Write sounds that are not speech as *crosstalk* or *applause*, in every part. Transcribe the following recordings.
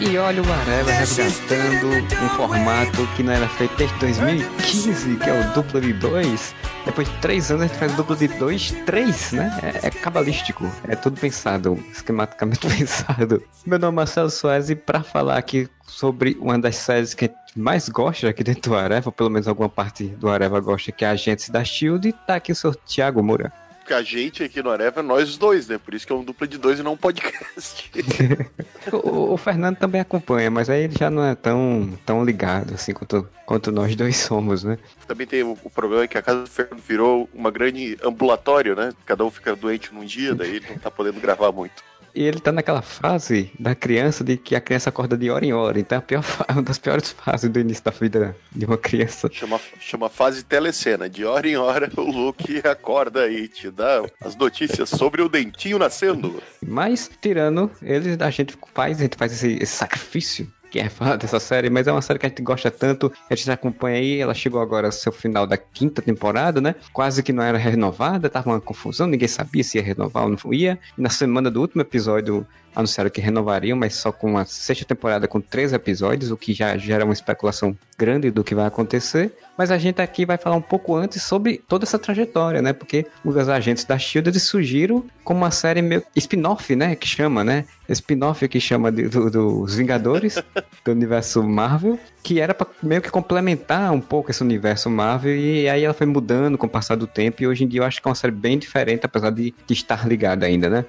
E olha o Areva resgatando um formato que não era feito desde 2015, que é o duplo de dois. Depois de três anos a gente faz duplo de dois, três, né? É, é cabalístico, é tudo pensado, esquematicamente *laughs* pensado. Meu nome é Marcelo Soares e para falar aqui sobre uma das séries que a gente mais gosta aqui dentro do Areva, ou pelo menos alguma parte do Areva gosta, que é a Agentes da SHIELD, tá aqui o seu Thiago Moura que a gente aqui no Areva é nós dois, né? Por isso que é um dupla de dois e não um podcast. *laughs* o, o, Fernando também acompanha, mas aí ele já não é tão, tão ligado assim quanto, quanto nós dois somos, né? Também tem o, o problema é que a casa do Fernando virou uma grande ambulatório, né? Cada um fica doente num dia, daí ele não tá podendo gravar muito. E ele tá naquela fase da criança de que a criança acorda de hora em hora. Então é a pior, uma das piores fases do início da vida de uma criança. Chama, chama fase telecena. De hora em hora o Luke acorda e te dá as notícias sobre o dentinho nascendo. Mas, tirando ele, a gente faz, a gente faz esse, esse sacrifício quem é dessa série, mas é uma série que a gente gosta tanto, a gente acompanha aí, ela chegou agora ao seu final da quinta temporada, né? Quase que não era renovada, tava uma confusão, ninguém sabia se ia renovar ou não ia. E na semana do último episódio, anunciaram que renovariam, mas só com uma sexta temporada com três episódios, o que já gera uma especulação grande do que vai acontecer. Mas a gente aqui vai falar um pouco antes sobre toda essa trajetória, né? Porque os agentes da Shield eles surgiram como uma série meio spin-off, né? Que chama, né? Spin-off que chama de, do, dos Vingadores *laughs* do universo Marvel, que era para meio que complementar um pouco esse universo Marvel e aí ela foi mudando com o passar do tempo e hoje em dia eu acho que é uma série bem diferente, apesar de, de estar ligada ainda, né?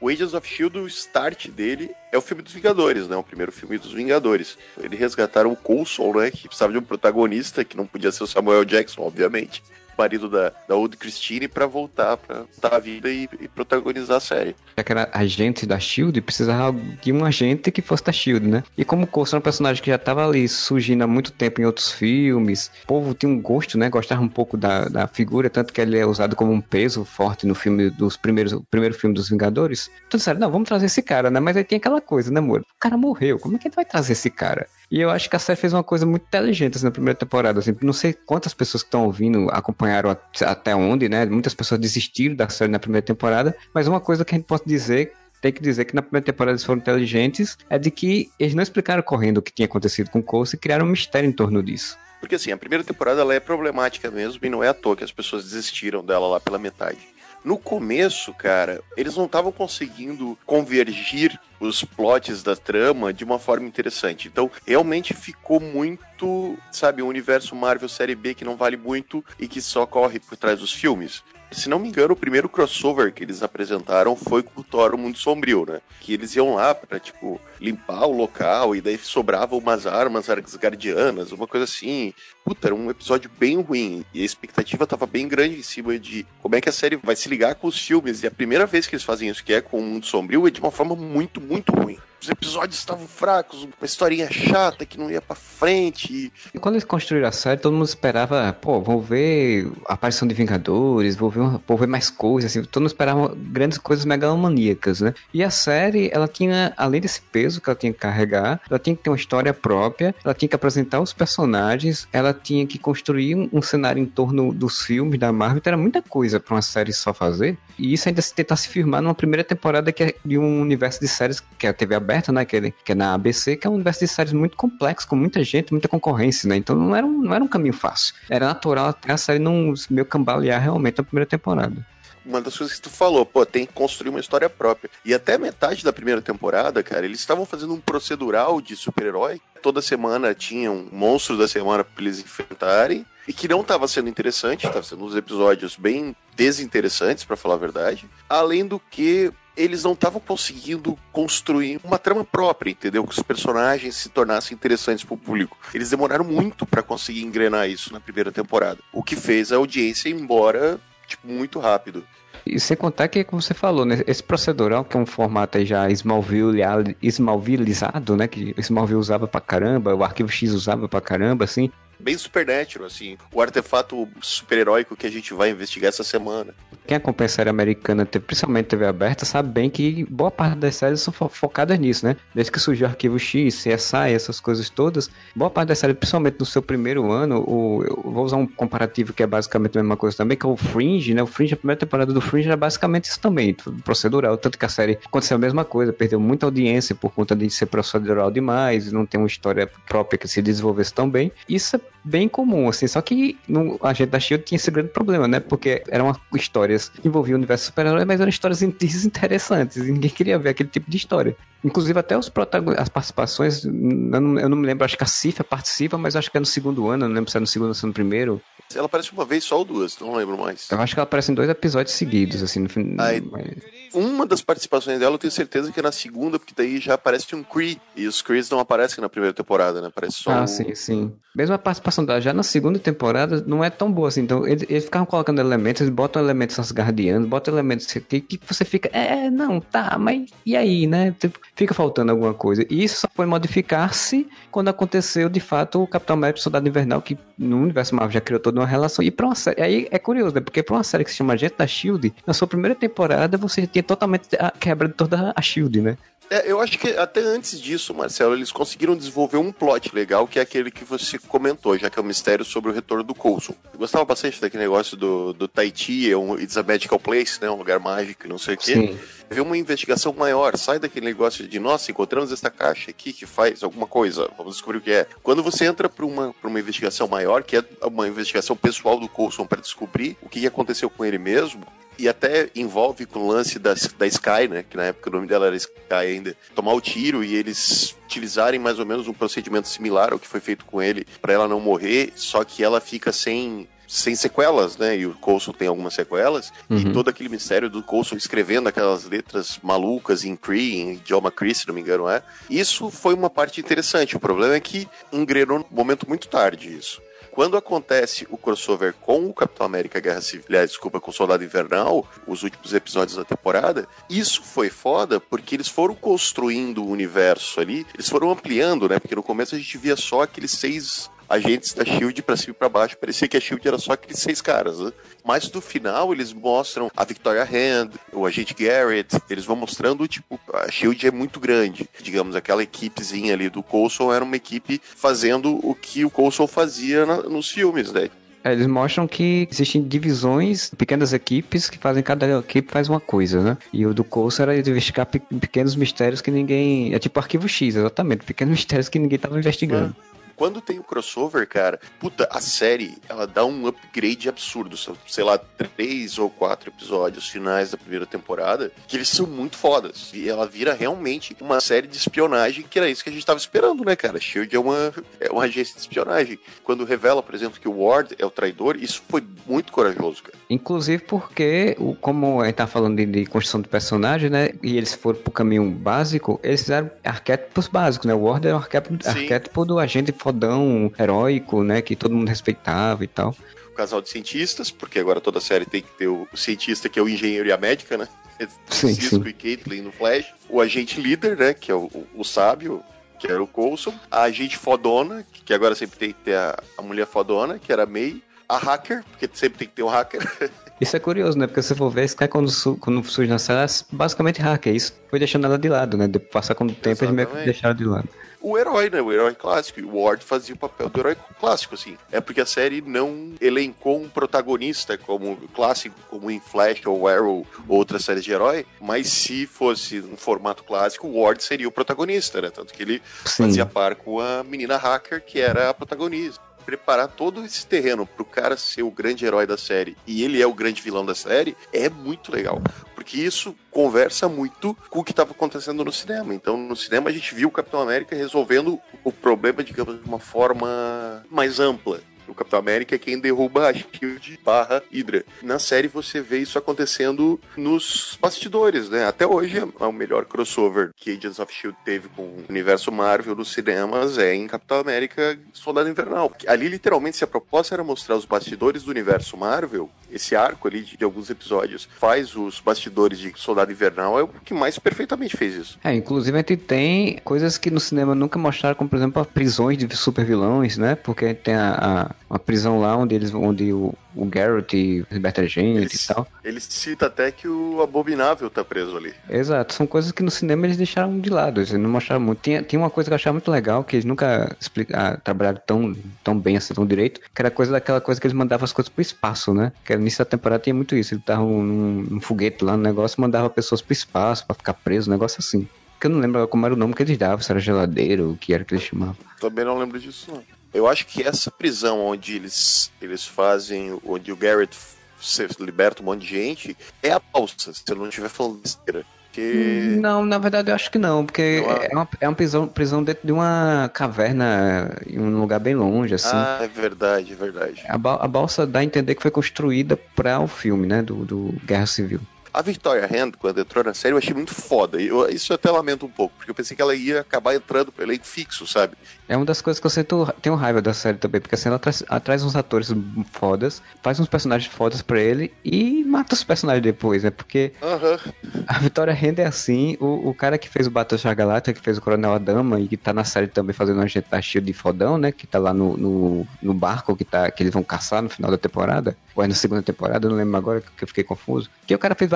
O Agents of S.H.I.E.L.D., o start dele é o filme dos Vingadores, né? O primeiro filme dos Vingadores. Eles resgataram o Coulson, né? Que precisava de um protagonista, que não podia ser o Samuel Jackson, obviamente marido da, da Old Christine para voltar para dar a vida e, e, protagonizar a série. Já que era agente da SHIELD, precisava de um agente que fosse da SHIELD, né? E como o Coulson era um personagem que já estava ali surgindo há muito tempo em outros filmes, o povo tinha um gosto, né? Gostava um pouco da, da figura, tanto que ele é usado como um peso forte no filme dos primeiros, primeiro filme dos Vingadores. Então disseram, não, vamos trazer esse cara, né? Mas aí tem aquela coisa, né, amor? O cara morreu, como é que a gente vai trazer esse cara? E eu acho que a série fez uma coisa muito inteligente assim, na primeira temporada. Assim. Não sei quantas pessoas que estão ouvindo acompanharam até onde, né? Muitas pessoas desistiram da série na primeira temporada. Mas uma coisa que a gente pode dizer tem que dizer que na primeira temporada eles foram inteligentes, é de que eles não explicaram correndo o que tinha acontecido com o Coulson e criaram um mistério em torno disso. Porque assim, a primeira temporada ela é problemática mesmo e não é à toa que as pessoas desistiram dela lá pela metade. No começo, cara, eles não estavam conseguindo convergir os plots da trama de uma forma interessante. Então, realmente ficou muito, sabe, um universo Marvel série B que não vale muito e que só corre por trás dos filmes. Se não me engano, o primeiro crossover que eles apresentaram foi com o Thor o Mundo Sombrio, né? Que eles iam lá pra, tipo, limpar o local e daí sobravam umas armas guardianas, uma coisa assim. Puta, era um episódio bem ruim. E a expectativa tava bem grande em cima de como é que a série vai se ligar com os filmes. E a primeira vez que eles fazem isso, que é com o Mundo Sombrio, é de uma forma muito, muito ruim os episódios estavam fracos, uma historinha chata que não ia pra frente. E quando eles construíram a série, todo mundo esperava, pô, vou ver a aparição de Vingadores, vou ver, uma, vou ver mais coisas, assim, todo mundo esperava grandes coisas megalomaníacas, né? E a série, ela tinha, além desse peso que ela tinha que carregar, ela tinha que ter uma história própria, ela tinha que apresentar os personagens, ela tinha que construir um, um cenário em torno dos filmes da Marvel, então era muita coisa para uma série só fazer. E isso ainda se tentar se firmar numa primeira temporada que é de um universo de séries que é a TV aberta, né? Que, ele, que é na ABC, que é um universo de séries muito complexo, com muita gente, muita concorrência, né? Então não era um, não era um caminho fácil. Era natural até a série não meio cambalear realmente na primeira temporada uma das coisas que tu falou, pô, tem que construir uma história própria. E até metade da primeira temporada, cara, eles estavam fazendo um procedural de super-herói. Toda semana tinha um monstro da semana pra eles enfrentarem. E que não estava sendo interessante, estava sendo uns episódios bem desinteressantes, para falar a verdade. Além do que eles não estavam conseguindo construir uma trama própria, entendeu? Que os personagens se tornassem interessantes para o público. Eles demoraram muito para conseguir engrenar isso na primeira temporada, o que fez a audiência ir embora tipo muito rápido. E sem contar que, como você falou, né, esse procedural, que é um formato aí já Smallville, Smallvilleizado, né, que Smallville usava pra caramba, o Arquivo X usava pra caramba, assim, bem supernatural, assim. O artefato super-heróico que a gente vai investigar essa semana. Quem acompanha a série americana, principalmente TV aberta, sabe bem que boa parte das séries são focadas nisso, né? Desde que surgiu o Arquivo X, CSI, essas coisas todas, boa parte das séries, principalmente no seu primeiro ano, o, eu vou usar um comparativo que é basicamente a mesma coisa também, que é o Fringe, né? O Fringe, a primeira temporada do Fringe era basicamente isso também, procedural, tanto que a série aconteceu a mesma coisa, perdeu muita audiência por conta de ser procedural demais, não tem uma história própria que se desenvolvesse tão bem. Isso é bem comum, assim, só que no Agente da S.H.I.E.L.D. tinha esse grande problema, né? Porque eram histórias que envolviam o universo super-herói, mas eram histórias *laughs* desinteressantes, e ninguém queria ver aquele tipo de história. Inclusive até os as participações, eu não, eu não, me lembro, acho que a Cifra participa, mas acho que é no segundo ano, não lembro se é no segundo ou se é no primeiro. Ela aparece uma vez só ou duas, não lembro mais. Eu acho que ela aparece em dois episódios seguidos, assim, no fim. Aí, uma das participações dela eu tenho certeza que é na segunda, porque daí já aparece um Kree. E os Krees não aparecem na primeira temporada, né? Aparece só Ah, sim, sim. Mesmo a participação dela já na segunda temporada não é tão boa assim. Então, eles, eles ficavam colocando elementos, eles botam elementos nas guardiãs, botam elementos que, que você fica, é, não, tá, mas e aí, né? Tipo, fica faltando alguma coisa. E isso só foi modificar-se quando aconteceu, de fato, o Capitão América Soldado Invernal, que no universo Marvel já criou toda uma relação. E pra uma série, aí é curioso, né? Porque pra uma série que se chama Agente da Shield, na sua primeira temporada você tinha totalmente a quebra de toda a Shield, né? É, eu acho que até antes disso, Marcelo, eles conseguiram desenvolver um plot legal, que é aquele que você comentou, já que é o mistério sobre o retorno do Coulson. Eu gostava bastante daquele negócio do, do Tahiti, é um, It's a Magical Place, né? Um lugar mágico, não sei o quê. Sim. Ver uma investigação maior, sai daquele negócio de, nossa, encontramos essa caixa aqui que faz alguma coisa, vamos descobrir o que é. Quando você entra para uma, uma investigação maior, que é uma investigação pessoal do Coulson para descobrir o que aconteceu com ele mesmo, e até envolve com o lance da, da Sky, né? Que na época o nome dela era Sky ainda. Tomar o tiro e eles utilizarem mais ou menos um procedimento similar ao que foi feito com ele para ela não morrer, só que ela fica sem sem sequelas, né? E o Coulson tem algumas sequelas. Uhum. E todo aquele mistério do Coulson escrevendo aquelas letras malucas em Cree, em idioma Cree, se não me engano, é. Isso foi uma parte interessante. O problema é que engrenou num momento muito tarde isso quando acontece o crossover com o Capitão América Guerra Civil, aliás, desculpa, com o Soldado Invernal, os últimos episódios da temporada, isso foi foda porque eles foram construindo o universo ali, eles foram ampliando, né? Porque no começo a gente via só aqueles seis agentes da Shield para cima e para baixo. Parecia que a Shield era só aqueles seis caras, né? Mas no final eles mostram a Victoria Hand, o agente Garrett, eles vão mostrando, tipo, a Shield é muito grande. Digamos, aquela equipezinha ali do Coulson era uma equipe fazendo o que o Coulson fazia na, nos filmes, né? É, eles mostram que existem divisões, pequenas equipes que fazem cada equipe faz uma coisa, né? E o do Coulson era investigar pequenos mistérios que ninguém. É tipo arquivo X, exatamente. Pequenos *laughs* mistérios que ninguém estava investigando. É quando tem o crossover, cara, puta, a série, ela dá um upgrade absurdo. Sei lá, três ou quatro episódios finais da primeira temporada, que eles são muito fodas. E ela vira realmente uma série de espionagem, que era isso que a gente tava esperando, né, cara? Shield é uma, é uma agência de espionagem. Quando revela, por exemplo, que o Ward é o traidor, isso foi muito corajoso, cara. Inclusive porque, como a gente tá falando de, de construção de personagem, né? E eles foram pro caminho básico, eles fizeram arquétipos básicos, né? O Ward é um arquétipo, arquétipo do agente fodão, heróico, né? Que todo mundo respeitava e tal. O casal de cientistas, porque agora toda série tem que ter o, cientista que é o engenheiro e a médica, né? *laughs* Sim, Cisco sim. e Caitlyn no Flash. O agente líder, né? Que é o, o, o sábio, que era o Coulson. A agente fodona, que agora sempre tem que ter a, a mulher fodona, que era a May. A hacker, porque sempre tem que ter um hacker. *laughs* Isso é curioso, né? Porque se for ver, Sky quando, su quando surge na série, é basicamente hacker. Isso foi deixando ela de lado, né? De passar com o tempo, eles meio que deixaram de lado o herói, né? O herói clássico. E o Ward fazia o papel do herói clássico, assim. É porque a série não elencou um protagonista como clássico, como em Flash ou Arrow ou outras séries de herói, mas se fosse um formato clássico, o Ward seria o protagonista, né? Tanto que ele Sim. fazia par com a menina hacker, que era a protagonista preparar todo esse terreno pro cara ser o grande herói da série e ele é o grande vilão da série é muito legal. Porque isso conversa muito com o que estava acontecendo no cinema. Então, no cinema, a gente viu o Capitão América resolvendo o problema, digamos, de uma forma mais ampla. O Capitão América é quem derruba a Shield barra Hydra. Na série você vê isso acontecendo nos bastidores, né? Até hoje é o melhor crossover que Agents of Shield teve com o universo Marvel nos cinemas é em Capitão América Soldado Invernal. Ali literalmente se a proposta era mostrar os bastidores do universo Marvel, esse arco ali de, de alguns episódios faz os bastidores de Soldado Invernal é o que mais perfeitamente fez isso. É, inclusive a gente tem coisas que no cinema nunca mostraram, como por exemplo prisões de super vilões, né? Porque tem a, a, uma prisão lá onde eles onde o, o Garrett liberta gente ele, e tal. Ele cita até que o Abominável tá preso ali. Exato, são coisas que no cinema eles deixaram de lado, eles não mostraram muito. Tinha, tinha uma coisa que eu achava muito legal, que eles nunca explica, ah, trabalharam tão, tão bem assim, tão direito, que era coisa daquela coisa que eles mandavam as coisas pro espaço, né? Que no início da temporada tinha muito isso, ele tava num, num foguete lá no negócio, mandava pessoas pro espaço para ficar preso, um negócio assim que eu não lembro como era o nome que eles davam, se era geladeiro, o que era que eles chamavam. Também não lembro disso, não. Eu acho que essa prisão onde eles, eles fazem, onde o Garrett se liberta um monte de gente, é a balsa, se eu não estiver falando besteira. Que... Não, na verdade eu acho que não, porque não é... é uma, é uma prisão, prisão dentro de uma caverna em um lugar bem longe, assim. Ah, é verdade, é verdade. A, ba a balsa dá a entender que foi construída para o filme, né, do, do Guerra Civil. A Victoria Hand, quando entrou na série, eu achei muito foda. Eu, isso eu até lamento um pouco, porque eu pensei que ela ia acabar entrando pro elenco fixo, sabe? É uma das coisas que eu sinto, tenho raiva da série também, porque assim, ela traz, ela traz uns atores fodas, faz uns personagens fodas pra ele e mata os personagens depois, né? Porque a Victoria Hand é assim, o, o cara que fez o Battlestar Galactica, que fez o Coronel Adama e que tá na série também fazendo um agente da Shield de fodão, né? Que tá lá no, no, no, barco que, tá, que eles vão caçar no final da temporada, ou é na segunda temporada, eu não lembro agora que eu fiquei confuso. Que o cara fez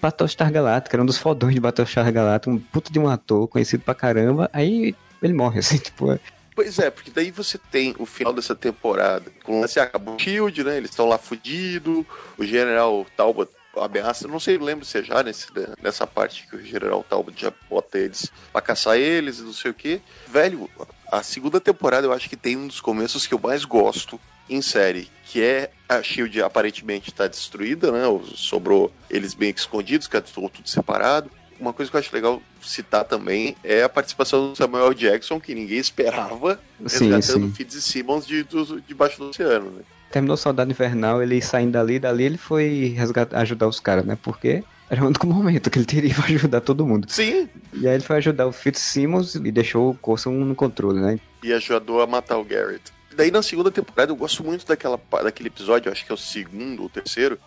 Battlestar Galactica, era um dos fodões de Battlestar Galactica, um puta de um ator conhecido pra caramba, aí ele morre, *laughs* assim, tipo. É. Pois é, porque daí você tem o final dessa temporada. Com assim, acabou o Shield, né? Eles estão lá fudidos. O General Talbot ameaça. Não sei, lembro se é já nesse, nessa parte que o General Talbot já bota eles pra caçar eles e não sei o que. Velho, a segunda temporada eu acho que tem um dos começos que eu mais gosto em série, que é a Shield aparentemente está destruída, né? Sobrou eles bem escondidos, que é tudo separado. Uma coisa que eu acho legal citar também é a participação do Samuel Jackson, que ninguém esperava, sim, resgatando sim. Fitz e Simmons de, debaixo do oceano, né? Terminou o Soldado Invernal, ele saindo dali, dali ele foi resgatar, ajudar os caras, né? Porque era o único *laughs* momento que ele teria pra ajudar todo mundo. Sim. E aí ele foi ajudar o Fitzsimmons e deixou o Coulson no controle, né? E ajudou a matar o Garrett. Daí na segunda temporada eu gosto muito daquela, daquele episódio, acho que é o segundo ou terceiro.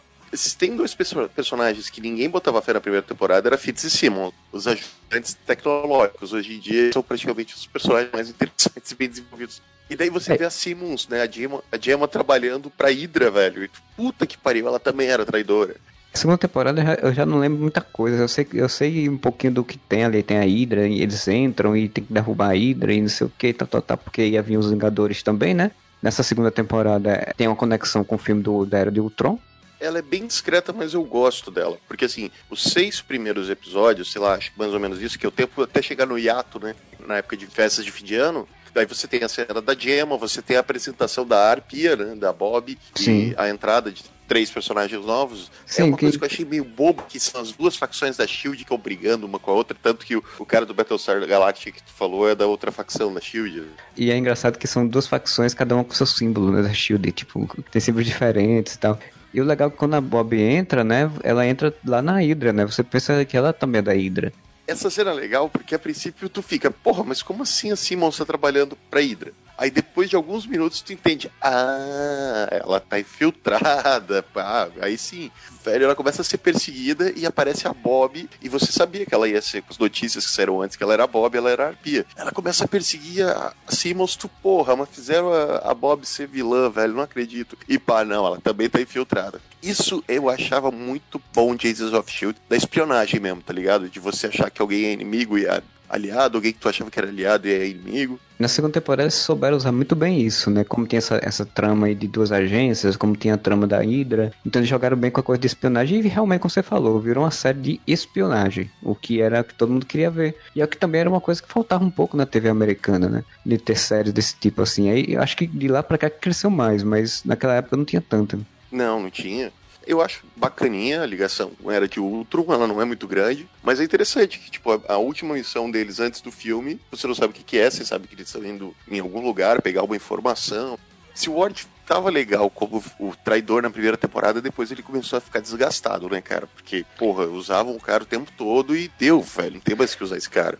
Tem dois personagens que ninguém botava fé na primeira temporada, era Fitz e Simon, os ajudantes tecnológicos. Hoje em dia são praticamente os personagens mais interessantes e bem desenvolvidos. E daí você é. vê a Simmons, né? A Gemma, a Gemma trabalhando pra Hydra, velho. E, puta que pariu, ela também era traidora. Segunda temporada eu já não lembro muita coisa. Eu sei, eu sei um pouquinho do que tem ali. Tem a Hydra, e eles entram e tem que derrubar a Hydra e não sei o que, tá, tá, tá, porque ia vir os Vingadores também, né? Nessa segunda temporada tem uma conexão com o filme do, da Era de Ultron. Ela é bem discreta, mas eu gosto dela. Porque assim, os seis primeiros episódios, sei lá, acho que mais ou menos isso, que é o tempo até chegar no hiato, né? Na época de festas de fim de ano, Daí você tem a cena da Gemma, você tem a apresentação da Arpia, né, da Bob, Sim. e a entrada de três personagens novos. É Sim, é uma que... coisa que eu achei meio bobo, que são as duas facções da SHIELD que estão brigando uma com a outra, tanto que o, o cara do Battlestar Galactica que tu falou é da outra facção da SHIELD. E é engraçado que são duas facções, cada uma com seu símbolo, né, da SHIELD, tipo, tem símbolos diferentes e tal. E o legal é que quando a Bob entra, né, ela entra lá na Hydra, né, você pensa que ela também é da Hydra. Essa cena é legal porque a princípio tu fica, porra, mas como assim a Simon está trabalhando pra Hydra? Aí depois de alguns minutos tu entende, ah, ela tá infiltrada, pá, aí sim, velho, ela começa a ser perseguida e aparece a Bob, e você sabia que ela ia ser, com as notícias que saíram antes, que ela era a Bob, ela era a Arpia. Ela começa a perseguir a Simmons, tu, porra, mas fizeram a, a Bob ser vilã, velho, não acredito. E pá, não, ela também tá infiltrada. Isso eu achava muito bom de Agents of S.H.I.E.L.D., da espionagem mesmo, tá ligado? De você achar que alguém é inimigo e a aliado, alguém que tu achava que era aliado e é inimigo. Na segunda temporada eles souberam usar muito bem isso, né? Como tem essa, essa trama aí de duas agências, como tem a trama da Hydra. Então eles jogaram bem com a coisa de espionagem e realmente, como você falou, virou uma série de espionagem. O que era o que todo mundo queria ver. E é o que também era uma coisa que faltava um pouco na TV americana, né? De ter séries desse tipo assim. Aí eu acho que de lá pra cá cresceu mais, mas naquela época não tinha tanto. Não, não tinha. Eu acho bacaninha a ligação com Era de Ultron, ela não é muito grande, mas é interessante que, tipo, a, última missão deles antes do filme, você não sabe o que, que é, você sabe que eles estão indo em algum lugar pegar alguma informação. Se o Ward tava legal como o traidor na primeira temporada, depois ele começou a ficar desgastado, né, cara? Porque, porra, usavam o cara o tempo todo e deu, velho. Não tem mais que usar esse cara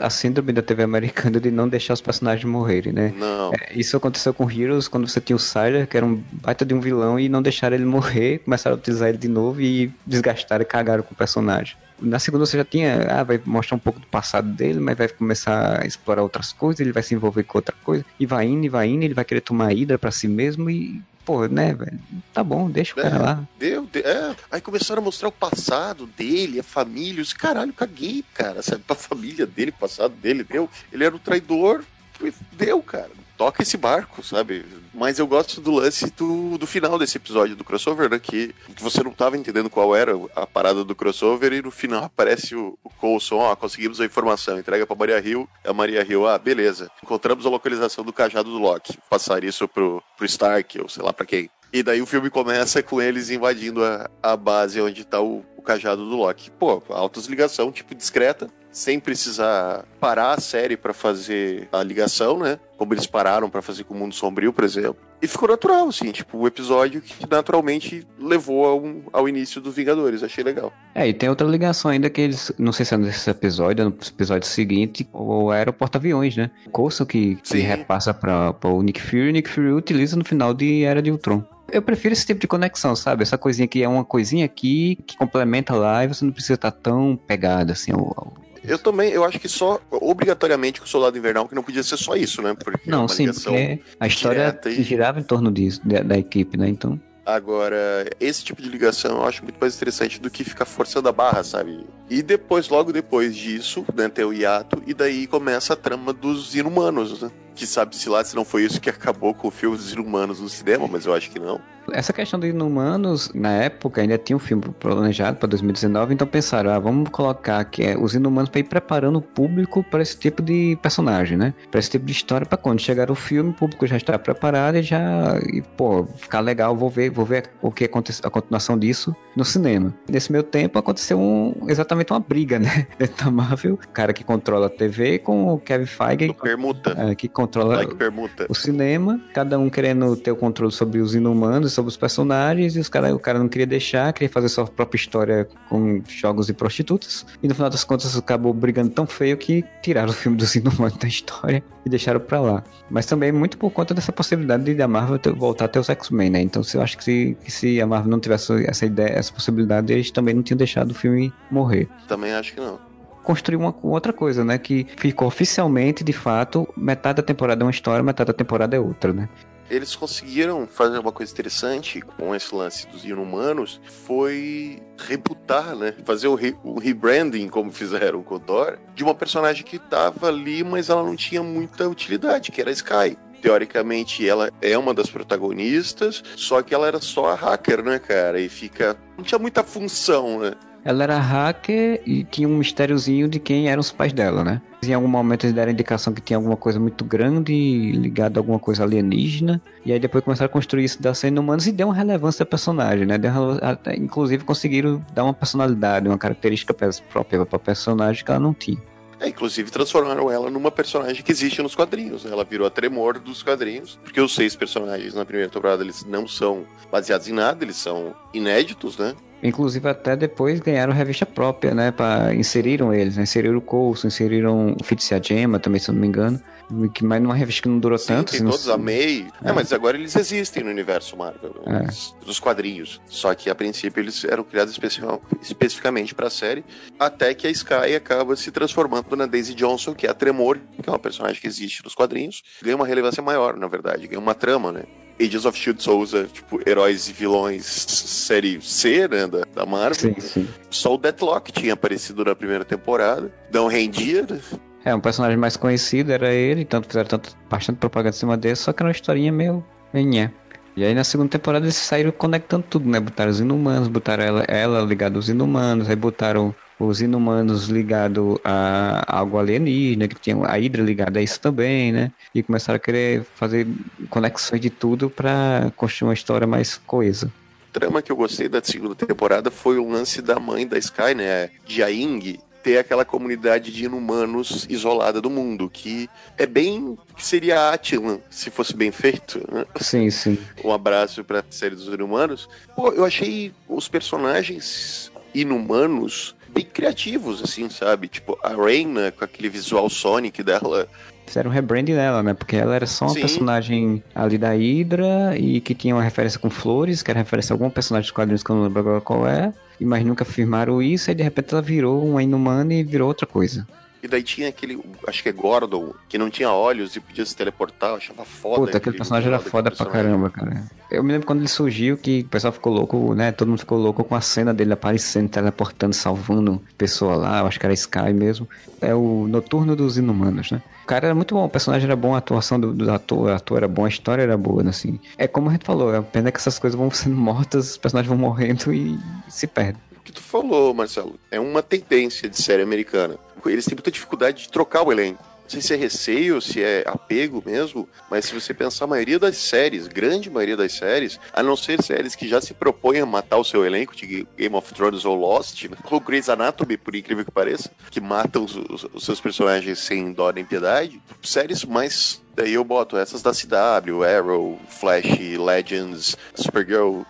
a síndrome da TV americana de não deixar os personagens morrerem, né? Não. É, isso aconteceu com Heroes quando você tinha o Siler, que era um baita de um vilão, e não deixaram ele morrer, começaram a utilizar ele de novo e desgastaram e cagaram com o personagem. Na segunda você já tinha, ah, vai mostrar um pouco do passado dele, mas vai começar a explorar outras coisas, ele vai se envolver com outra coisa, e vai indo, e vai indo, ele vai querer tomar a Hydra pra si mesmo, e pô, né, velho? Tá bom, deixa o é, cara lá. Deu, deu, é. Aí começaram a mostrar o passado dele, a família, os caralho, caguei, cara, sabe? Pra família dele, o passado dele, deu. Ele era o traidor, deu, cara toca esse barco, sabe? Mas eu gosto do lance do, do final desse episódio do crossover, né? Que, que você não tava entendendo qual era a parada do crossover e no final aparece o, o Coulson, ó, conseguimos a informação, entrega pra Maria Hill, a Maria Hill, ah, beleza, encontramos a localização do cajado do Loki, passar isso pro, pro Stark, ou sei lá pra quem. E daí o filme começa com eles invadindo a, a base onde tá o, o cajado do Loki. Pô, altas ligação, tipo, discreta, sem precisar parar a série para fazer a ligação, né? Como eles pararam para fazer com o Mundo Sombrio, por exemplo. E ficou natural, assim, tipo, o episódio que naturalmente levou ao, ao início dos Vingadores. Achei legal. É, e tem outra ligação ainda que eles, não sei se é nesse episódio, no episódio seguinte, ou era o porta-aviões, né? Coulson que, que repassa para o Nick Fury, e o Nick Fury utiliza no final de Era de Ultron. Eu prefiro esse tipo de conexão, sabe? Essa coisinha que é uma coisinha aqui que complementa lá e você não precisa estar tão pegado assim ao, ao eu também, eu acho que só, obrigatoriamente, com o Soldado Invernal, que não podia ser só isso, né? Porque não, é sim, porque a história e... girava em torno disso, da, da, equipe, né? Então. Agora, esse tipo de ligação eu acho muito mais interessante do que ficar forçando a barra, sabe? E depois, logo depois disso, né, tem o hiato, e daí começa a trama dos inumanos, né? Que sabe-se lá se não foi isso que acabou com o filme dos inumanos no cinema, mas eu acho que não. Essa questão dos inumanos, na época, ainda tinha um filme planejado para 2019, então pensaram, ah, vamos colocar aqui é, os inumanos para ir preparando o público para esse tipo de personagem, né? Para esse tipo de história, para quando chegar o filme, o público já está preparado e já, e, pô, ficar legal, vou ver, vou ver o que acontece, a continuação disso no cinema. Nesse meio tempo aconteceu um, exatamente uma briga, né? *laughs* Dentro da Marvel, o cara que controla a TV com o Kevin Feige, permuta. É, que controla like o cinema, cada um querendo ter o controle sobre os inumanos sobre os personagens e os cara, o cara não queria deixar, queria fazer sua própria história com jogos e prostitutas. E no final das contas acabou brigando tão feio que tiraram o filme dos Inumanos da história e deixaram pra lá. Mas também muito por conta dessa possibilidade de a Marvel ter, voltar até os X-Men, né? Então eu acho que se, que se a Marvel não tivesse essa ideia, essa possibilidade, eles também não tinham deixado o filme morrer. Também acho que não construir uma outra coisa, né? Que ficou oficialmente, de fato, metade da temporada é uma história, metade da temporada é outra, né? eles conseguiram fazer uma coisa interessante com esse lance dos inumanos, foi rebutar, né? Fazer o, re o rebranding, como fizeram com o Thor, de uma personagem que tava ali, mas ela não tinha muita utilidade, que era a Sky teoricamente ela é uma das protagonistas, só que ela era só a hacker, né, cara? E fica. Não tinha muita função, né? Ela era hacker e tinha um mistériozinho de quem eram os pais dela, né? Em algum momento eles deram a indicação que tinha alguma coisa muito grande ligada a alguma coisa alienígena. E aí depois começaram a construir isso da cena humanos e deu uma relevância ao personagem, né? Deu, inclusive conseguiram dar uma personalidade, uma característica própria para personagem que ela não tinha. É, inclusive transformaram ela numa personagem que existe nos quadrinhos. Né? Ela virou a tremor dos quadrinhos, porque os seis personagens na primeira temporada eles não são baseados em nada, eles são inéditos, né? Inclusive até depois ganharam revista própria, né? Pra, inseriram eles, né? Inseriram o Coulson, inseriram o Fitzgerald também, se eu não me engano. Que, mas numa revista que não durou Sim, tanto. Tem todos, não... amei. É. é. mas agora eles existem no universo Marvel, é. dos quadrinhos. Só que a princípio eles eram criados especificamente para a série, até que a Sky acaba se transformando na Daisy Johnson, que é a Tremor, que é uma personagem que existe nos quadrinhos, ganha uma relevância maior, na verdade, ganha uma trama, né? Agents of Shield Souza, tipo, heróis e vilões série C, né, da, da Marvel. Sim, sim. Só o Deathlock tinha aparecido na primeira temporada, não rendia, né? É, um personagem mais conhecido era ele, tanto fizeram tanto, bastante propaganda em cima dele, só que era uma historinha meio menhé. E aí na segunda temporada eles saíram conectando tudo, né? Botaram os inumanos, botaram ela, ela ligada aos inumanos, aí botaram os inumanos ligados a algo alienígena, que tinha a Hydra ligada a isso também, né? E começaram a querer fazer conexões de tudo para construir uma história mais coesa trama que eu gostei da segunda temporada foi o lance da mãe da Sky, né? Jiaing, ter aquela comunidade de inumanos isolada do mundo, que é bem. que seria Atlan, se fosse bem feito. Né? Sim, sim. *laughs* Um abraço pra série dos inumanos. Pô, eu achei os personagens inumanos bem criativos, assim, sabe? Tipo, a Reina com aquele visual Sonic dela. Fizeram um rebranding dela, né? Porque ela era só uma Sim. personagem ali da Hydra e que tinha uma referência com flores, que era referência a algum personagem dos quadrinhos que eu não lembro agora qual é. Mas nunca firmaram isso, e de repente ela virou uma inumana e virou outra coisa. E daí tinha aquele, acho que é Gordon, que não tinha olhos e podia se teleportar. Eu achava foda. Puta, aquele personagem era foda pra caramba, cara. Eu me lembro quando ele surgiu que o pessoal ficou louco, né? Todo mundo ficou louco com a cena dele aparecendo, teleportando, salvando pessoa lá. Eu acho que era Sky mesmo. É o Noturno dos Inumanos, né? O cara era muito bom, o personagem era bom, a atuação do, do ator, o ator era bom, a história era boa, né, assim. É como a gente falou, é a pena que essas coisas vão *laughs* sendo mortas, os personagens vão morrendo e se perdem. Que tu falou, Marcelo, é uma tendência de série americana. Eles têm muita dificuldade de trocar o elenco. Não sei se é receio, se é apego mesmo, mas se você pensar, a maioria das séries, grande maioria das séries, a não ser séries que já se propõem a matar o seu elenco, de Game of Thrones ou Lost, né? ou Grey's Anatomy, por incrível que pareça, que matam os- os seus personagens sem dó nem piedade, séries mais. Daí eu boto essas da CW, Arrow, Flash, Legends, Supergirl,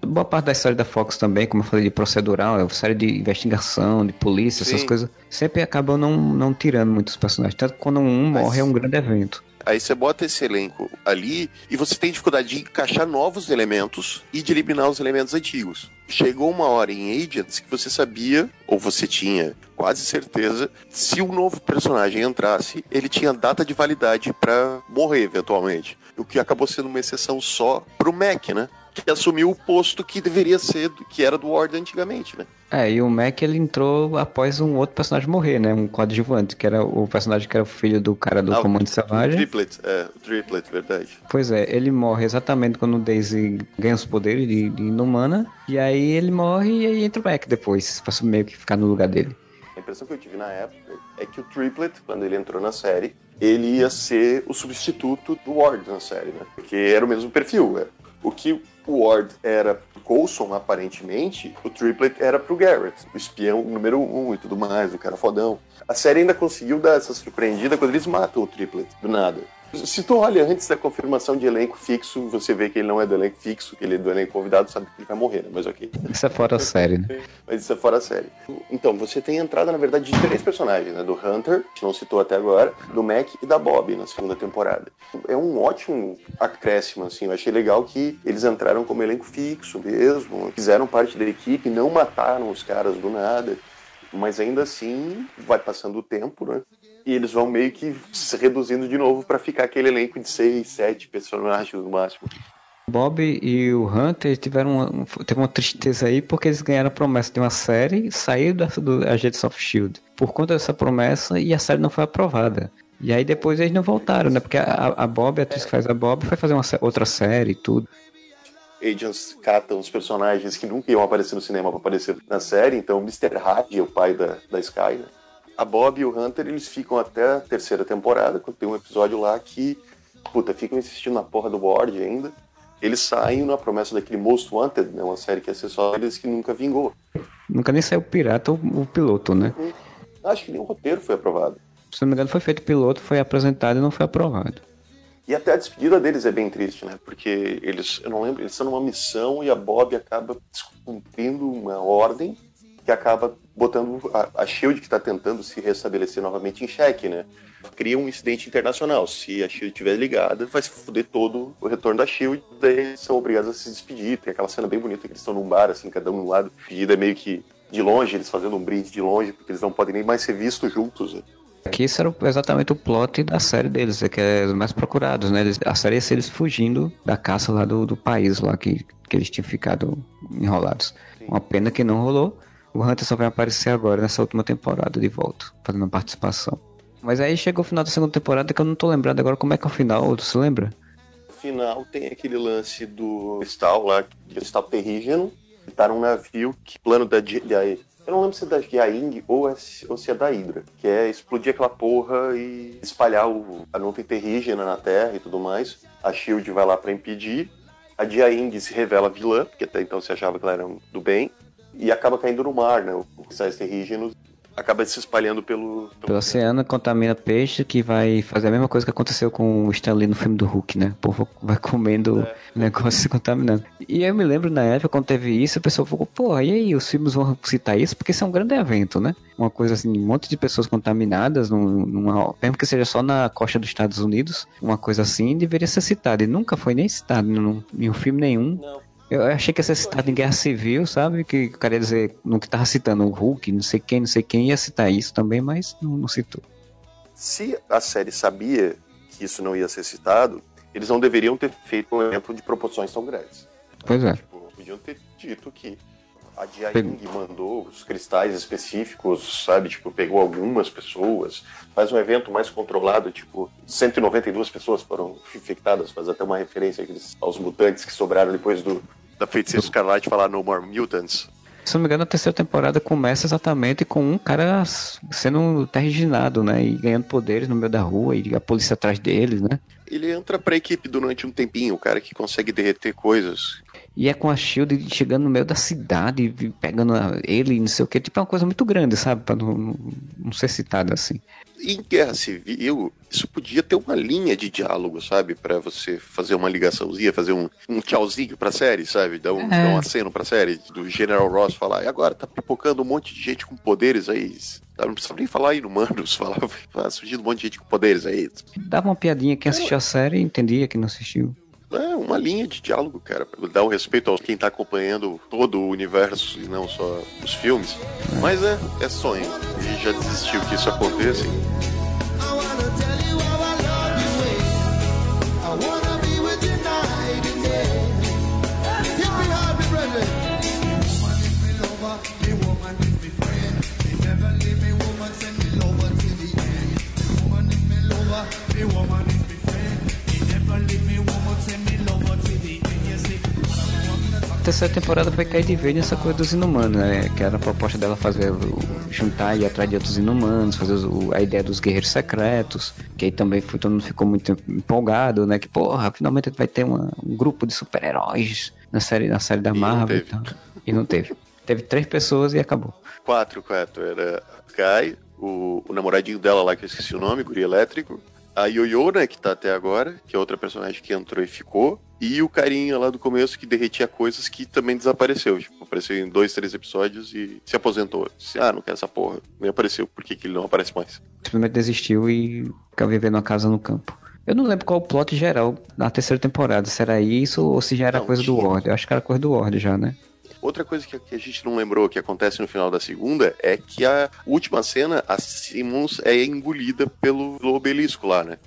Boa parte da história da Fox também, como eu falei, de procedural, é série de investigação, de polícia, essas Sim. coisas, sempre acabam não, não tirando muitos personagens. Tanto que quando um Mas- morre é um grande evento. Aí você bota esse elenco ali e você tem dificuldade de encaixar novos elementos e de eliminar os elementos antigos. Chegou uma hora em Agents que você sabia, ou você tinha quase certeza, se um novo personagem entrasse, ele tinha data de validade pra morrer eventualmente. O que acabou sendo uma exceção só pro Mac, né? Que assumiu o posto que deveria ser, que era do Ward antigamente, né? É, e o Mac ele entrou após um outro personagem morrer, né? Um coadjuvante, que era o personagem que era o filho do cara do Ah, o- Comando O Selvagem. Triplet, é, o Triplet, verdade. Pois é, ele morre exatamente quando o Daisy ganha os poderes de, de inumana. E aí ele morre e aí entra o Mac depois, pra meio que ficar no lugar dele. A impressão que eu tive na época é que o Triplet, quando ele entrou na série, ele ia ser o substituto do Ward na série, né? Porque era o mesmo perfil. né? O que o Ward era pro Coulson, aparentemente, o Triplet era pro Garrett, o espião número um e tudo mais, o cara fodão. A série ainda conseguiu dar essa surpreendida quando eles matam o Triplet, do nada. Se tu olha antes da confirmação de elenco fixo, você vê que ele não é do elenco fixo, que ele é do elenco convidado, sabe que ele vai morrer, né? Mas ok. Isso é fora a série, né? Mas isso é fora a série. Então, você tem a entrada, na verdade, de três personagens, né? Do Hunter, que não citou até agora, do Mac e da Bob na segunda temporada. É um ótimo acréscimo, assim. Eu achei legal que eles entraram como elenco fixo mesmo, fizeram parte da equipe, não mataram os caras do nada. Mas ainda assim, vai passando o tempo, né? E eles vão meio que se reduzindo de novo pra ficar aquele elenco de seis, sete personagens no máximo. Bob e o Hunter tiveram uma, um- teve uma tristeza aí porque eles ganharam a promessa de uma série, saíram da, do Agents of Shield por conta dessa promessa e a série não foi aprovada. E aí depois eles não voltaram, né? Porque a, a Bob, a atriz que faz a Bob, foi fazer uma outra série e tudo. Agents catam os personagens que nunca iam aparecer no cinema para aparecer na série. Então, Mr. Hyde é o pai da, da Sky, né? A Bob e o Hunter, eles ficam até a terceira temporada, quando tem um episódio lá que, puta, ficam insistindo na porra do Ward ainda. Eles saem na promessa daquele Most Wanted, né? Uma série que ser só eles que nunca vingou. Nunca nem saiu o pirata ou o piloto, né? Acho que nem o roteiro foi aprovado. Se não me engano, foi feito piloto, foi apresentado e não foi aprovado. E até a despedida deles é bem triste, né? Porque eles, eu não lembro, eles estão numa missão e a Bob acaba descumprindo uma ordem que acaba botando a, a Shield que está tentando se restabelecer novamente em xeque, né? Cria um incidente internacional. Se a Shield estiver ligada, vai se fuder todo o retorno da Shield. Daí eles são obrigados a se despedir. Tem aquela cena bem bonita que eles estão num bar, assim, cada um num lado. Despedida é meio que de longe, eles fazendo um brinde de longe, porque eles não podem nem mais ser vistos juntos. Né? Aqui isso era exatamente o plot da série deles, é que é os mais procurados, né? Eles, a série ia ser eles fugindo da caça lá do, do país lá que, que eles tinham ficado enrolados. Uma pena que não rolou. O Hunter só vai aparecer agora nessa última temporada de volta, fazendo uma participação. Mas aí chegou o final da segunda temporada que eu não tô lembrado agora como é que é o final, tu se lembra? Final tem aquele lance do cristal lá, cristal terrígeno, que tá num navio que plano da, da eu não lembro se é da Jiaing ou, é, ou se é da Hydra, que é explodir aquela porra e espalhar o, a nuvem terrígena na Terra e tudo mais. A Shield vai lá pra impedir. A Jiaing se revela vilã, porque até então se achava que ela era do bem, e acaba caindo no mar, né? Os cristais terrígenos acaba se espalhando pelo, pelo, pelo oceano, contamina peixe, que vai fazer a mesma coisa que aconteceu com o Stanley no filme do Hulk, né? O povo vai comendo é. negócio *laughs* se contaminando. E eu me lembro na época, quando teve isso, o pessoal falou, pô, e aí, os filmes vão citar isso? Porque isso é um grande evento, né? Uma coisa assim, um monte de pessoas contaminadas, num, numa, mesmo que seja só na costa dos Estados Unidos, uma coisa assim deveria ser citada. E nunca foi nem citado em um filme nenhum. Não. Eu achei que ia ser citado em Guerra Civil, sabe? Que queria dizer, no que tava citando o Hulk, não sei quem, não sei quem, ia citar isso também, mas não, não citou. Se a série sabia que isso não ia ser citado, eles não deveriam ter feito um evento de proporções tão grandes. Pois é. Tipo, podiam ter dito que a Jiaying mandou os cristais específicos, sabe? Tipo, pegou algumas pessoas, faz um evento mais controlado, tipo, 192 pessoas foram infectadas, faz até uma referência aos mutantes que sobraram depois do, da Feiticeira Escarlate falar No More Mutants. Se não me engano, a terceira temporada começa exatamente com um cara sendo terriginado, né? E ganhando poderes no meio da rua e a polícia atrás deles, né? Ele entra pra equipe durante um tempinho, o cara que consegue derreter coisas. E é com a Shield chegando no meio da cidade, pegando ele, não sei o que. Tipo, é uma coisa muito grande, sabe? Pra não, não ser citado assim em guerra civil, isso podia ter uma linha de diálogo, sabe? para você fazer uma ligaçãozinha, fazer um, um tchauzinho pra série, sabe? Dar um, é. dar um aceno pra série, do General Ross falar, e agora tá pipocando um monte de gente com poderes aí. Não precisa nem falar inumanos, *laughs* falava, tá surgindo um monte de gente com poderes aí. Dava uma piadinha quem assistiu a série entendia que não assistiu. É uma linha de diálogo, cara, pra dar um respeito a quem tá acompanhando todo o universo e não só os filmes. Mas é, é sonho. E já desistiu que isso aconteça. Terceira temporada vai cair de vez nessa coisa dos inumanos, né? Que era a proposta dela fazer juntar e ir atrás de outros inumanos, fazer o, a ideia dos guerreiros secretos, que aí também foi, todo mundo ficou muito empolgado, né? Que porra, finalmente vai ter uma, um grupo de super-heróis na série, na série da Marvel e, então, e não teve. Teve três pessoas e acabou. Quatro, quatro. Era Kai, o, o namoradinho dela lá, que eu esqueci o nome, Guri Elétrico, a Yoyo, né, que tá até agora, que é outra personagem que entrou e ficou, e o carinha lá do começo que derretia coisas que também desapareceu. Tipo, apareceu em dois, três episódios e se aposentou. Disse, ah, não quero essa porra. Nem apareceu, por que, que ele não aparece mais? Simplesmente desistiu e fica vivendo uma casa no campo. Eu não lembro qual o plot geral na terceira temporada. Será isso ou se já era não, coisa tinha. do Ward? Eu acho que era coisa do Ward já, né? Outra coisa que, a gente não lembrou que acontece no final da segunda é que a última cena, a Simmons é engolida pelo, obelisco lá, né?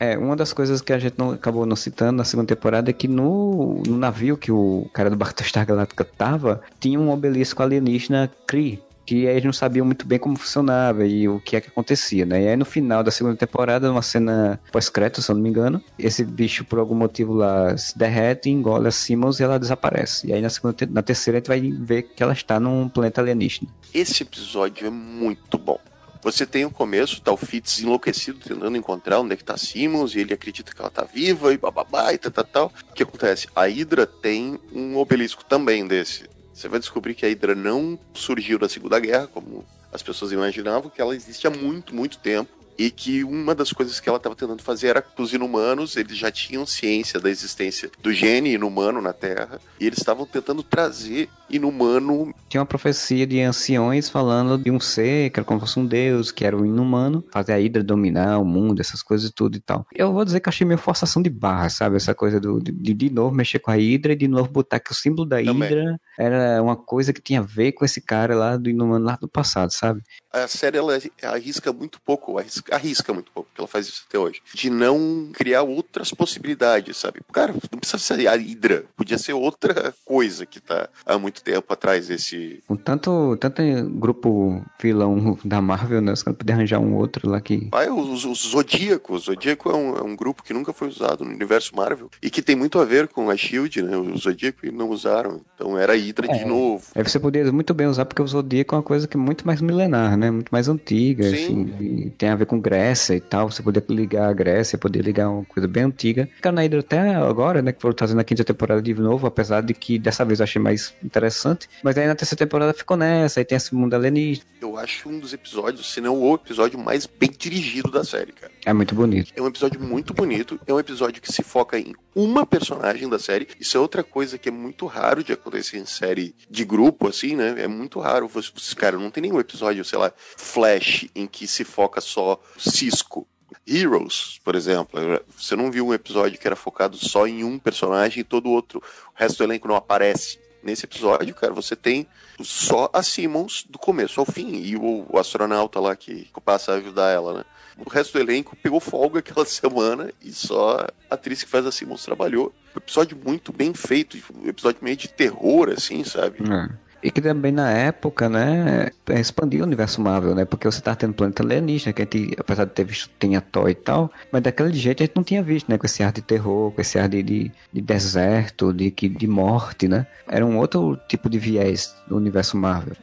É, uma das coisas que a gente não, acabou não citando na segunda temporada é que no, no navio que o cara do Battlestar Galactica tava, tinha um obelisco alienígena Kree, que eles não sabiam muito bem como funcionava e o que é que acontecia, né? E aí no final da segunda temporada, numa cena pós-crédito, se eu não me engano, esse bicho por algum motivo lá se derrete, engole a Simmons e ela desaparece. E aí na, segunda, na terceira a gente vai ver que ela está num planeta alienígena. Esse episódio é muito bom. Você tem o começo, tá o Fitz enlouquecido, tentando encontrar onde é que tá Simmons, e ele acredita que ela tá viva, e bababá, e tal, tal, tal. O que acontece? A Hydra tem um obelisco também desse você vai descobrir que a Hydra não surgiu da Segunda Guerra, como as pessoas imaginavam, que ela existe há muito, muito tempo e que uma das coisas que ela estava tentando fazer era que os inumanos, eles já tinham ciência da existência do gene inumano na Terra, e eles estavam tentando trazer inumano. Tinha uma profecia de anciões falando de um ser, que era como se fosse um deus, que era o inumano, fazer a Hydra dominar o mundo, essas coisas tudo e tal. Eu vou dizer que achei meio forçação de barra, sabe? Essa coisa do, de de novo mexer com a Hydra e de novo botar que o símbolo da Também. Hydra era uma coisa que tinha a ver com esse cara lá do inumano lá do passado, sabe? A série ela arrisca muito pouco, arrisca arrisca muito pouco, porque ela faz isso até hoje, de não criar outras possibilidades, sabe? Cara, não precisa ser a Hydra, podia ser outra coisa que tá há muito tempo atrás desse. Com tanto, tanto grupo vilão da Marvel, né? Os caras poderiam arranjar um outro lá que. Ah, é, os, os Zodíacos. O Zodíaco é um, é um, grupo que nunca foi usado no universo Marvel e que tem muito a ver com a Shield, né? O Zodíaco não usaram. Então era a Hydra é. de novo. Aí você poderia muito bem usar, porque o Zodíaco é uma coisa que é muito mais milenar, né? Muito mais antiga. Sim. Assim, tem a ver com Grécia e tal, você poder ligar a Grécia, poder ligar uma coisa bem antiga. Ficar na Hydra até agora, né, que foram trazendo a quinta temporada de novo, apesar de que dessa vez eu achei mais interessante. Mas aí na terceira temporada ficou nessa, aí tem esse mundo alienígena, eu acho um dos episódios, se não o episódio mais bem dirigido da série, cara. É muito bonito. É um episódio muito bonito, é um episódio que se foca em uma personagem da série. Isso é outra coisa que é muito raro de acontecer em série de grupo, assim, né? É muito raro. Você, cara, não tem nenhum episódio, sei lá, Flash, em que se foca só Cisco. Heroes, por exemplo, você não viu um episódio que era focado só em um personagem e todo o outro, o resto do elenco não aparece. Nesse episódio, cara, você tem só a Simmons do começo ao fim e o, o astronauta lá que, passa a ajudar ela, né? O resto do elenco pegou folga *laughs* aquela semana e só a atriz que faz a Simmons trabalhou. Um episódio muito bem feito, um episódio meio de terror, assim, sabe? É. E que também na época, né, expandiu o universo Marvel, né? Porque você tá tendo planeta alienígena, que a gente, apesar de ter visto, tinha Thor e tal, mas daquele jeito a gente não tinha visto, né? Com esse ar de terror, com esse ar de, de, de deserto, de, de morte, né? Era um outro tipo de viés do universo Marvel.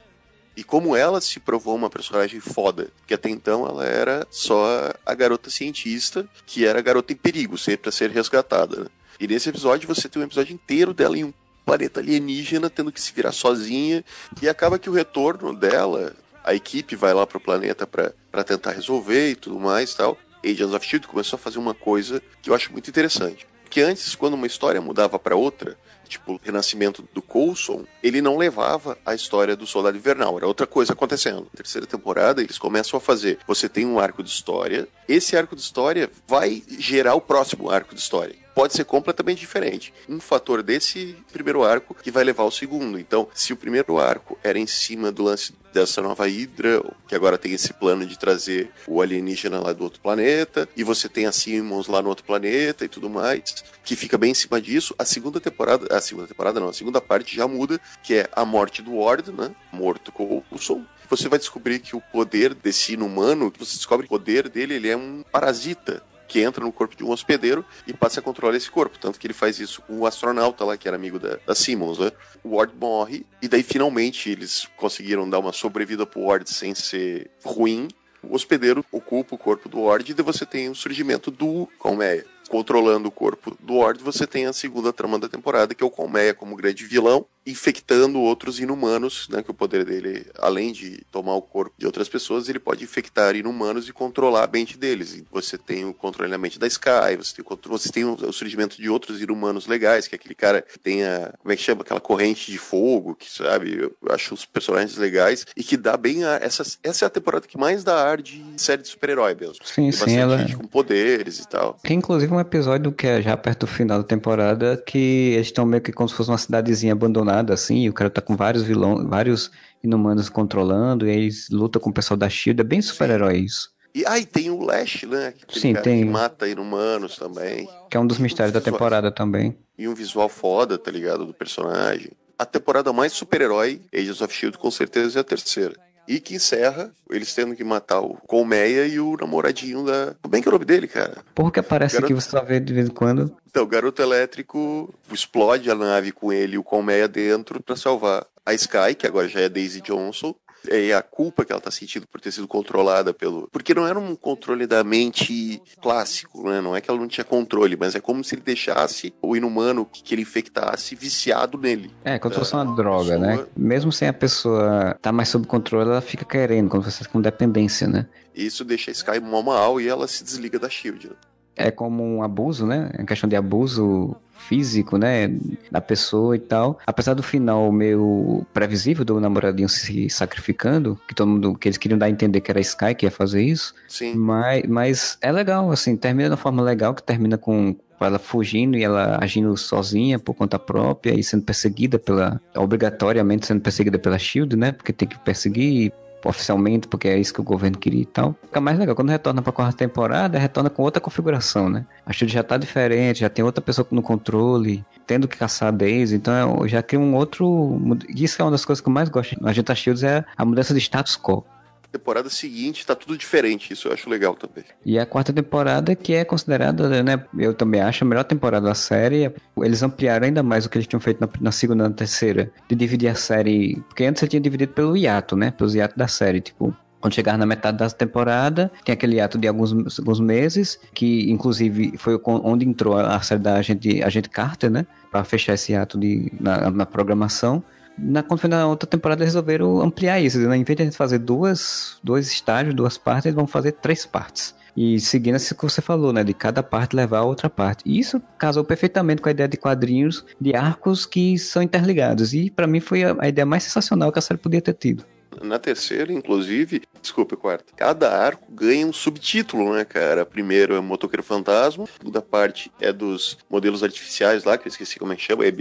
E como ela se provou uma personagem foda, que até então ela era só a garota cientista, que era a garota em perigo, sempre para ser resgatada. Né? E nesse episódio você tem um episódio inteiro dela em um planeta alienígena, tendo que se virar sozinha, e acaba que o retorno dela, a equipe vai lá pro planeta para tentar resolver e tudo mais e tal. Agents of Shield começou a fazer uma coisa que eu acho muito interessante. Que antes, quando uma história mudava para outra, tipo o renascimento do Coulson, ele não levava a história do Soldado Invernal, era outra coisa acontecendo. Na terceira temporada, eles começam a fazer. Você tem um arco de história, esse arco de história vai gerar o próximo arco de história pode ser completamente diferente. Um fator desse primeiro arco que vai levar ao segundo. Então, se o primeiro arco era em cima do lance dessa nova Hydra, que agora tem esse plano de trazer o alienígena lá do outro planeta, e você tem a Simmons lá no outro planeta e tudo mais, que fica bem em cima disso. A segunda temporada, a segunda temporada não, a segunda parte já muda, que é a morte do Ward, né? Morto com o Coulson. Você vai descobrir que o poder desse inumano, você descobre que o poder dele, ele é um parasita que entra no corpo de um hospedeiro e passa a controlar esse corpo. Tanto que ele faz isso com o astronauta lá, que era amigo da, da Simmons, né? O Ward morre, e daí finalmente eles conseguiram dar uma sobrevida pro Ward sem ser ruim. O hospedeiro ocupa o corpo do Ward e daí você tem o surgimento do Colmeia controlando o corpo do Ward, você tem a segunda trama da temporada, que é o Colmeia como grande vilão, infectando outros inumanos, né, que o poder dele, além de tomar o corpo de outras pessoas, ele pode infectar inumanos e controlar a mente deles. E você tem o controle da mente da Sky, você tem, o, você tem o surgimento de outros inumanos legais, que é aquele cara que tem a, como é que chama, aquela corrente de fogo, que sabe, eu acho os personagens legais, e que dá bem a, essa, essa é a temporada que mais dá ar de série de super-herói mesmo. Sim, tem sim, ela... gente com poderes e tal. Tem inclusive um episódio que é já perto do final da temporada, que eles estão meio que como se fosse uma cidadezinha abandonada nada, assim, e o cara tá com vários vilões, vários inumanos controlando, e eles lutam com o pessoal da Shield, é bem super-herói isso. E aí tem o Lash, né? Aquele Sim, tem. Que mata inumanos também. Que é um dos mistérios da temporada também. E um visual foda, tá ligado? Do personagem. A temporada mais super-herói, Agents of Shield, com certeza é a terceira. E que encerra eles tendo que matar o Colmeia e o namoradinho da. Como é que é o nome dele, cara? Porra, que aparece garoto... aqui, você só vê de vez em quando. Então, o garoto elétrico explode a nave com ele e o Colmeia dentro para salvar a Sky, que agora já é Daisy Johnson, é a culpa que ela tá sentindo por ter sido controlada pelo. Porque não era um controle da mente clássico, né? Não é que ela não tinha controle, mas é como se ele deixasse o inumano que ele infectasse viciado nele. É, como se fosse uma droga, né? pessoa... né? Mesmo sem a pessoa tá mais sob controle, ela fica querendo, quando você com dependência, né? Isso deixa a Sky mal e ela se desliga da Shield. Né? é como um abuso, né? É questão de abuso físico, né? Da pessoa e tal. Apesar do final meio previsível do namoradinho se sacrificando, que todo mundo, que eles queriam dar a entender que era Sky que ia fazer isso. Sim. Mas, mas é legal, assim, termina de uma forma legal, que termina com ela fugindo e ela agindo sozinha por conta própria e sendo perseguida pela obrigatoriamente sendo perseguida pela Shield, né? Porque tem que perseguir oficialmente, porque é isso que o governo queria e tal. Fica mais legal. Quando retorna pra quarta temporada, retorna com outra configuração, né? A Shield já tá diferente, já tem outra pessoa no controle, tendo que caçar a Daisy, então já cria um outro. Isso é uma das coisas que eu mais gosto. A gente Shields é a mudança de status quo temporada seguinte tá tudo diferente, isso eu acho legal também. E a quarta temporada, que é considerada, né, eu também acho a melhor temporada da série, eles ampliaram ainda mais o que eles tinham feito na, na segunda e na terceira, de dividir a série, porque antes você tinha dividido pelo hiato, né, pelos hiatos da série, tipo, quando chegar na metade da temporada, tem aquele ato de alguns, alguns meses, que inclusive foi onde entrou a série da Agente, Agente Carter, né? Pra fechar esse ato de, na, na programação. Na, outra temporada, eles resolveram ampliar isso. Né? Em vez de a gente fazer duas, dois estágios, duas partes, eles vão fazer três partes. E seguindo isso que você falou, né? De cada parte levar a outra parte. E isso casou perfeitamente com a ideia de quadrinhos, de arcos que são interligados. E para mim foi a ideia mais sensacional que a série podia ter tido. Na terceira, inclusive, desculpe, quarta, cada arco ganha um subtítulo, né, cara? Primeiro é Motoqueiro Fantasma, segunda parte é dos modelos artificiais lá, que eu esqueci como é que chama, é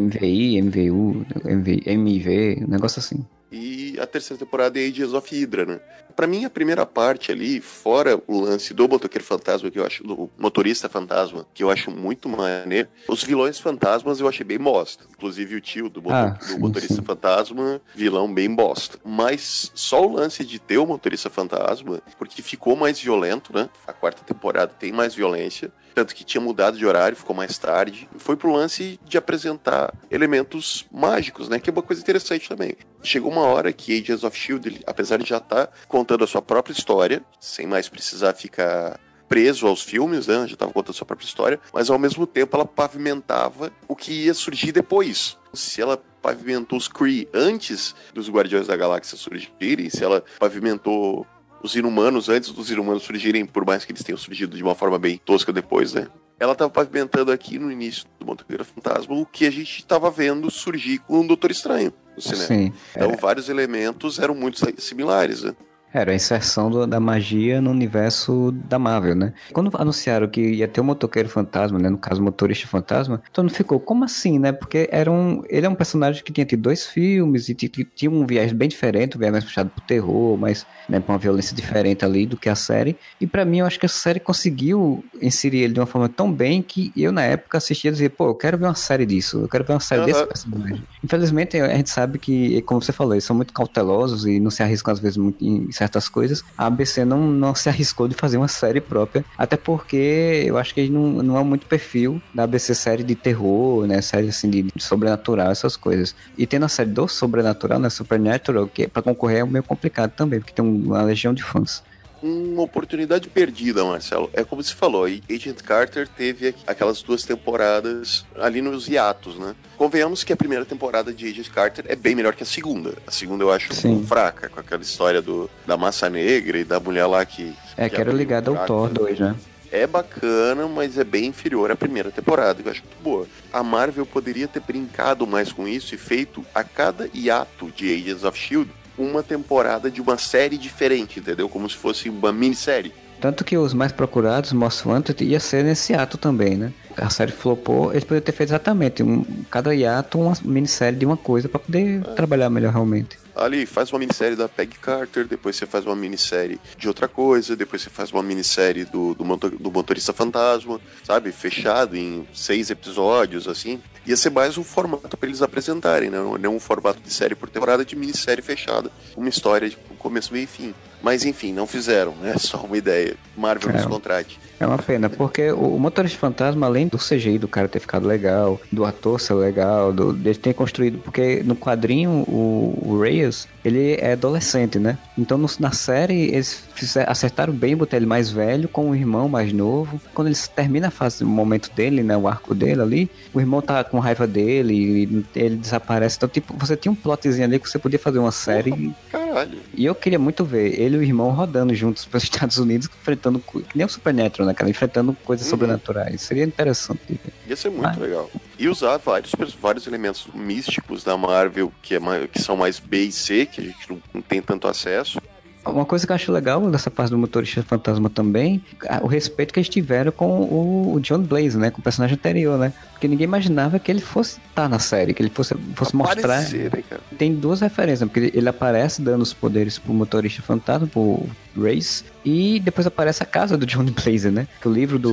MVI, MVU, MV, MV, um negócio assim. E a terceira temporada é Ages of Hydra, né? Pra mim, a primeira parte ali, fora o lance do motoqueiro fantasma, que eu acho, do motorista fantasma, que eu acho muito maneiro, os vilões fantasmas eu achei bem bosta. Inclusive o tio do, motor, ah, do motorista sim. fantasma, vilão bem bosta. Mas só o lance de ter o motorista fantasma, porque ficou mais violento, né? A quarta temporada tem mais violência tanto que tinha mudado de horário, ficou mais tarde. Foi pro lance de apresentar elementos mágicos, né? Que é uma coisa interessante também. Chegou uma hora que Agents of Shield, apesar de já estar tá contando a sua própria história, sem mais precisar ficar preso aos filmes, né? Já estava contando a sua própria história, mas ao mesmo tempo ela pavimentava o que ia surgir depois. Se ela pavimentou os Kree antes dos Guardiões da Galáxia surgirem, se ela pavimentou os inumanos antes dos inumanos surgirem, por mais que eles tenham surgido de uma forma bem tosca depois, né? Ela estava pavimentando aqui no início do Motoqueiro Fantasma o que a gente estava vendo surgir com o Doutor Estranho no cinema. Sim, então, é. vários elementos eram muito similares, né? Era a inserção do, da magia no universo da Marvel, né? Quando anunciaram que ia ter o um motoqueiro fantasma, né? No caso, o motorista fantasma, todo mundo ficou, como assim, né? Porque era um, ele é um personagem que tinha tido dois filmes e tinha um viés bem diferente, um viés mais puxado pro terror, mas né, pra uma violência diferente ali do que a série. E para mim, eu acho que a série conseguiu inserir ele de uma forma tão bem que eu, na época, assistia e dizia, pô, eu quero ver uma série disso, eu quero ver uma série uhum. desse personagem. Infelizmente, a gente sabe que, como você falou, eles são muito cautelosos e não se arriscam, às vezes, muito em certas coisas, a ABC não, não se arriscou de fazer uma série própria, até porque eu acho que não, não é muito perfil da ABC série de terror, né, série assim de, de sobrenatural, essas coisas. E tendo a série do sobrenatural, né, Supernatural, que é para concorrer é meio complicado também, porque tem uma legião de fãs uma oportunidade perdida, Marcelo. É como se falou, Agent Carter teve aquelas duas temporadas ali nos hiatos, né? Convenhamos que a primeira temporada de Agent Carter é bem melhor que a segunda. A segunda eu acho Sim. fraca, com aquela história do, da massa negra e da mulher lá que. É, que, que era ligada ao Thor 2, né? é bacana, mas é bem inferior à primeira temporada, eu acho muito boa. A Marvel poderia ter brincado mais com isso e feito a cada hiato de Agents of Shield uma temporada de uma série diferente, entendeu? Como se fosse uma minissérie. Tanto que os mais procurados, Most Wanted, ia ser nesse ato também, né? A série flopou, eles poderiam ter feito exatamente um, cada hiato uma minissérie de uma coisa para poder é. trabalhar melhor realmente. Ali, faz uma minissérie da Peg Carter, depois você faz uma minissérie de outra coisa, depois você faz uma minissérie do, do, motor, do motorista fantasma, sabe? Fechado em seis episódios, assim. Ia ser mais um formato para eles apresentarem, né? Não um formato de série por temporada, de minissérie fechada. Uma história de começo, meio e fim. Mas enfim, não fizeram, né? *laughs* Só uma ideia. Marvel é. nos contrate. É uma pena, porque o Motorista Fantasma, além do CGI do cara ter ficado legal, do ator ser legal, do, dele ter construído, porque no quadrinho o, o Reyes, ele é adolescente, né? Então no, na série eles fizeram, acertaram bem botar ele mais velho com o irmão mais novo. Quando ele termina a fase, o momento dele, né? O arco dele ali, o irmão tá com raiva dele e ele desaparece. Então, tipo, você tinha um plotzinho ali que você podia fazer uma série. Caralho. E eu queria muito ver ele e o irmão rodando juntos para os *laughs* Estados Unidos, enfrentando. Que nem o Supernatural, né, cara? Enfrentando coisas uhum. sobrenaturais. Seria interessante. Ia ser muito ah. legal. E usar vários, vários elementos místicos da Marvel, que, é mais, que são mais B e C, que a gente não, não tem tanto acesso. Uma coisa que eu acho legal dessa parte do motorista fantasma também, o respeito que eles tiveram com o John Blaze, né? Com o personagem anterior, né? Porque ninguém imaginava que ele fosse estar na série, que ele fosse, fosse mostrar. Né, Tem duas referências, porque ele aparece dando os poderes pro motorista fantasma, pro Race, e depois aparece a casa do John Blaze, né? Que o livro do,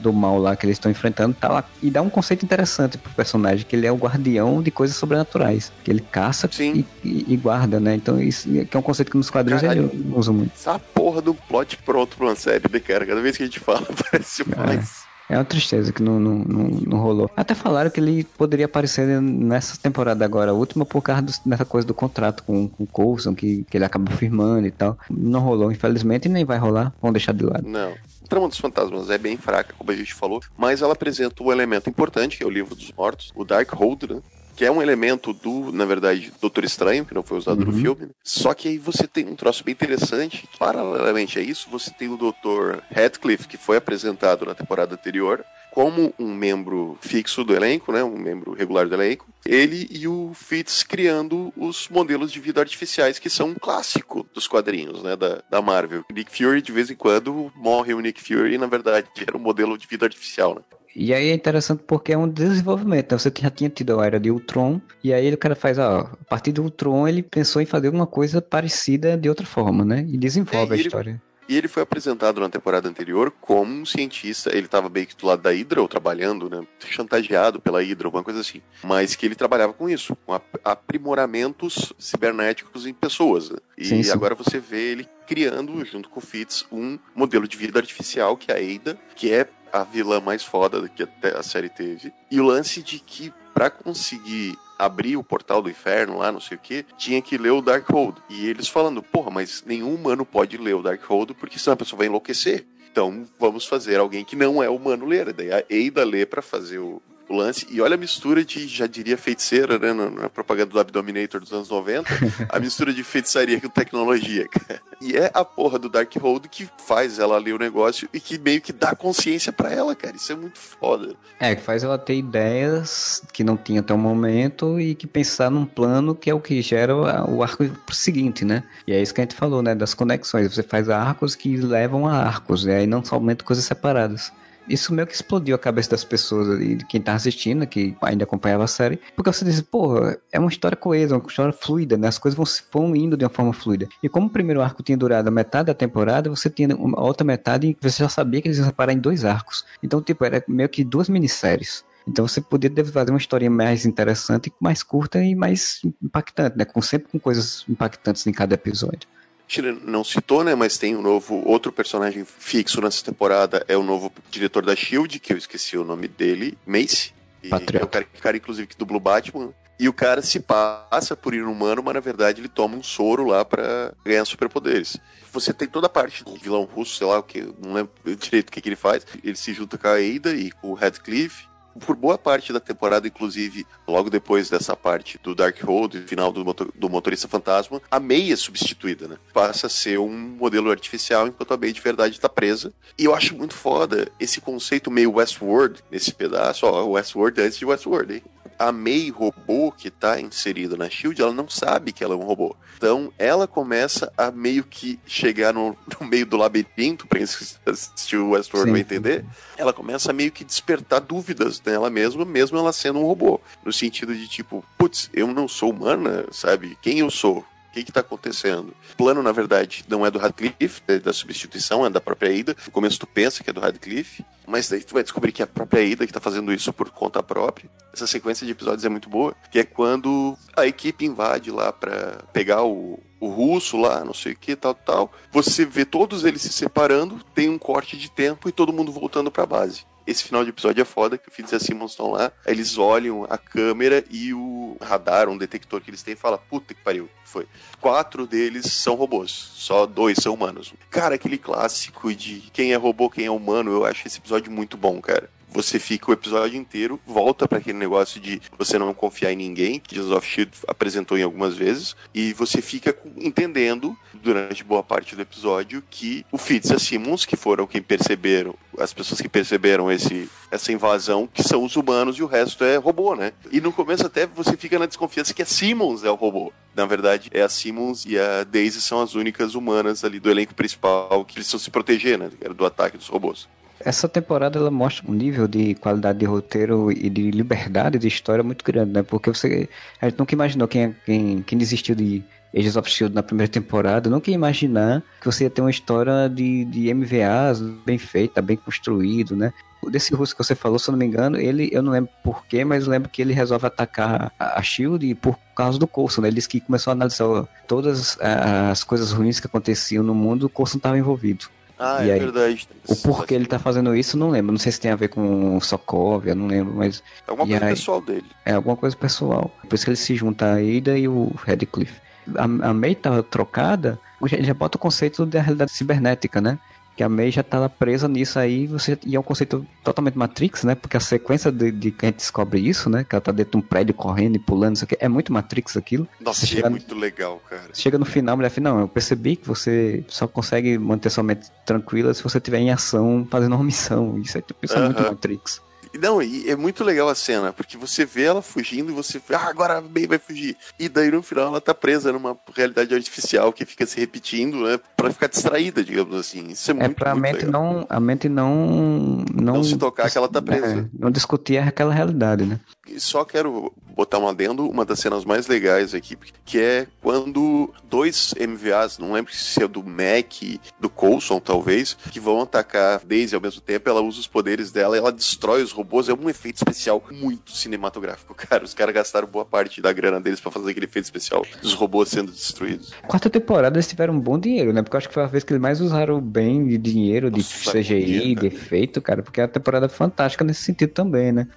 do mal lá que eles estão enfrentando tá lá. E dá um conceito interessante pro personagem, que ele é o guardião de coisas sobrenaturais. Que ele caça e, e, e, guarda, né? Então isso que é um conceito que nos quadrinhos Caralho, ele usa muito. Essa porra do plot pronto pra uma série, né, cara? Cada vez que a gente fala, *laughs* parece mais. É. É uma tristeza que não, não, não, não, rolou. Até falaram que ele poderia aparecer nessa temporada agora, a última, por causa do, dessa coisa do contrato com, com o Coulson, que, que ele acabou firmando e tal. Não rolou, infelizmente, e nem vai rolar. Vamos deixar de lado. Não. A trama dos fantasmas é bem fraca, como a gente falou, mas ela apresenta um elemento importante, que é o livro dos mortos, o Dark Hold, né? Que é um elemento do, na verdade, Doutor Estranho, que não foi usado uhum. no filme. Né? Só que aí você tem um troço bem interessante. Paralelamente a isso, você tem o Doutor Radcliffe, que foi apresentado na temporada anterior, como um membro fixo do elenco, né, um membro regular do elenco, ele e o Fitz criando os modelos de vida artificiais que são um clássico dos quadrinhos, né, da, da Marvel. Nick Fury de vez em quando morre o Nick Fury e na verdade *laughs* era um modelo de vida artificial, né? E aí é interessante porque é um desenvolvimento. Né? Você já tinha tido a era de Ultron, e aí o cara faz, ó, a partir do Ultron ele pensou em fazer alguma coisa parecida de outra forma, né? E desenvolve é, a história. E ele foi apresentado na temporada anterior como um cientista. Ele estava meio que do lado da Hydra, ou trabalhando, né? Chantageado pela Hydra, alguma coisa assim. Mas que ele trabalhava com isso, com aprimoramentos cibernéticos em pessoas. Né? E sim, sim. agora você vê ele criando, junto com o Fitz, um modelo de vida artificial, que é a Ada, que é a vilã mais foda que a série teve. E o lance de que, para conseguir abrir o portal do inferno lá, não sei o que, tinha que ler o Darkhold. E eles falando, porra, mas nenhum humano pode ler o Darkhold porque senão a pessoa vai enlouquecer. Então vamos fazer alguém que não é humano ler. Daí a Eida lê para fazer o, o lance. E olha a mistura de, já diria, feiticeira, né? Na, na propaganda do Abdominator dos anos 90. *laughs* a mistura de feitiçaria com tecnologia, cara. E é a porra do Darkhold que faz ela ler o negócio e que meio que dá consciência para ela, cara. Isso é muito foda. É, que faz ela ter ideias que não tinha até o momento e que pensar num plano que é o que gera o arco seguinte, né? E é isso que a gente falou, né? Das conexões. Você faz arcos que levam a arcos, né? E não somente coisas separadas isso meio que explodiu a cabeça das pessoas ali, de quem tá assistindo, que ainda acompanhava a série, porque você diz, porra, é uma história coesa, uma história fluida, né? As coisas vão, vão indo de uma forma fluida. E como o primeiro arco tinha durado a metade da temporada, você tinha uma outra metade e você já sabia que eles iam separar em dois arcos. Então, tipo, era meio que duas minisséries. Então você poderia fazer uma história mais interessante, mais curta e mais impactante, né? Com, sempre com coisas impactantes em cada episódio gente não citou, né? Mas tem um novo, outro personagem fixo nessa temporada é o novo diretor da Shield, que eu esqueci o nome dele, Mace. E é o cara, cara, inclusive, que dublou Batman. E o cara se passa por inumano, mas na verdade ele toma um soro lá para ganhar superpoderes. Você tem toda a parte do vilão russo, sei lá o que, não lembro direito o que, que ele faz. Ele se junta com a Ada e com o Radcliffe por boa parte da temporada, inclusive, logo depois dessa parte do Darkhold, final do, motor, do motorista fantasma, a May é substituída, né? Passa a ser um modelo artificial, enquanto a May de verdade está presa. E eu acho muito foda esse conceito meio Westworld nesse pedaço. Ó, Westworld antes de Westworld, hein? A May robô que está inserida na Shield, ela não sabe que ela é um robô. Então ela começa a meio que chegar no, *laughs* no meio do labirinto, para quem assistiu o Westworld vai entender. Ela começa a meio que despertar dúvidas nela mesma, mesmo ela sendo um robô. No sentido de tipo, putz, eu não sou humana, sabe? Quem eu sou? Que está acontecendo? O plano, na verdade, não é do Radcliffe, é da substituição, é da própria Ida. No começo tu pensa que é do Radcliffe, mas daí tu vai descobrir que é a própria Ida que está fazendo isso por conta própria. Essa sequência de episódios é muito boa, que é quando a equipe invade lá para pegar o, o russo lá, não sei o que, tal, tal. Você vê todos eles se separando, tem um corte de tempo e todo mundo voltando para a base. Esse final de episódio é foda, que o Fitz e a Simmons estão lá, eles olham a câmera e o radar, um detector que eles têm, fala, puta que pariu, foi. Quatro deles são robôs, só dois são humanos. Cara, aquele clássico de quem é robô, quem é humano, eu acho esse episódio muito bom, cara você fica o episódio inteiro, volta para aquele negócio de você não confiar em ninguém, que Jesus of Shield apresentou em algumas vezes, e você fica entendendo durante boa parte do episódio que o Fitz e a Simmons, que foram quem perceberam, as pessoas que perceberam esse, essa invasão, que são os humanos e o resto é robô, né? E no começo até você fica na desconfiança que a Simmons é o robô. Na verdade, é a Simmons e a Daisy são as únicas humanas ali do elenco principal que precisam se proteger, né? Do ataque dos robôs. Essa temporada ela mostra um nível de qualidade de roteiro e de liberdade de história muito grande, né? Porque você. A gente nunca imaginou quem, quem, quem desistiu de Agents of Shield na primeira temporada, nunca ia imaginar que você ia ter uma história de, de MVAs bem feita, bem construído, né? Desse russo que você falou, se eu não me engano, ele, eu não lembro porquê, mas eu lembro que ele resolve atacar a, a Shield por causa do Coulson, né? Ele disse que começou a analisar todas as coisas ruins que aconteciam no mundo, o Coulson estava envolvido. Ah, e é aí, verdade. O porquê ele tá fazendo isso, não lembro. Não sei se tem a ver com Sokovia, não lembro, mas. É alguma coisa aí, pessoal dele. É alguma coisa pessoal. Por isso que ele se junta a Ada e o Radcliffe. A, a May tá trocada, já bota o conceito da realidade cibernética, né? Que a May já tá lá presa nisso aí, você e é um conceito totalmente Matrix, né? Porque a sequência de, de que a gente descobre isso, né? Que ela tá dentro de um prédio correndo e pulando, isso aqui, é muito Matrix aquilo. Nossa, é chega, muito legal, cara. Chega no final, a mulher fala, não, eu percebi que você só consegue manter sua mente tranquila se você estiver em ação fazendo uma missão. Isso é, isso é uh -huh. muito Matrix. Não, e é muito legal a cena, porque você vê ela fugindo e você ah, agora a May vai fugir. E daí no final ela tá presa numa realidade artificial que fica se repetindo, né? Pra ficar distraída, digamos assim. Isso é, é muito, pra muito mente legal. não A mente não. Não, não se tocar que ela tá presa. É, não discutir aquela realidade, né? Só quero botar um adendo, uma das cenas mais legais aqui, que é quando dois MVAs, não lembro se é do Mac, do Coulson, talvez, que vão atacar Daisy ao mesmo tempo, ela usa os poderes dela e ela destrói os robôs. É um efeito especial muito cinematográfico, *laughs* cara. Os caras gastaram boa parte da grana deles para fazer aquele efeito especial dos robôs sendo destruídos. Quarta temporada eles tiveram um bom dinheiro, né? Porque eu acho que foi a vez que eles mais usaram bem de dinheiro, de Nossa, CGI, de efeito, cara, porque é a temporada é fantástica nesse sentido também, né?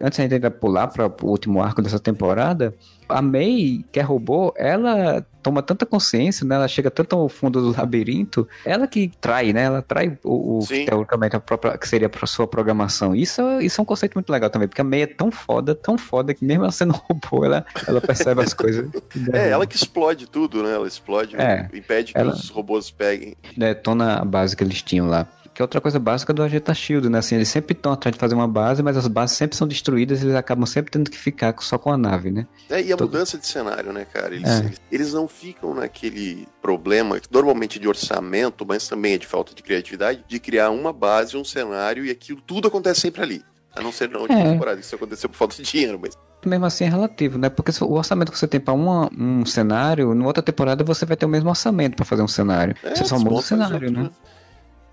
Antes a gente ainda pular para o último arco dessa temporada, a May, que é robô, ela toma tanta consciência, né? Ela chega tanto ao fundo do labirinto, ela que trai, né? Ela trai o, o teoricamente a própria que seria para sua programação. Isso, isso é um conceito muito legal também, porque a May é tão foda, tão foda que mesmo ela sendo *laughs* robô, ela, ela percebe as coisas. *laughs* é, ela que explode tudo, né? Ela explode, é, impede que ela, os robôs peguem. Detona a base que eles tinham lá que é outra coisa básica do Agenda Shield, né? Assim, eles sempre estão atrás de fazer uma base, mas as bases sempre são destruídas e eles acabam sempre tendo que ficar só com a nave, né? É, e a Todo... mudança de cenário, né, cara? Eles, é. eles não ficam naquele problema, normalmente de orçamento, mas também é de falta de criatividade, de criar uma base, um cenário e aquilo tudo acontece sempre ali. A não ser na última é. temporada, isso aconteceu por falta de dinheiro, mas mesmo assim é relativo, né? Porque o orçamento que você tem para um cenário, na outra temporada você vai ter o mesmo orçamento para fazer um cenário. É, você só muda o cenário, né?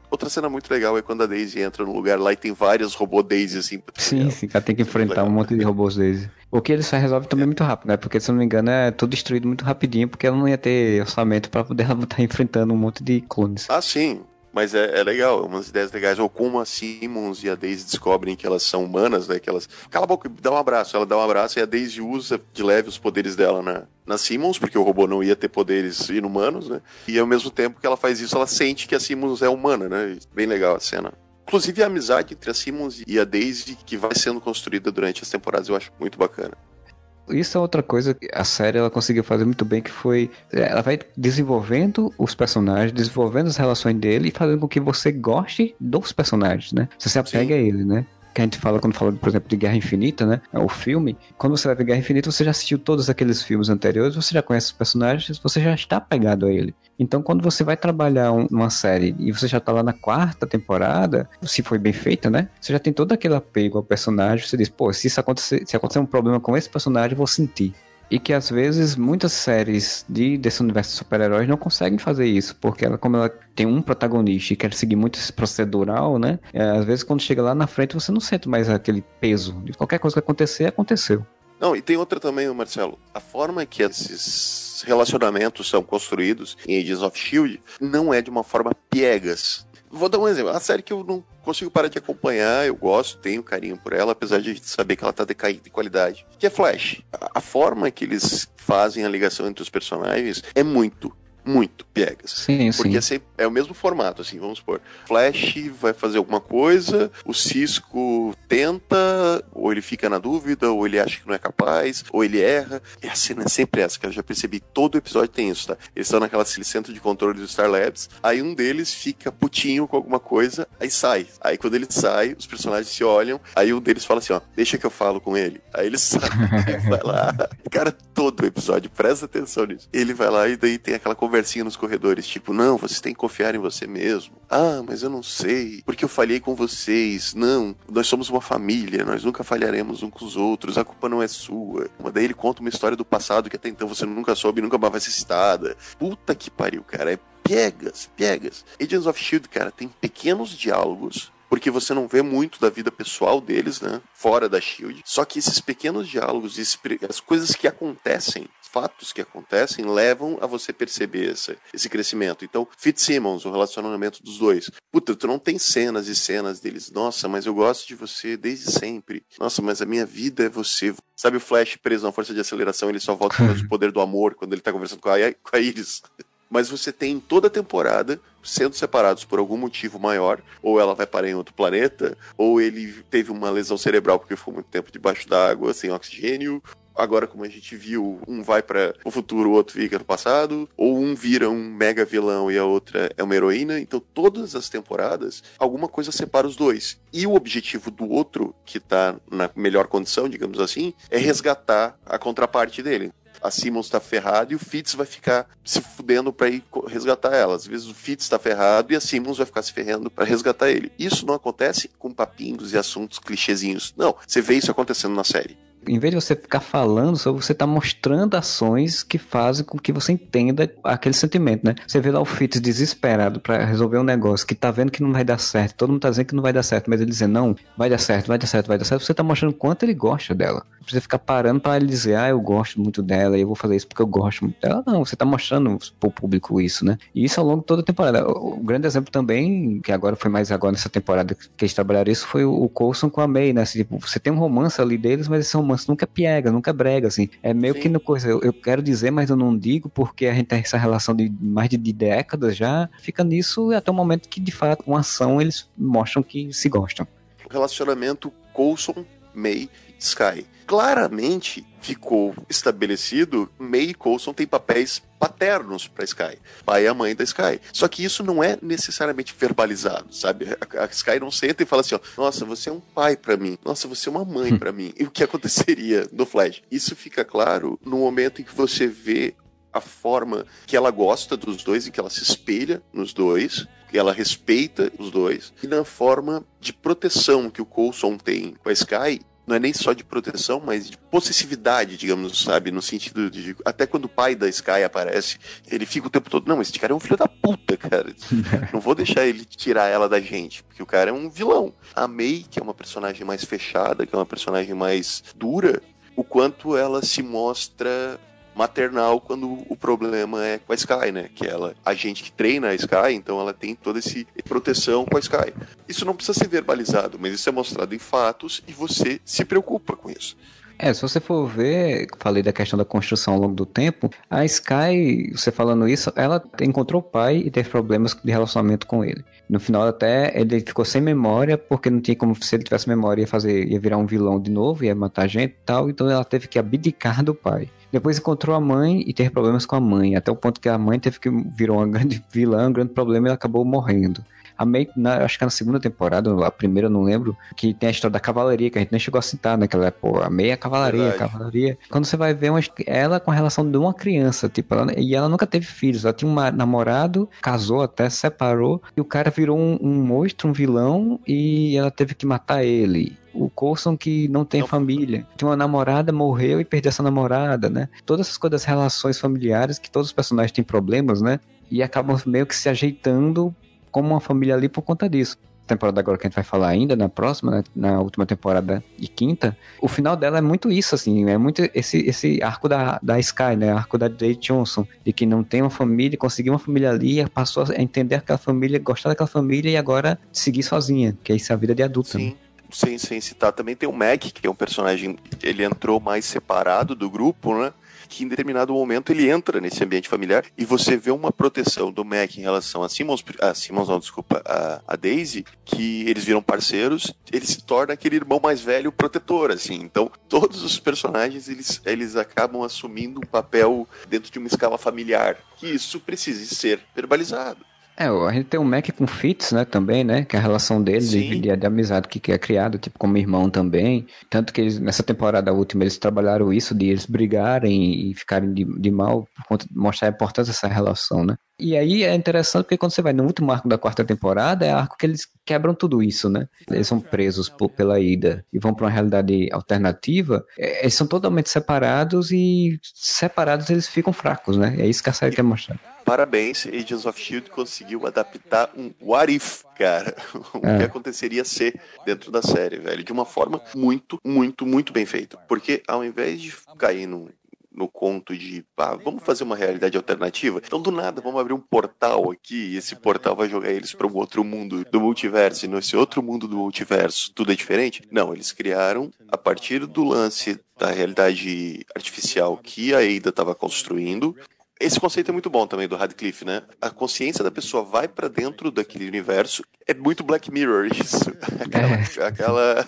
Outra cena muito legal é quando a Daisy entra no lugar lá e tem vários robôs Daisy, assim. Sim, sim, ela tem que enfrentar um monte de robôs Daisy. O que eles resolve também é. muito rápido, né? Porque, se não me engano, é tudo destruído muito rapidinho, porque ela não ia ter orçamento pra poder ela estar *laughs* enfrentando um monte de clones. Ah, sim. Mas é, é, legal, umas ideias legais. Ou como a Simmons e a Daisy descobrem que elas são humanas, né? Que elas. Cala a boca, dá um abraço. Ela dá um abraço e a Daisy usa de leve os poderes dela na, na Simmons, porque o robô não ia ter poderes inumanos, né? E ao mesmo tempo que ela faz isso, ela sente que a Simmons é humana, né? Bem legal a cena. Inclusive a amizade entre a Simmons e a Daisy, que vai sendo construída durante as temporadas, eu acho muito bacana. Isso é outra coisa que a série ela conseguiu fazer muito bem, que foi é, ela vai desenvolvendo os personagens, desenvolvendo as relações dele e fazendo com que você goste dos personagens, né? Você se apega Sim. a ele, né? Que a gente fala quando fala, por exemplo, de Guerra Infinita, né? É o filme. Quando você vai ver Guerra Infinita, você já assistiu todos aqueles filmes anteriores, você já conhece os personagens, você já está apegado a ele. Então, quando você vai trabalhar um, uma série e você já está lá na quarta temporada, se foi bem feita, né? Você já tem todo aquele apego ao personagem. Você diz, pô, se isso acontecer, se acontecer um problema com esse personagem, eu vou sentir. E que às vezes muitas séries de, desse universo de super-heróis não conseguem fazer isso, porque ela, como ela tem um protagonista e quer seguir muito esse procedural, né? É, às vezes quando chega lá na frente você não sente mais aquele peso. De qualquer coisa que acontecer, aconteceu. Não, e tem outra também, Marcelo. A forma que esses relacionamentos são construídos em Agents of Shield não é de uma forma piegas. Vou dar um exemplo. A série que eu não consigo parar de acompanhar, eu gosto, tenho carinho por ela, apesar de a gente saber que ela tá decaindo de qualidade. Que é Flash. A forma que eles fazem a ligação entre os personagens é muito, muito piegas. Sim, Porque sim. É, é o mesmo formato, assim, vamos supor. Flash vai fazer alguma coisa, o Cisco tenta, ou ele fica na dúvida, ou ele acha que não é capaz, ou ele erra. E a cena é sempre essa, que eu já percebi. Todo episódio tem isso, tá? Eles estão naquela centro de controle do Star Labs, aí um deles fica putinho com alguma coisa, aí sai. Aí quando ele sai, os personagens se olham, aí um deles fala assim, ó, deixa que eu falo com ele. Aí ele *laughs* sai, vai lá. Cara, todo episódio, presta atenção nisso. Ele vai lá e daí tem aquela conversa conversinha nos corredores, tipo, não, vocês têm que confiar em você mesmo. Ah, mas eu não sei, porque eu falhei com vocês. Não, nós somos uma família, nós nunca falharemos uns com os outros, a culpa não é sua. Mas daí ele conta uma história do passado que até então você nunca soube nunca mais vai ser citada. Puta que pariu, cara, é piegas, piegas. Agents of Shield, cara, tem pequenos diálogos porque você não vê muito da vida pessoal deles, né? Fora da Shield. Só que esses pequenos diálogos, as coisas que acontecem fatos que acontecem levam a você perceber esse, esse crescimento. Então, Fitzsimmons, o relacionamento dos dois. Puta, tu não tem cenas e cenas deles. Nossa, mas eu gosto de você desde sempre. Nossa, mas a minha vida é você. Sabe o Flash preso na força de aceleração, ele só volta com o *laughs* poder do amor quando ele tá conversando com a, com a Iris. *laughs* mas você tem toda a temporada sendo separados por algum motivo maior, ou ela vai parar em outro planeta, ou ele teve uma lesão cerebral porque ficou muito tempo debaixo d'água, sem oxigênio, Agora, como a gente viu, um vai para o futuro, o outro fica no passado, ou um vira um mega vilão e a outra é uma heroína. Então, todas as temporadas, alguma coisa separa os dois. E o objetivo do outro, que tá na melhor condição, digamos assim, é resgatar a contraparte dele a Simmons tá ferrada e o Fitz vai ficar se fudendo para ir resgatar ela. Às vezes o Fitz tá ferrado e a Simmons vai ficar se ferrando para resgatar ele. Isso não acontece com papinhos e assuntos clichêzinhos. Não, você vê isso acontecendo na série em vez de você ficar falando, você está mostrando ações que fazem com que você entenda aquele sentimento, né? Você vê lá o Fitz desesperado para resolver um negócio que tá vendo que não vai dar certo, todo mundo tá dizendo que não vai dar certo, mas ele dizendo, não, vai dar certo, vai dar certo, vai dar certo, você tá mostrando quanto ele gosta dela. Você ficar parando para ele dizer, ah, eu gosto muito dela e eu vou fazer isso porque eu gosto muito dela. Não, você tá mostrando pro público isso, né? E isso ao longo de toda a temporada. O grande exemplo também, que agora foi mais agora nessa temporada que eles trabalharam isso, foi o Coulson com a May, né? Assim, tipo, você tem um romance ali deles, mas esse romance nunca piega, nunca é brega, assim. É meio Sim. que no coisa, eu, eu, quero dizer, mas eu não digo, porque a gente tem essa relação de mais de, de décadas já, fica nisso até o momento que, de fato, uma ação eles mostram que se gostam. O relacionamento Coulson, May, Sky claramente ficou estabelecido, May e Coulson têm papéis paternos para Sky, pai e a mãe da Sky. Só que isso não é necessariamente verbalizado, sabe? A, a Sky não senta e fala assim, ó, nossa, você é um pai para mim, nossa, você é uma mãe para mim. E o que *laughs* aconteceria no Flash? Isso fica claro no momento em que você vê a forma que ela gosta dos dois e que ela se espelha nos dois, que ela respeita os dois, e na forma de proteção que o Coulson tem com a Sky não é nem só de proteção, mas de possessividade, digamos, sabe? No sentido de. Até quando o pai da Sky aparece, ele fica o tempo todo. Não, esse cara é um filho da puta, cara. *laughs* Não vou deixar ele tirar ela da gente, porque o cara é um vilão. A May, que é uma personagem mais fechada, que é uma personagem mais dura, o quanto ela se mostra maternal quando o problema é com a Sky, né? Que ela, a gente que treina a Sky, então ela tem toda essa proteção com a Sky. Isso não precisa ser verbalizado, mas isso é mostrado em fatos e você se preocupa com isso. É, se você for ver, falei da questão da construção ao longo do tempo, a Sky, você falando isso, ela encontrou o pai e teve problemas de relacionamento com ele. No final até ele ficou sem memória, porque não tinha como se ele tivesse memória ia fazer, ia virar um vilão de novo, ia matar gente e tal, então ela teve que abdicar do pai. Depois encontrou a mãe e teve problemas com a mãe, até o ponto que a mãe teve que virou uma grande vilã, um grande problema e ela acabou morrendo. A May, na, acho que na segunda temporada, a primeira eu não lembro, que tem a história da cavalaria, que a gente nem chegou a citar, né? Que ela é, pô, a May é a cavalaria, a cavalaria. Quando você vai ver uma, ela com a relação de uma criança, tipo, ela, e ela nunca teve filhos, ela tinha um namorado, casou até, separou, e o cara virou um, um monstro, um vilão, e ela teve que matar ele o Coulson que não tem não. família. Tinha uma namorada, morreu e perdeu essa namorada, né? Todas essas coisas, relações familiares, que todos os personagens têm problemas, né? E acabam meio que se ajeitando como uma família ali por conta disso. Temporada agora que a gente vai falar ainda, na próxima, né, na última temporada de quinta, o final dela é muito isso, assim, é muito esse, esse arco da, da Sky, né, arco da Jay Johnson, de que não tem uma família, conseguiu uma família ali, passou a entender aquela família, gostar daquela família e agora seguir sozinha, que é isso a vida de adulta. Sim. Né? Sem, sem citar também tem o Mac, que é um personagem, ele entrou mais separado do grupo, né? Que em determinado momento ele entra nesse ambiente familiar e você vê uma proteção do Mac em relação a Simmons, a Simmons não, desculpa, a, a Daisy, que eles viram parceiros, ele se torna aquele irmão mais velho protetor, assim. Então, todos os personagens, eles, eles acabam assumindo um papel dentro de uma escala familiar, que isso precise ser verbalizado. É, a gente tem o Mac com Fitz, né, também, né, que é a relação dele de, de, de, amizade que, que é criada, tipo, como irmão também. Tanto que eles, nessa temporada última eles trabalharam isso de eles brigarem e ficarem de, de mal, por conta de mostrar a importância dessa relação, né. E aí é interessante porque quando você vai no último arco da quarta temporada, é arco que eles quebram tudo isso, né? Eles são presos por, pela ida e vão para uma realidade alternativa. É, eles são totalmente separados e separados eles ficam fracos, né? É isso que a série quer mostrar parabéns, Agents of Shield conseguiu adaptar um what if, cara. *laughs* o é. que aconteceria ser dentro da série, velho, de uma forma muito, muito, muito bem feita. Porque ao invés de cair no, no conto de ah, vamos fazer uma realidade alternativa. Então, do nada, vamos abrir um portal aqui e esse portal vai jogar eles para um outro mundo do multiverso. E nesse outro mundo do multiverso tudo é diferente? Não, eles criaram a partir do lance da realidade artificial que a Ada estava construindo Esse conceito é muito bom também do Radcliffe, né? A consciência da pessoa vai para dentro daquele universo. É muito Black Mirror isso. *laughs* Aquela, é. aquela,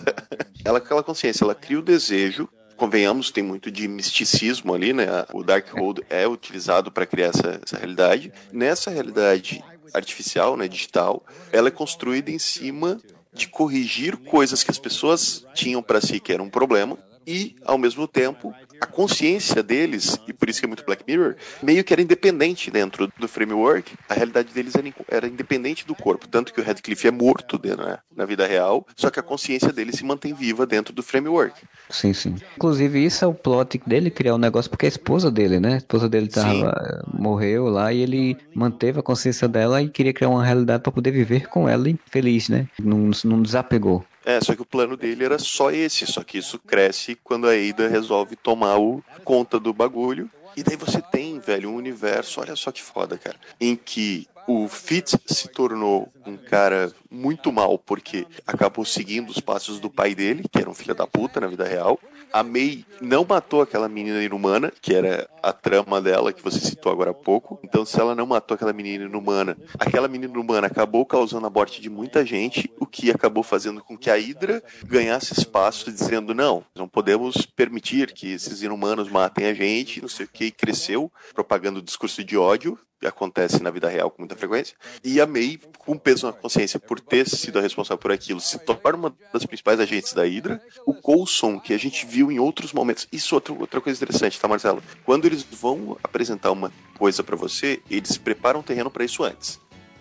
ela, aquela consciência, ela cria o desejo, convenhamos, tem muito de misticismo ali, né? O Darkhold é utilizado para criar essa, essa realidade. Nessa realidade artificial, né, digital, ela é construída em cima de corrigir coisas que as pessoas tinham para si que era um problema e, ao mesmo tempo, a consciência deles, e por isso que é muito Black Mirror, meio que era independente dentro do framework. A realidade deles era, era independente do corpo. Tanto que o Radcliffe é morto dentro, né, na vida real, só que a consciência dele se mantém viva dentro do framework. Sim, sim. Inclusive, isso é o plot dele criar o um negócio, porque a esposa dele, né? A esposa dele tava, morreu lá e ele manteve a consciência dela e queria criar uma realidade para poder viver com ela feliz, né? Não, não desapegou. É, só que o plano dele era só esse, só que isso cresce quando a Ada resolve tomar o conta do bagulho. E daí você tem, velho, um universo, olha só que foda, cara, em que o Fitz se tornou um cara muito mal porque acabou seguindo os passos do pai dele, que era um filho da puta na vida real. A May não matou aquela menina inumana, que era a trama dela que você citou agora há pouco. Então, se ela não matou aquela menina inumana, aquela menina inumana acabou causando a morte de muita gente, o que acabou fazendo com que a Hydra ganhasse espaço, dizendo: não, não podemos permitir que esses inumanos matem a gente, não sei o que, e cresceu propagando o discurso de ódio acontece na vida real com muita frequência. E a com peso na consciência por ter sido a responsável por aquilo, se torna uma das principais agentes da Hydra. O Coulson, que a gente viu em outros momentos. Isso outra, outra coisa interessante, tá, Marcelo? Quando eles vão apresentar uma coisa para você, eles preparam o terreno para isso antes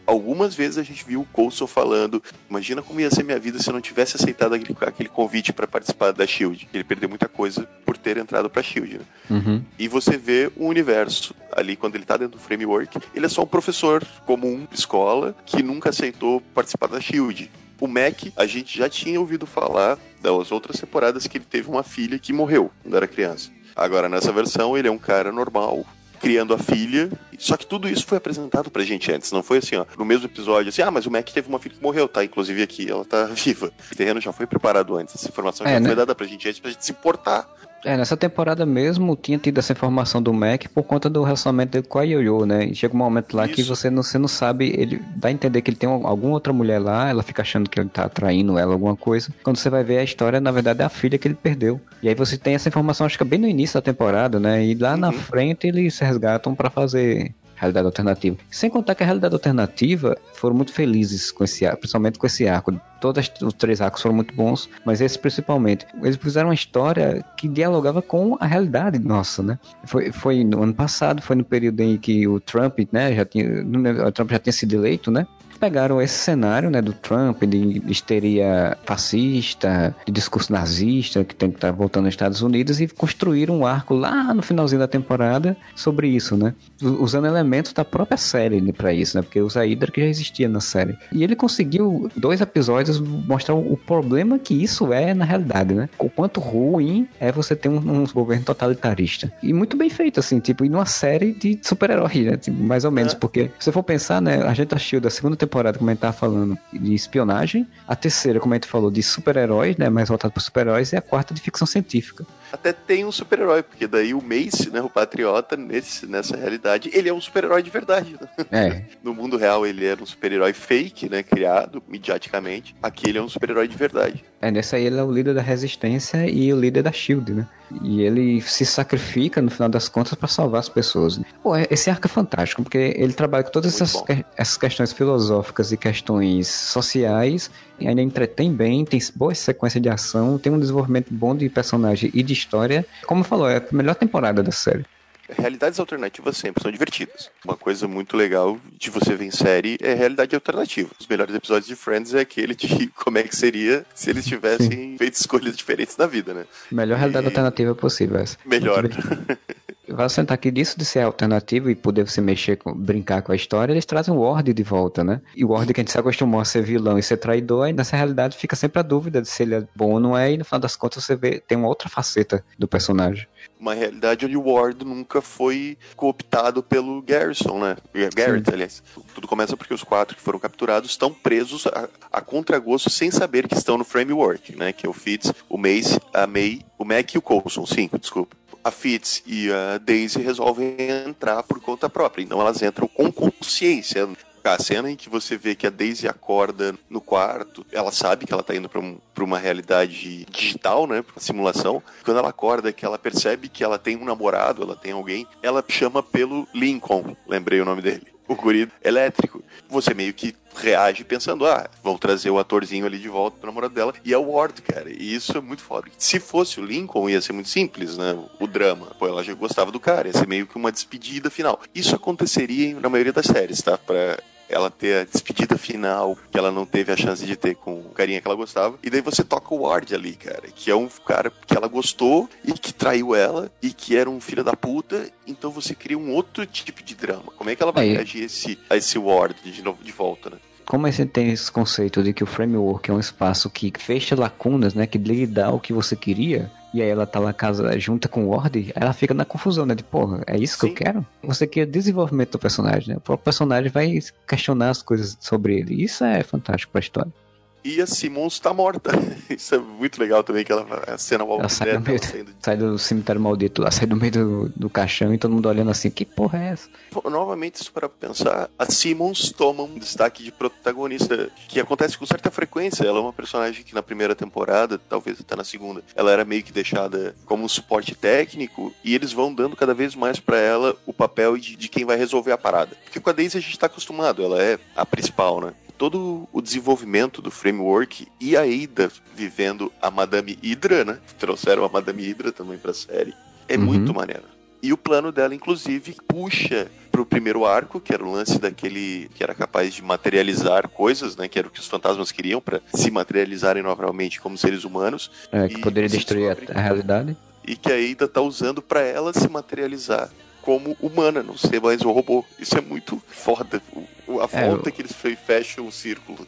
algumas vezes a gente viu o Coulson falando: Imagina como ia ser minha vida se eu não tivesse aceitado aquele, aquele convite para participar da Shield. Ele perdeu muita coisa por ter entrado pra Shield. Né? Uhum. E você vê o universo ali, quando ele tá dentro do framework, ele é só um professor comum de escola que nunca aceitou participar da Shield. O Mac, a gente já tinha ouvido falar das outras temporadas que ele teve uma filha que morreu quando era criança. Agora, nessa versão, ele é um cara normal, criando a filha. Só que tudo isso foi apresentado pra gente antes. Não foi assim, ó, no mesmo episódio, assim, ah, mas o Mac teve uma filha que morreu, tá? Inclusive aqui, ela tá *laughs* viva. O terreno já foi preparado antes. Essa informação é, já né? foi dada pra gente antes pra gente se importar é, nessa temporada mesmo tinha tido essa informação do Mac por conta do relacionamento dele com a Yoyo, né? E chega um momento lá Isso. que você não, você não sabe, ele dá a entender que ele tem alguma outra mulher lá, ela fica achando que ele tá traindo ela, alguma coisa. Quando você vai ver a história, na verdade é a filha que ele perdeu. E aí você tem essa informação, acho que é bem no início da temporada, né? E lá uhum. na frente eles se resgatam para fazer realidade alternativa. Sem contar que a realidade alternativa foram muito felizes com esse arco, principalmente com esse arco. Todos os três arcos foram muito bons, mas esse principalmente. Eles fizeram uma história que dialogava com a realidade nossa, né? Foi, foi no ano passado, foi no período em que o Trump, né, já tinha, o Trump já tinha sido eleito, né? Pegaram esse cenário, né, do Trump, de histeria fascista, de discurso nazista, que tem que estar voltando aos Estados Unidos, e construíram um arco lá no finalzinho da temporada sobre isso, né? Usando elementos da própria série né, para isso, né? Porque usa a Hydra que já existia na série. E ele conseguiu, dois episódios, mostrar o problema que isso é na realidade, né? O quanto ruim é você ter um, um governo totalitarista. E muito bem feito, assim, tipo, e numa série de super-herói, né? Tipo, mais ou menos, é. porque se você for pensar, né, a gente assistiu da segunda temporada temporada, como a gente tava falando, de espionagem. A terceira, como a gente falou, de super-heróis, né? Mais voltado para super-heróis. E a quarta de ficção científica. Até tem um super-herói, porque daí o Mace, né? O Patriota, nesse, nessa realidade, ele é um super-herói de verdade. Né? É. *laughs* No mundo real, ele era um super-herói fake, né? Criado mediaticamente. Aqui ele é um super-herói de verdade. É, nessa aí ele é o líder da resistência e o líder da SHIELD, né? E ele se sacrifica, no final das contas, para salvar as pessoas. Pô, é, esse arco é fantástico, porque ele trabalha com todas essas, que, essas questões filosóficas e questões sociais, ainda entretém bem, tem boa sequência de ação, tem um desenvolvimento bom de personagem e de história. Como falou, é a melhor temporada da série realidades alternativas sempre são divertidas. Uma coisa muito legal de você ver em série é realidade alternativa. Os melhores episódios de Friends é aquele de *laughs* como é que seria se eles tivessem Sim. feito escolhas diferentes na vida, né? Melhor realidade e... alternativa possível essa. Melhor. *laughs* Vai sentar aqui disso de ser alternativo e poder você mexer, com, brincar com a história, eles trazem o Ward de volta, né? E o Ward que a gente se acostumou a ser vilão e ser traidor, aí nessa realidade fica sempre a dúvida de se ele é bom ou não é, e no final das contas você vê, tem uma outra faceta do personagem uma realidade onde o Ward nunca foi cooptado pelo Garrison, né? Garrett, Sim. aliás. Tudo começa porque os quatro que foram capturados estão presos a, a contragosto sem saber que estão no framework, né? Que é o Fitz, o Mace, a May, o Mac e o Coulson. Cinco, desculpa. A Fitz e a Daisy resolvem entrar por conta própria. Então elas entram com consciência. A cena em que você vê que a Daisy acorda no quarto, ela sabe que ela tá indo pra, um, uma realidade digital, né? Pra simulação. Quando ela acorda, que ela percebe que ela tem um namorado, ela tem alguém, ela chama pelo Lincoln, lembrei o nome dele o guri elétrico. Você meio que reage pensando, ah, vão trazer o atorzinho ali de volta pro namorado dela. E é o Ward, cara. E isso é muito foda. Se fosse o Lincoln, ia ser muito simples, né? O drama. Pô, ela já gostava do cara. Ia ser meio que uma despedida final. Isso aconteceria na maioria das séries, tá? Pra ela ter a despedida final que ela não teve a chance de ter com o carinha que ela gostava. E daí você toca o Ward ali, cara, que é um cara que ela gostou e que traiu ela e que era um filho da puta. Então você cria um outro tipo de drama. Como é que ela vai reagir a esse, a esse Ward de novo de volta, né? Como você tem esse conceito de que o framework é um espaço que fecha lacunas, né, que lhe dá o que você queria, e aí ela tá lá casa junta com o Ward, ela fica na confusão, né? De porra, é isso Sim. que eu quero? Você quer desenvolvimento do personagem, né? O próprio personagem vai questionar as coisas sobre ele. Isso é fantástico pra história e a Simmons está morta. *laughs* Isso é muito legal também, que ela a cena ela sai, do meio, saindo... sai do cemitério maldito lá, *laughs* sai do meio do, do caixão e todo mundo olhando assim, que porra é essa? Novamente, isso para pensar, a Simmons toma um destaque de protagonista que acontece com certa frequência. Ela é uma personagem que na primeira temporada, talvez até na segunda, ela era meio que deixada como um suporte técnico e eles vão dando cada vez mais para ela o papel de, de quem vai resolver a parada. Porque com a Daisy a gente tá acostumado, ela é a principal, né? Todo o desenvolvimento do framework e a Ada vivendo a Madame Hydra, né? Trouxeram a Madame Hydra também pra série. É uhum. muito maneiro. E o plano dela, inclusive, puxa pro primeiro arco, que era o lance daquele que era capaz de materializar coisas, né? Que era o que os fantasmas queriam para se materializarem novamente como seres humanos. É, que poderia destruir a, a realidade. E que a Ada tá usando para ela se materializar como humana, não ser mais um robô. Isso é muito foda. A volta é, que eles fecham o círculo.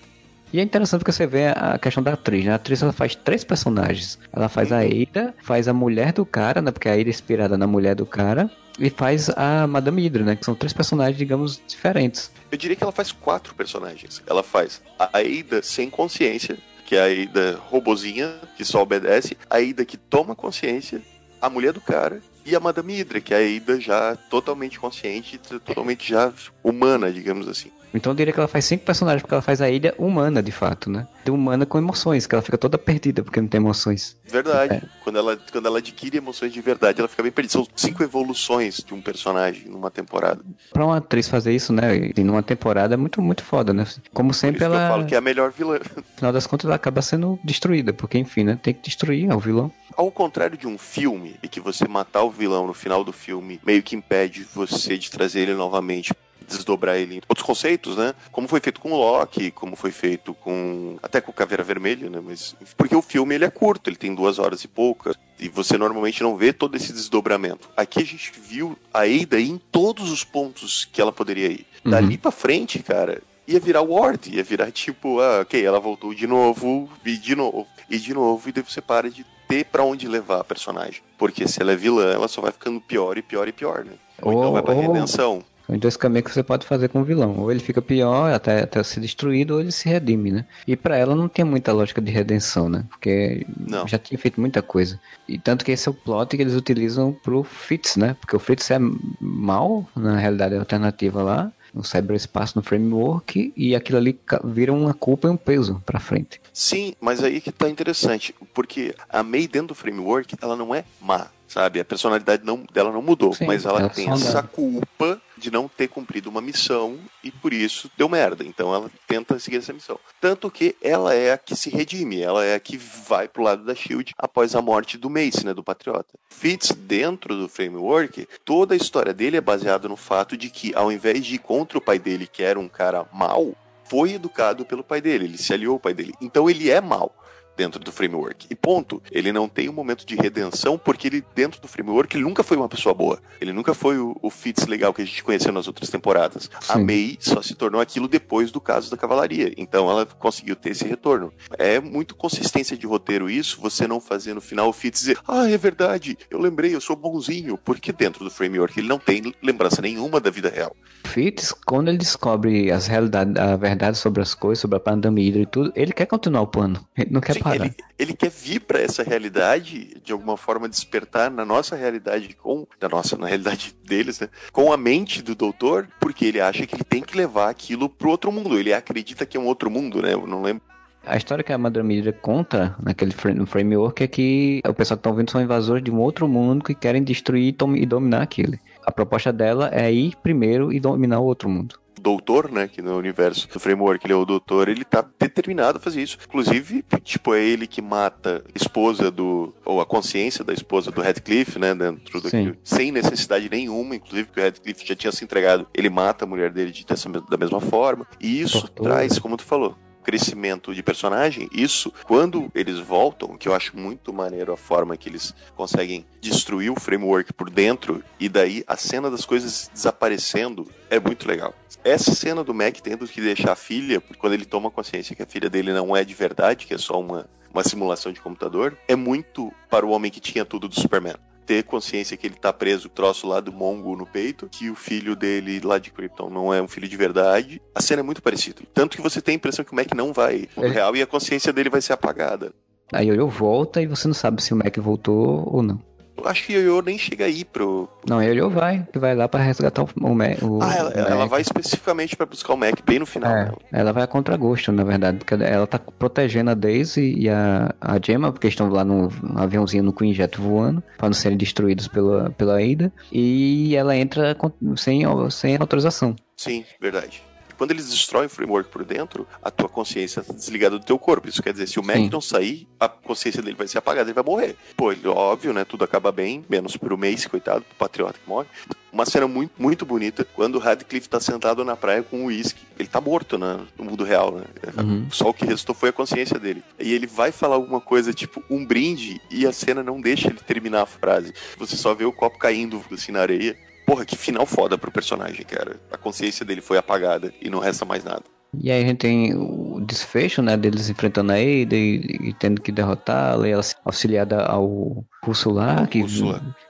E é interessante porque você vê a questão da atriz, né? A atriz ela faz três personagens. Ela faz uhum. a Ada, faz a mulher do cara, né? Porque a Ada é inspirada na mulher do cara. E faz a Madame Hydra, né? Que são três personagens, digamos, diferentes. Eu diria que ela faz quatro personagens. Ela faz a Ada sem consciência, que é a Ada robozinha, que só obedece. A Ada que toma consciência. A mulher do cara e a Madame Hydra, que é a Ida já totalmente consciente, totalmente já humana, digamos assim. Então eu diria que ela faz cinco personagens, porque ela faz a ilha humana, de fato, né? De humana com emoções, que ela fica toda perdida porque não tem emoções. Verdade. É. Quando, ela, quando ela adquire emoções de verdade, ela fica bem perdida. São cinco evoluções de um personagem numa temporada. Pra uma atriz fazer isso, né? E numa temporada é muito, muito foda, né? Como sempre ela. eu falo que é a melhor vilã. No final das contas, ela acaba sendo destruída, porque enfim, né? Tem que destruir o vilão. Ao contrário de um filme, e que você matar o vilão no final do filme meio que impede você de trazer ele novamente desdobrar ele em outros conceitos, né? Como foi feito com o Loki, como foi feito com. até com o Caveira Vermelha, né? Mas. Porque o filme ele é curto, ele tem duas horas e poucas. E você normalmente não vê todo esse desdobramento. Aqui a gente viu a Ada em todos os pontos que ela poderia ir. Uhum. Dali pra frente, cara, ia virar Ward, ia virar tipo, ah, ok, ela voltou de novo, e de novo, e de novo, e daí você para de ter para onde levar a personagem. Porque se ela é vilã, ela só vai ficando pior e pior e pior, né? Ou, então vai pra redenção. São dois caminhos que você pode fazer com o vilão. Ou ele fica pior até, até ser destruído, ou ele se redime, né? E para ela não tem muita lógica de redenção, né? Porque não. já tinha feito muita coisa. E tanto que esse é o plot que eles utilizam pro Fitz, né? Porque o Fitz é mal, na realidade, alternativa lá no cyberespaço, no framework, e aquilo ali vira uma culpa e um peso para frente. Sim, mas aí que tá interessante, porque a May dentro do framework, ela não é má, sabe? A personalidade não, dela não mudou, Sim, mas ela, ela tem essa culpa de não ter cumprido uma missão e por isso deu merda. Então ela tenta seguir essa missão. Tanto que ela é a que se redime, ela é a que vai pro lado da Shield após a morte do Mace, né, do Patriota. Fitz, dentro do framework, toda a história dele é baseada no fato de que, ao invés de ir contra o pai dele, que era um cara mau, foi educado pelo pai dele, ele se aliou ao pai dele. Então ele é mau dentro do framework. E ponto. Ele não tem um momento de redenção porque ele, dentro do framework, ele nunca foi uma pessoa boa. Ele nunca foi o, o Fitz legal que a gente conheceu nas outras temporadas. Sim. A May só se tornou aquilo depois do caso da cavalaria. Então ela conseguiu ter esse retorno. É muito consistência de roteiro isso, você não fazer no final o Fitz dizer, ah, é verdade, eu lembrei, eu sou bonzinho. Porque dentro do framework ele não tem lembrança nenhuma da vida real. Fitz, quando ele descobre as realidades, a verdade sobre as coisas, sobre a pandemia e tudo, ele quer continuar o plano. Ele não quer Ele, ele quer vir para essa realidade, de alguma forma despertar na nossa realidade, com na nossa, na realidade deles, né? Com a mente do doutor, porque ele acha que ele tem que levar aquilo pro outro mundo. Ele acredita que é um outro mundo, né? Eu não lembro a história que a Madame Mira conta naquele frame, framework é que o pessoal que estão vindo são invasores de um outro mundo que querem destruir e dominar aquilo. A proposta dela é ir primeiro e dominar o outro mundo doutor, né, que no universo do framework ele é o doutor, ele tá determinado a fazer isso. Inclusive, tipo, é ele que mata a esposa do, ou a consciência da esposa do Radcliffe, né, dentro do sem necessidade nenhuma, inclusive que o Radcliffe já tinha se entregado, ele mata a mulher dele de, dessa, da mesma forma. E isso Tortura. traz, como tu falou, crescimento de personagem, isso, quando eles voltam, que eu acho muito maneiro a forma que eles conseguem destruir o framework por dentro, e daí a cena das coisas desaparecendo é muito legal. Essa cena do Mac tendo que deixar a filha, quando ele toma consciência que a filha dele não é de verdade, que é só uma, uma simulação de computador, é muito para o homem que tinha tudo do Superman ter consciência que ele tá preso, troço lá do Mongo no peito, que o filho dele lá de Krypton não é um filho de verdade. A cena é muito parecida. Tanto que você tem a impressão que o Mac não vai no é. real e a consciência dele vai ser apagada. Aí ele volta e você não sabe se o Mac voltou ou não acho que Yoyo nem chega aí pro. Não, Yoyo vai, que vai lá para resgatar o, o, o Ah, ela, o ela vai especificamente para buscar o Mac bem no final. É, ela vai a contragosto, na verdade, porque ela tá protegendo a Daisy e a, a Gemma, porque estão lá no, aviãozinho no Queen Jet voando, para não serem destruídos pela, pela Ada. E ela entra sem, sem autorização. Sim, verdade quando eles destroem o framework por dentro, a tua consciência está desligada do teu corpo. Isso quer dizer, se o Mac Sim. não sair, a consciência dele vai ser apagada, ele vai morrer. Pô, ele, óbvio, né? Tudo acaba bem, menos pro Mace, coitado, pro Patriota que morre. Uma cena muito, muito bonita, quando o Radcliffe tá sentado na praia com o uísque. Ele tá morto né, no mundo real, né? Uhum. Só o que restou foi a consciência dele. E ele vai falar alguma coisa, tipo, um brinde, e a cena não deixa ele terminar a frase. Você só vê o copo caindo assim na areia porra, que final foda pro personagem, cara. A consciência dele foi apagada e não resta mais nada. E aí a gente tem o desfecho, né, deles enfrentando a Ada e, e tendo que derrotá-la, e ela auxiliada ao Russo lá, que,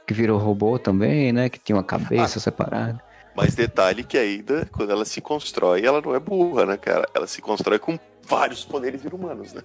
que virou robô também, né, que tinha uma cabeça ah, separada. Mas detalhe que a Ada, quando ela se constrói, ela não é burra, né, cara? Ela se constrói com vários poderes humanos, né?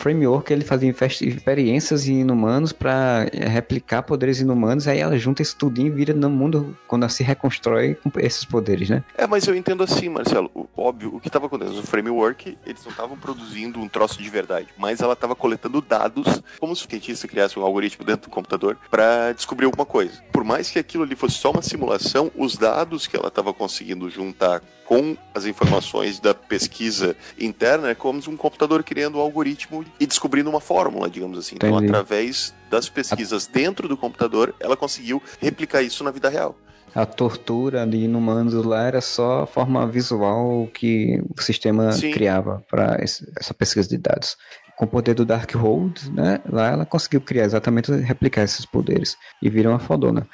Framework ele fazia experiências em inumanos para eh, replicar poderes inumanos, aí ela junta isso tudo e vira no mundo quando ela se reconstrói com esses poderes, né? É, mas eu entendo assim, Marcelo, óbvio, o que estava acontecendo no framework, eles não estavam produzindo um troço de verdade, mas ela estava coletando dados, como se o cientista criasse um algoritmo dentro do computador para descobrir alguma coisa. Por mais que aquilo ali fosse só uma simulação, os dados que ela estava conseguindo juntar com as informações da pesquisa interna é como um computador criando um algoritmo e descobrindo uma fórmula, digamos assim. Então, Entendi. Então, através das pesquisas dentro do computador, ela conseguiu replicar isso na vida real. A tortura de inumanos lá era só a forma visual que o sistema Sim. criava para essa pesquisa de dados com o poder do Darkhold, né? Lá ela conseguiu criar exatamente replicar esses poderes e vira uma fodona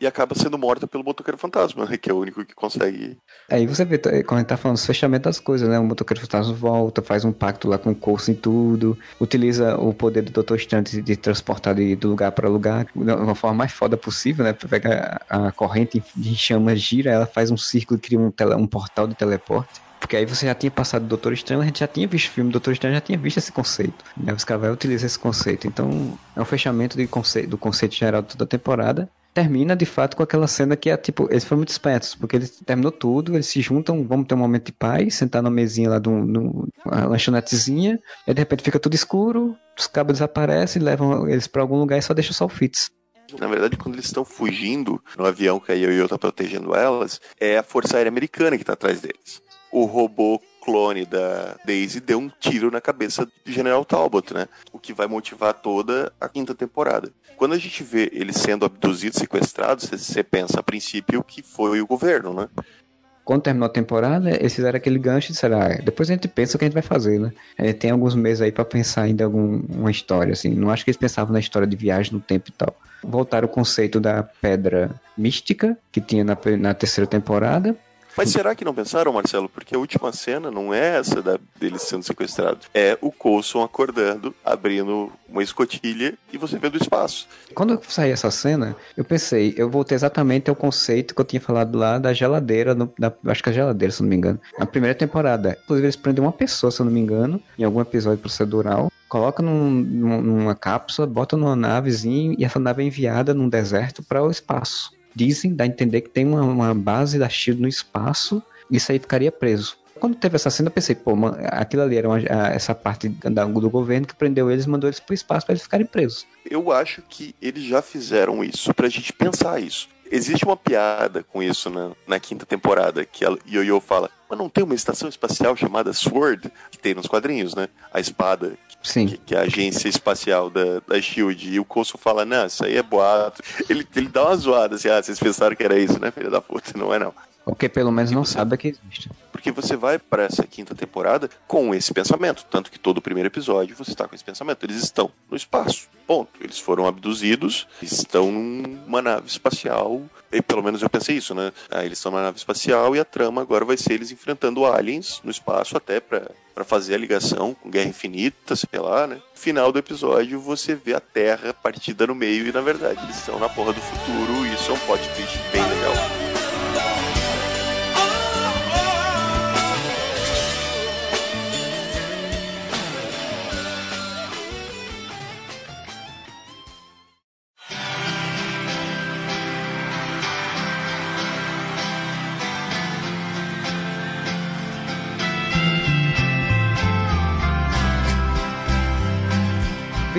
e acaba sendo morta pelo motoqueiro fantasma, que é o único que consegue. Aí você vê, quando a gente tá falando do fechamento das coisas, né? O motoqueiro fantasma volta, faz um pacto lá com o Coulson e tudo, utiliza o poder do Doutor Estranho de transportar de, do lugar para lugar, de uma forma mais foda possível, né? Pega a, a corrente de chamas, gira, ela faz um círculo e cria um, tele, um portal de teleporte. Porque aí você já tinha passado do Doutor Estranho, a gente já tinha visto o filme Doutor Estranho, já tinha visto esse conceito. Né? Os caras utilizar esse conceito. Então, é um fechamento de conceito, do conceito geral de toda a temporada termina de fato com aquela cena que é tipo, eles foram muito espertos, porque eles terminou tudo, eles se juntam, vamos ter um momento de paz, sentar na mesinha lá no, uma lanchonetezinha, e de repente fica tudo escuro, os cabos desaparecem, levam eles para algum lugar e só deixa só o Fitz. Na verdade, quando eles estão fugindo no avião que a Yo-Yo tá protegendo elas, é a Força Aérea Americana que tá atrás deles. O robô clone da Daisy deu um tiro na cabeça de General Talbot, né? O que vai motivar toda a quinta temporada. Quando a gente vê eles sendo abduzidos, sequestrados, você pensa a princípio que foi o governo, né? Quando terminou a temporada, eles fizeram aquele gancho e disseram, ah, depois a gente pensa o que a gente vai fazer, né? É, tem alguns meses aí para pensar ainda alguma história, assim. Não acho que eles pensavam na história de viagem no tempo e tal. Voltaram o conceito da pedra mística, que tinha na, na terceira temporada, mas será que não pensaram, Marcelo? Porque a última cena não é essa da, deles sendo sequestrados. É o Coulson acordando, abrindo uma escotilha e você vê do espaço. Quando eu saí essa cena, eu pensei, eu voltei exatamente ao conceito que eu tinha falado lá da geladeira, no, da, acho que é a geladeira, se não me engano, na primeira temporada. Inclusive, eles prendem uma pessoa, se eu não me engano, em algum episódio procedural coloca num, numa cápsula, bota numa navezinha e essa nave é enviada num deserto para o espaço. Dizem, dá a entender que tem uma, uma base da SHIELD no espaço, e isso aí ficaria preso. Quando teve essa cena, eu pensei, pô, man, aquilo ali era uma, essa parte do governo que prendeu eles, mandou eles pro espaço para eles ficarem presos. Eu acho que eles já fizeram isso, pra gente pensar isso. Existe uma piada com isso na, na quinta temporada, que a Yo-Yo fala, mas não tem uma estação espacial chamada SWORD, que tem nos quadrinhos, né? A espada, Sim. Que, que é a agência espacial da, da SHIELD. E o Coulson fala, não, isso aí é boato. Ele, ele dá uma zoada, assim, ah, vocês pensaram que era isso, né, filha da puta? Não é não. Porque pelo menos não sabe que existe. Porque você vai para essa quinta temporada com esse pensamento. Tanto que todo o primeiro episódio você está com esse pensamento. Eles estão no espaço. Ponto. Eles foram abduzidos, estão numa nave espacial. E pelo menos eu pensei isso, né? Ah, eles estão numa nave espacial e a trama agora vai ser eles enfrentando aliens no espaço até para para fazer a ligação com Guerra Infinita, sei lá, né? Final do episódio, você vê a Terra partida no meio e, na verdade, eles estão na porra do futuro e isso é um plot twist bem legal.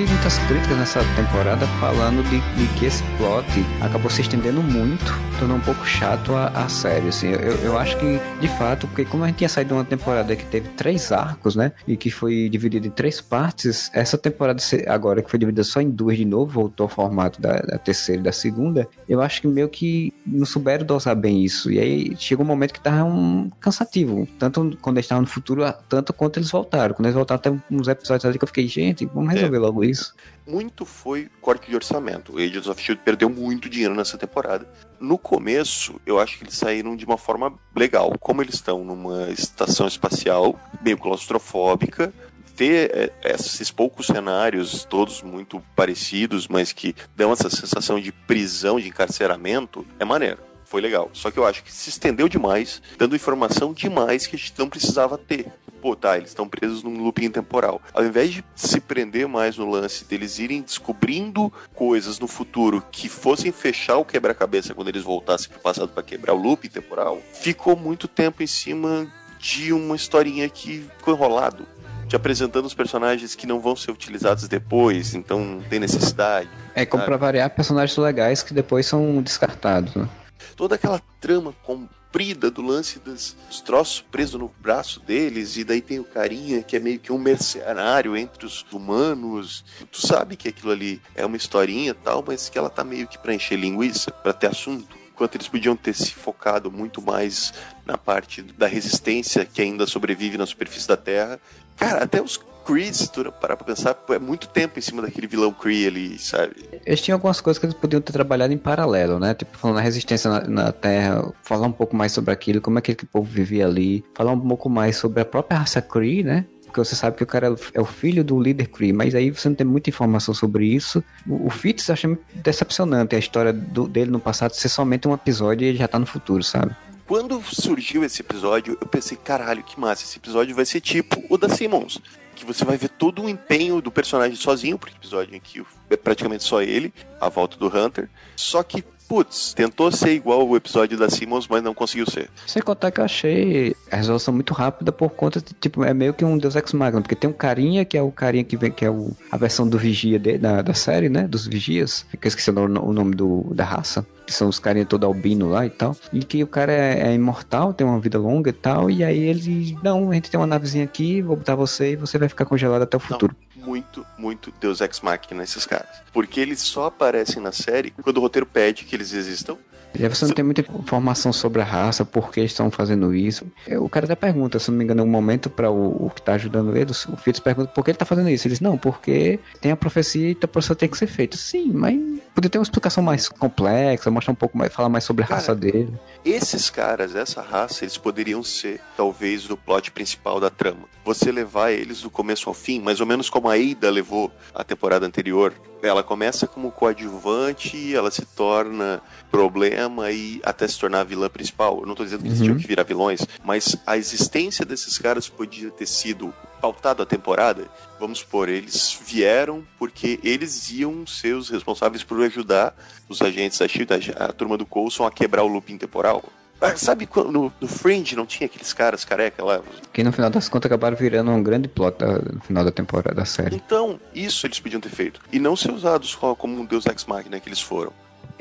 Vi muitas críticas nessa temporada falando de, de, que esse plot acabou se estendendo muito, tornou um pouco chato a, a série, assim. Eu, eu acho que, de fato, porque como a gente tinha saído de uma temporada que teve três arcos, né, e que foi dividida em três partes, essa temporada agora que foi dividida só em duas de novo, voltou ao formato da, da terceira e da segunda, eu acho que meio que não souberam dosar bem isso. E aí chegou um momento que tava um cansativo, tanto quando eles estavam no futuro, tanto quanto eles voltaram. Quando eles voltaram, até uns episódios ali que eu fiquei, gente, vamos resolver é. logo isso. Muito foi corte de orçamento. O Agents of Shield perdeu muito dinheiro nessa temporada. No começo, eu acho que eles saíram de uma forma legal. Como eles estão numa estação espacial meio claustrofóbica, ter é, esses poucos cenários, todos muito parecidos, mas que dão essa sensação de prisão, de encarceramento, é maneiro. Foi legal. Só que eu acho que se estendeu demais, dando informação demais que a gente não precisava ter pô, tá, eles estão presos num looping temporal. Ao invés de se prender mais no lance deles irem descobrindo coisas no futuro que fossem fechar o quebra-cabeça quando eles voltassem pro passado para quebrar o looping temporal, ficou muito tempo em cima de uma historinha que ficou enrolado. Te apresentando os personagens que não vão ser utilizados depois, então não tem necessidade. É como pra variar personagens legais que depois são descartados, né? Toda aquela trama com comprida do lance dos, dos troços presos no braço deles, e daí tem o carinha que é meio que um mercenário entre os humanos. Tu sabe que aquilo ali é uma historinha tal, mas que ela tá meio que pra encher linguiça, pra ter assunto. Enquanto eles podiam ter se focado muito mais na parte da resistência que ainda sobrevive na superfície da Terra. Cara, até os Kree, se tu parar pra pensar, é muito tempo em cima daquele vilão Kree ali, sabe? Eles tinham algumas coisas que eles podiam ter trabalhado em paralelo, né? Tipo, falando da resistência na, na, Terra, falar um pouco mais sobre aquilo, como é que aquele povo vivia ali, falar um pouco mais sobre a própria raça Kree, né? porque você sabe que o cara é o filho do líder Kree, mas aí você não tem muita informação sobre isso. O, o Fitz eu achei decepcionante a história do, dele no passado ser somente um episódio e ele já tá no futuro, sabe? Quando surgiu esse episódio, eu pensei, caralho, que massa, esse episódio vai ser tipo o da Simmons que você vai ver todo o empenho do personagem sozinho, porque episódio em que é praticamente só ele, a volta do Hunter. Só que putz, tentou ser igual o episódio da Simmons, mas não conseguiu ser. Sem contar que eu achei a resolução muito rápida por conta de, tipo, é meio que um Deus Ex Machina, porque tem um carinha que é o carinha que vem, que é o, a versão do Vigia de, da, da série, né, dos Vigias, que eu esqueci o nome, o nome do, da raça, que são os carinha todo albino lá e tal, e que o cara é, é, imortal, tem uma vida longa e tal, e aí ele, não, a gente tem uma navezinha aqui, vou botar você e você vai ficar congelado até o futuro. Não muito, muito Deus Ex Machina nesses caras. Porque eles só aparecem na série quando o roteiro pede que eles existam. Aí você não tem muita informação sobre a raça, por que estão fazendo isso. É, o cara até pergunta, se não me engano, em um momento para o, o, que está ajudando ele, o Fitz pergunta por que ele está fazendo isso. Ele diz, não, porque tem a profecia e a profecia tem que ser feita. Sim, mas poderia ter uma explicação mais complexa, mostrar um pouco mais, falar mais sobre a cara, raça dele. Esses caras, essa raça, eles poderiam ser talvez o plot principal da trama. Você levar eles do começo ao fim, mais ou menos como a Ada levou a temporada anterior Ela começa como coadjuvante, ela se torna problema e até se tornar a vilã principal. Eu não tô dizendo que eles Uhum. tinham que virar vilões, mas a existência desses caras podia ter sido pautado a temporada. Vamos supor, eles vieram porque eles iam ser os responsáveis por ajudar os agentes da SHIELD, a, a turma do Coulson, a quebrar o looping temporal. Ah, Sabe quando no, no Fringe não tinha aqueles caras careca lá? Que no final das contas acabaram virando um grande plot da- no final da temporada da série. Então, isso eles podiam ter feito. E não ser usados como um deus ex-máquina que eles foram.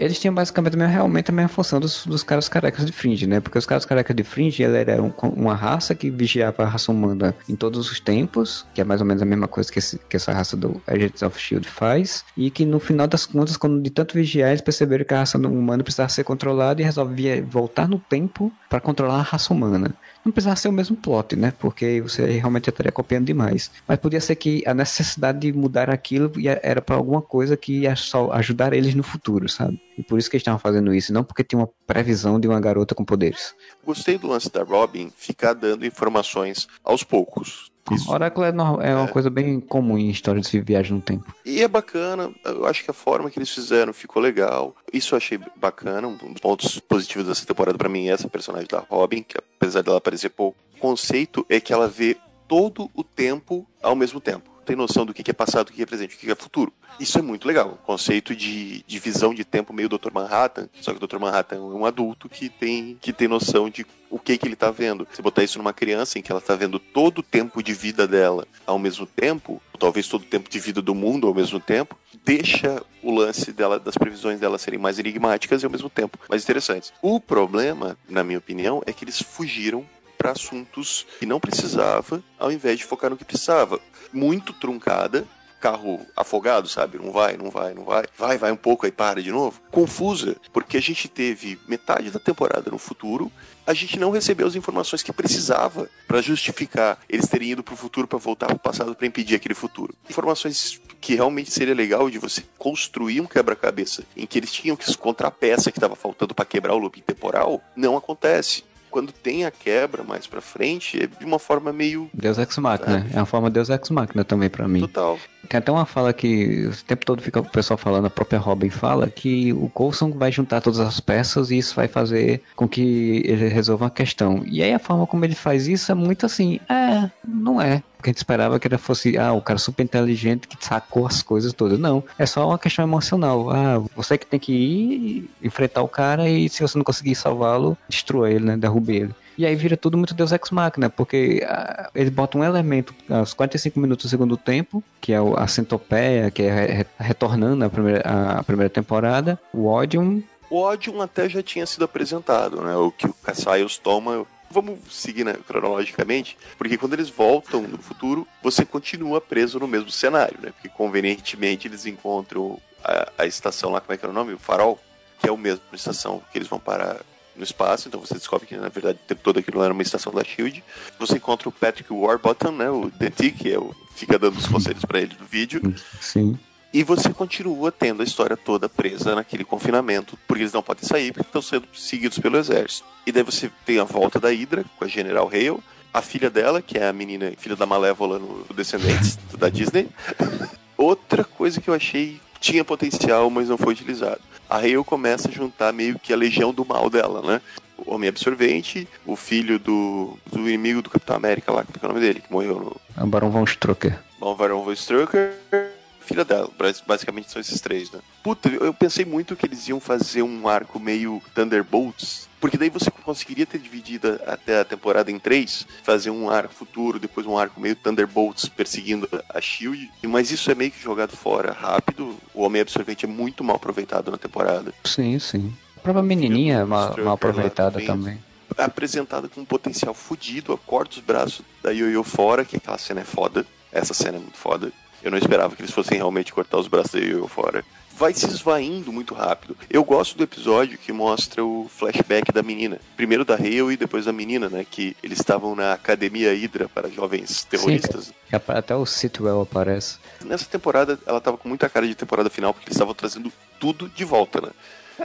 Eles tinham basicamente mesma- realmente a mesma função dos, dos caras carecas de Fringe, né? Porque os caras carecas de Fringe, ele era um- uma raça que vigiava a raça humana em todos os tempos, que é mais ou menos a mesma coisa que, esse- que essa raça do Agents of S.H.I.E.L.D. faz, e que no final das contas, quando de tanto vigiar, eles perceberam que a raça humana precisava ser controlada e resolvia voltar no tempo para controlar a raça humana. Não precisava ser o mesmo plot, né? Porque você realmente já estaria copiando demais. Mas podia ser que a necessidade de mudar aquilo era para alguma coisa que ia só ajudar eles no futuro, sabe? E por isso que eles estavam fazendo isso, não porque tinha uma previsão de uma garota com poderes. Gostei do lance da Robin ficar dando informações aos poucos. Isso. Oráculo é, no- é uma É. coisa bem comum em histórias de viagem no tempo. E é bacana, eu acho que a forma que eles fizeram ficou legal. Isso eu achei bacana. Um dos pontos positivos dessa temporada pra mim é essa personagem da Robin, que apesar dela aparecer pouco, o conceito é que ela vê todo o tempo ao mesmo tempo. Tem noção do que é passado, do que é presente, do que é futuro. Isso é muito legal. O conceito de, de visão de tempo meio Dr. Manhattan, só que o Dr. Manhattan é um adulto que tem, que tem noção de o que que ele tá vendo. Se botar isso numa criança em que ela tá vendo todo o tempo de vida dela ao mesmo tempo, talvez todo o tempo de vida do mundo ao mesmo tempo, deixa o lance dela das previsões dela serem mais enigmáticas e ao mesmo tempo mais interessantes. O problema, na minha opinião, é que eles fugiram para assuntos que não precisava, ao invés de focar no que precisava. Muito truncada, carro afogado, sabe? Não vai, não vai, não vai. Vai, vai um pouco, aí para de novo. Confusa, porque a gente teve metade da temporada no futuro, a gente não recebeu as informações que precisava para justificar eles terem ido pro futuro para voltar pro passado para impedir aquele futuro. Informações que realmente seria legal de você construir um quebra-cabeça em que eles tinham que encontrar a peça que estava faltando para quebrar o looping temporal, não acontece. Quando tem a quebra mais pra frente, é de uma forma meio Deus Ex Machina, é uma forma de Deus Ex Machina também pra mim. total. Tem até uma fala que o tempo todo fica o pessoal falando, a própria Robin fala, que o Coulson vai juntar todas as peças e isso vai fazer com que ele resolva a questão. E aí a forma como ele faz isso é muito assim, é, não é. Porque a gente esperava que ele fosse, ah, o cara super inteligente que sacou as coisas todas. Não, é só uma questão emocional. Ah, você que tem que ir enfrentar o cara e se você não conseguir salvá-lo, destrua ele, né, derrube ele. E aí vira tudo muito Deus Ex Machina, porque ah, eles botam um elemento aos 45 minutos do segundo tempo, que é a centopeia, que é re- re- retornando a primeira, a primeira temporada, o Odium, O Odium até já tinha sido apresentado, né? O que o Cassius toma. Vamos seguir né, cronologicamente, porque quando eles voltam no futuro, você continua preso no mesmo cenário, né? Porque convenientemente eles encontram a, a estação lá, como é que era o nome? O farol, que é o mesmo estação que eles vão parar no espaço, então você descobre que na verdade o tempo todo aquilo era uma estação da SHIELD. Você encontra o Patrick Warbottom, né? O DT, que é o, fica dando os conselhos pra ele no vídeo. sim. E você continua tendo a história toda presa naquele confinamento, porque eles não podem sair porque estão sendo seguidos pelo exército. E daí você tem a volta da Hydra com a General Hale, a filha dela, que é a menina, filha da Malévola no Descendentes, *laughs* da Disney. *laughs* Outra coisa que eu achei tinha potencial, mas não foi utilizado. A Hale começa a juntar meio que a legião do mal dela, né? O Homem Absorvente, o filho do, do inimigo do Capitão América lá, é que é o nome dele, que morreu no, É o Barão Von Strucker. Bom, Varão Von Strucker, filha dela. Bas- Basicamente são esses três, né? Puta, eu pensei muito que eles iam fazer um arco meio Thunderbolts. Porque daí você conseguiria ter dividido até a temporada em três, fazer um arco futuro, depois um arco meio Thunderbolts perseguindo a Shield. Mas isso é meio que jogado fora rápido. O Homem Absorvente é muito mal aproveitado na temporada. Sim, sim. A própria menininha é mal, mal aproveitada também. também. Apresentada com um potencial fudido, corta os braços da Yo-Yo fora, que aquela cena é foda. Essa cena é muito foda. Eu não esperava que eles fossem realmente cortar os braços da Yo-Yo fora. Vai se esvaindo muito rápido. Eu gosto do episódio que mostra o flashback da menina. Primeiro da Hale e depois da menina, né? Que eles estavam na Academia Hydra para jovens terroristas. Apa- Até o Sitwell aparece. Nessa temporada, ela tava com muita cara de temporada final, porque eles estavam trazendo tudo de volta, né?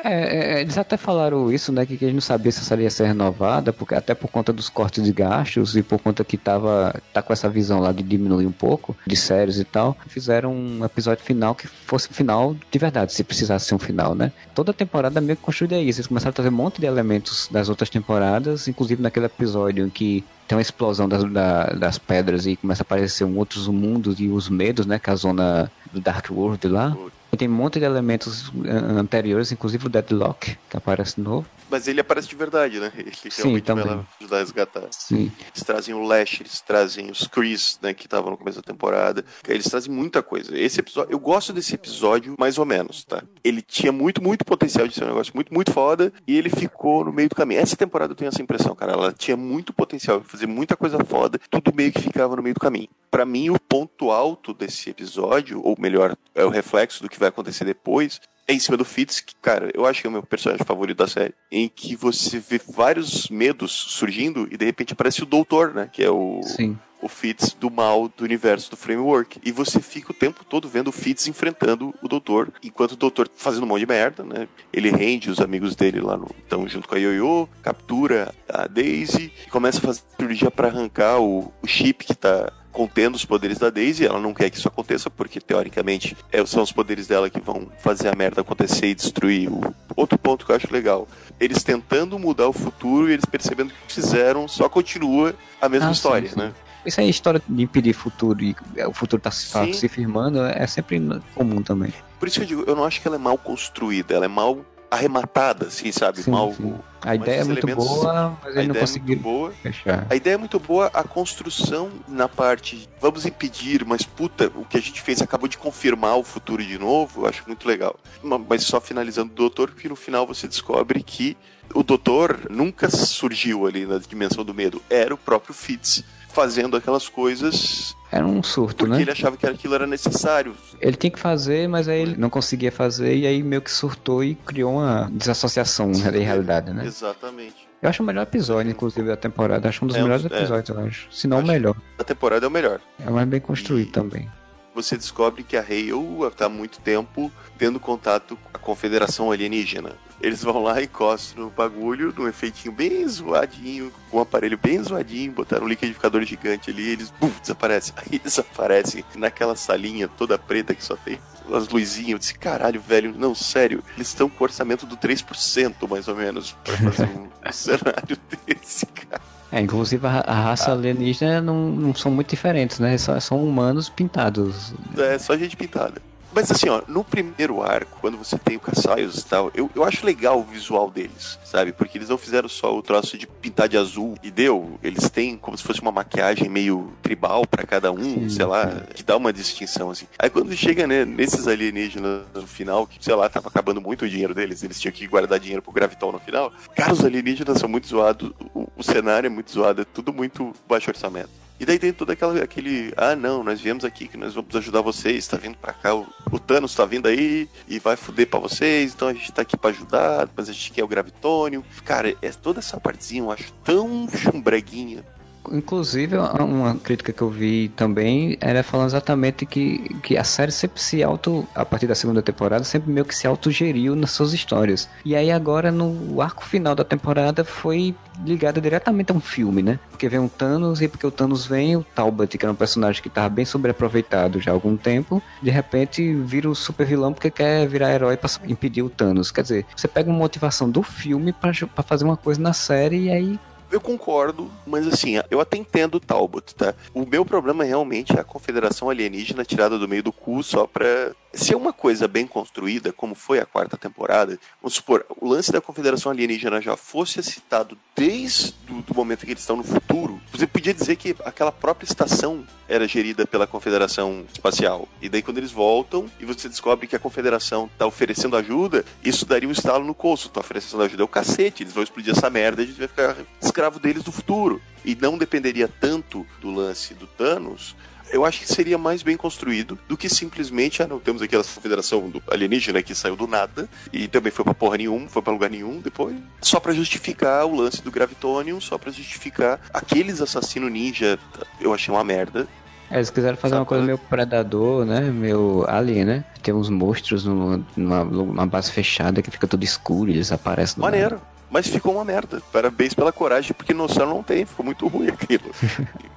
É, é, eles até falaram isso, né? Que, que eles não sabiam se essa ia ser renovada, porque, até por conta dos cortes de gastos e por conta que tava tá com essa visão lá de diminuir um pouco de séries e tal. Fizeram um episódio final que fosse final de verdade, se precisasse ser um final, né? Toda temporada meio que construída isso. Eles começaram a trazer um monte de elementos das outras temporadas, inclusive naquele episódio em que tem uma explosão das, da, das pedras e começa a aparecer um outros mundos e os medos, né? Que é a zona do Dark World lá. E tem um monte de elementos eh, anteriores, inclusive o Deadlock, que aparece novo. Mas ele aparece de verdade, né? Ele Sim, realmente também. vai lá ajudar a resgatar. Sim. Eles trazem o Lash, eles trazem os Chris, né, que estavam no começo da temporada. Eles trazem muita coisa. Esse episódio, eu gosto desse episódio mais ou menos, tá? Ele tinha muito, muito potencial de ser um negócio muito, muito foda e ele ficou no meio do caminho. Essa temporada eu tenho essa impressão, cara. Ela tinha muito potencial de fazer muita coisa foda, tudo meio que ficava no meio do caminho. Para mim, o ponto alto desse episódio, ou melhor, é o reflexo do que vai acontecer depois, é em cima do Fitz, que, cara, eu acho que é o meu personagem favorito da série, em que você vê vários medos surgindo e de repente aparece o Doutor, né? Que é o. Sim. O Fitz do mal do universo do framework. E você fica o tempo todo vendo o Fitz enfrentando o Doutor, enquanto o Doutor fazendo um monte de merda, né? Ele rende os amigos dele lá no. Então, junto com a Yoyo, captura a Daisy e começa a fazer cirurgia para arrancar o, o chip que tá contendo os poderes da Daisy. Ela não quer que isso aconteça, porque teoricamente é, são os poderes dela que vão fazer a merda acontecer e destruir. O outro ponto que eu acho legal: eles tentando mudar o futuro e eles percebendo que fizeram, só continua a mesma ah, história, sim, sim. né? Isso aí, história de impedir futuro e é, o futuro tá, tá se firmando, é sempre comum também. Por isso que eu digo, eu não acho que ela é mal construída, ela é mal arrematada, assim, sabe? Sim, mal. Sim. A ideia é muito boa, mas ele não conseguiu é fechar. A ideia é muito boa, a construção na parte vamos impedir, mas puta, o que a gente fez acabou de confirmar o futuro de novo, eu acho muito legal. Mas só finalizando o doutor, porque no final você descobre que o doutor nunca surgiu ali na dimensão do medo, era o próprio Fitz fazendo aquelas coisas. Era um surto, porque né? ele achava que aquilo era necessário. Ele tinha que fazer, mas aí ele não conseguia fazer, e aí meio que surtou e criou uma desassociação da realidade, né? Exatamente. Eu acho o melhor episódio, inclusive, da temporada. Acho um dos é, melhores é. episódios, eu acho. Se não o melhor. A temporada é o melhor. É mais bem construído e também. Você descobre que a Hale está há muito tempo tendo contato com a Confederação Alienígena. Eles vão lá, encostam no bagulho, num efeitinho bem zoadinho, com um aparelho bem zoadinho, botaram um liquidificador gigante ali, eles bum, desaparecem. *laughs* Aí desaparecem naquela salinha toda preta que só tem as luzinhas. Eu disse, caralho, velho, não, sério, eles estão com orçamento do 3%, mais ou menos, pra fazer um *laughs* cenário *laughs* desse, cara. É, inclusive a, a raça alienígena não, não são muito diferentes, né? Só, são humanos pintados. É, só gente pintada. Mas assim, ó, no primeiro arco, quando você tem o Caçaios e tal, eu, eu acho legal o visual deles, sabe? Porque eles não fizeram só o troço de pintar de azul e deu. Eles têm como se fosse uma maquiagem meio tribal para cada um, sei lá, que dá uma distinção, assim. Aí quando chega, né, nesses alienígenas no final, que, sei lá, tava acabando muito o dinheiro deles, eles tinham que guardar dinheiro pro Graviton no final. Cara, os alienígenas são muito zoados, o, o cenário é muito zoado, é tudo muito baixo orçamento. E daí tem todo aquela, aquele, ah não, nós viemos aqui que nós vamos ajudar vocês, tá vindo pra cá, o, o Thanos tá vindo aí e vai fuder pra vocês, então a gente tá aqui pra ajudar, mas a gente quer o Gravitônio. Cara, é toda essa partezinha eu acho tão chumbreguinha, Inclusive, uma crítica que eu vi também era falando exatamente que, que a série sempre se auto, a partir da segunda temporada, sempre meio que se autogeriu nas suas histórias. E aí agora, no arco final da temporada, foi ligada diretamente a um filme, né? Porque vem o Thanos e porque o Thanos vem, o Talbot, que era um personagem que estava bem sobreaproveitado já há algum tempo, de repente vira o super vilão porque quer virar herói para impedir o Thanos. Quer dizer, você pega uma motivação do filme para fazer uma coisa na série e aí eu concordo, mas assim, eu até entendo o Talbot, tá? O meu problema realmente é a confederação alienígena tirada do meio do cu só pra se é uma coisa bem construída, como foi a quarta temporada, vamos supor, o lance da Confederação Alienígena já fosse citado desde o momento que eles estão no futuro, você podia dizer que aquela própria estação era gerida pela Confederação Espacial. E daí quando eles voltam e você descobre que a Confederação está oferecendo ajuda, isso daria um estalo no colso. Tá oferecendo ajuda é o cacete, eles vão explodir essa merda e a gente vai ficar escravo deles no futuro. E não dependeria tanto do lance do Thanos eu acho que seria mais bem construído do que simplesmente, ah, não, temos aqui a confederação do alienígena que saiu do nada e também foi pra porra nenhum, foi pra lugar nenhum depois, só para justificar o lance do Gravitonium, só para justificar aqueles assassinos ninja, eu achei uma merda. É, eles quiseram fazer Sabe uma coisa meio predador, né? Meio alien, né? Tem uns monstros numa, numa, numa base fechada que fica tudo escuro e eles aparecem. no Maneiro. Mas ficou uma merda. Parabéns pela coragem, porque noção não tem, ficou muito ruim aquilo. *laughs*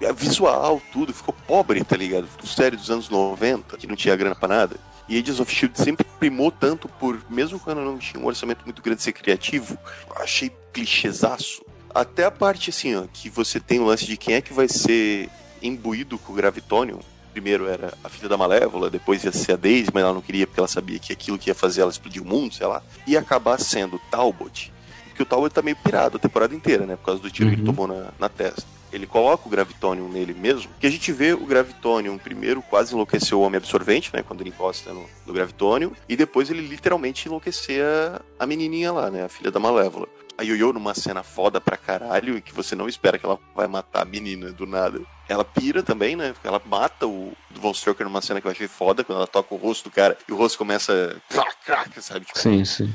É Visual, tudo, ficou pobre, tá ligado? Ficou série dos anos 90, que não tinha grana pra nada. E Agents of Shield sempre primou tanto por, mesmo quando não tinha um orçamento muito grande de ser criativo, achei clichêzaço. Até a parte assim, ó, que você tem o lance de quem é que vai ser imbuído com o Gravitonium. Primeiro era a filha da Malévola, depois ia ser a Daisy, mas ela não queria porque ela sabia que aquilo que ia fazer ela explodir o mundo, sei lá. Ia acabar sendo Talbot. Porque o Talbot tá meio pirado a temporada inteira, né? Por causa do tiro que ele Uhum. tomou na, na testa. Ele coloca o Gravitonium nele mesmo, que a gente vê o Gravitonium primeiro quase enlouquecer o Homem Absorvente, né? Quando ele encosta no, no Gravitonium, e depois ele literalmente enlouquecer a, a menininha lá, né? A filha da Malévola. A Yoyo numa cena foda pra caralho, e que você não espera que ela vai matar a menina do nada. Ela pira também, né? Ela mata o Von Stroker numa cena que eu achei foda, quando ela toca o rosto do cara e o rosto começa. Crac, crac, sabe? Tipo, Sim, sim.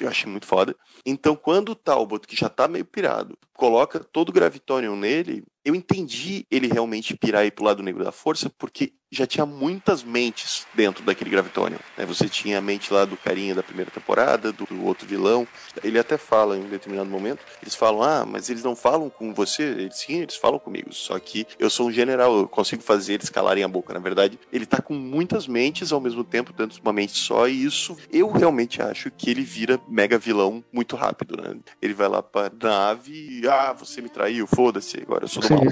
Eu achei muito foda. Então, quando o Talbot, que já tá meio pirado, coloca todo o Gravitonium nele, eu entendi ele realmente pirar e ir pro lado negro da força, porque já tinha muitas mentes dentro daquele Gravitonium. né? Você tinha a mente lá do carinha da primeira temporada, do, do outro vilão. Ele até fala em um determinado momento, eles falam, ah, mas eles não falam com você? Eles, Sim, eles falam comigo, só que eu sou um general, eu consigo fazer eles calarem a boca. Na verdade, ele tá com muitas mentes ao mesmo tempo, dentro de uma mente só, e isso eu realmente acho que ele vira mega vilão muito rápido, né? Ele vai lá pra nave e, ah, você me traiu, foda-se, agora eu sou do mal.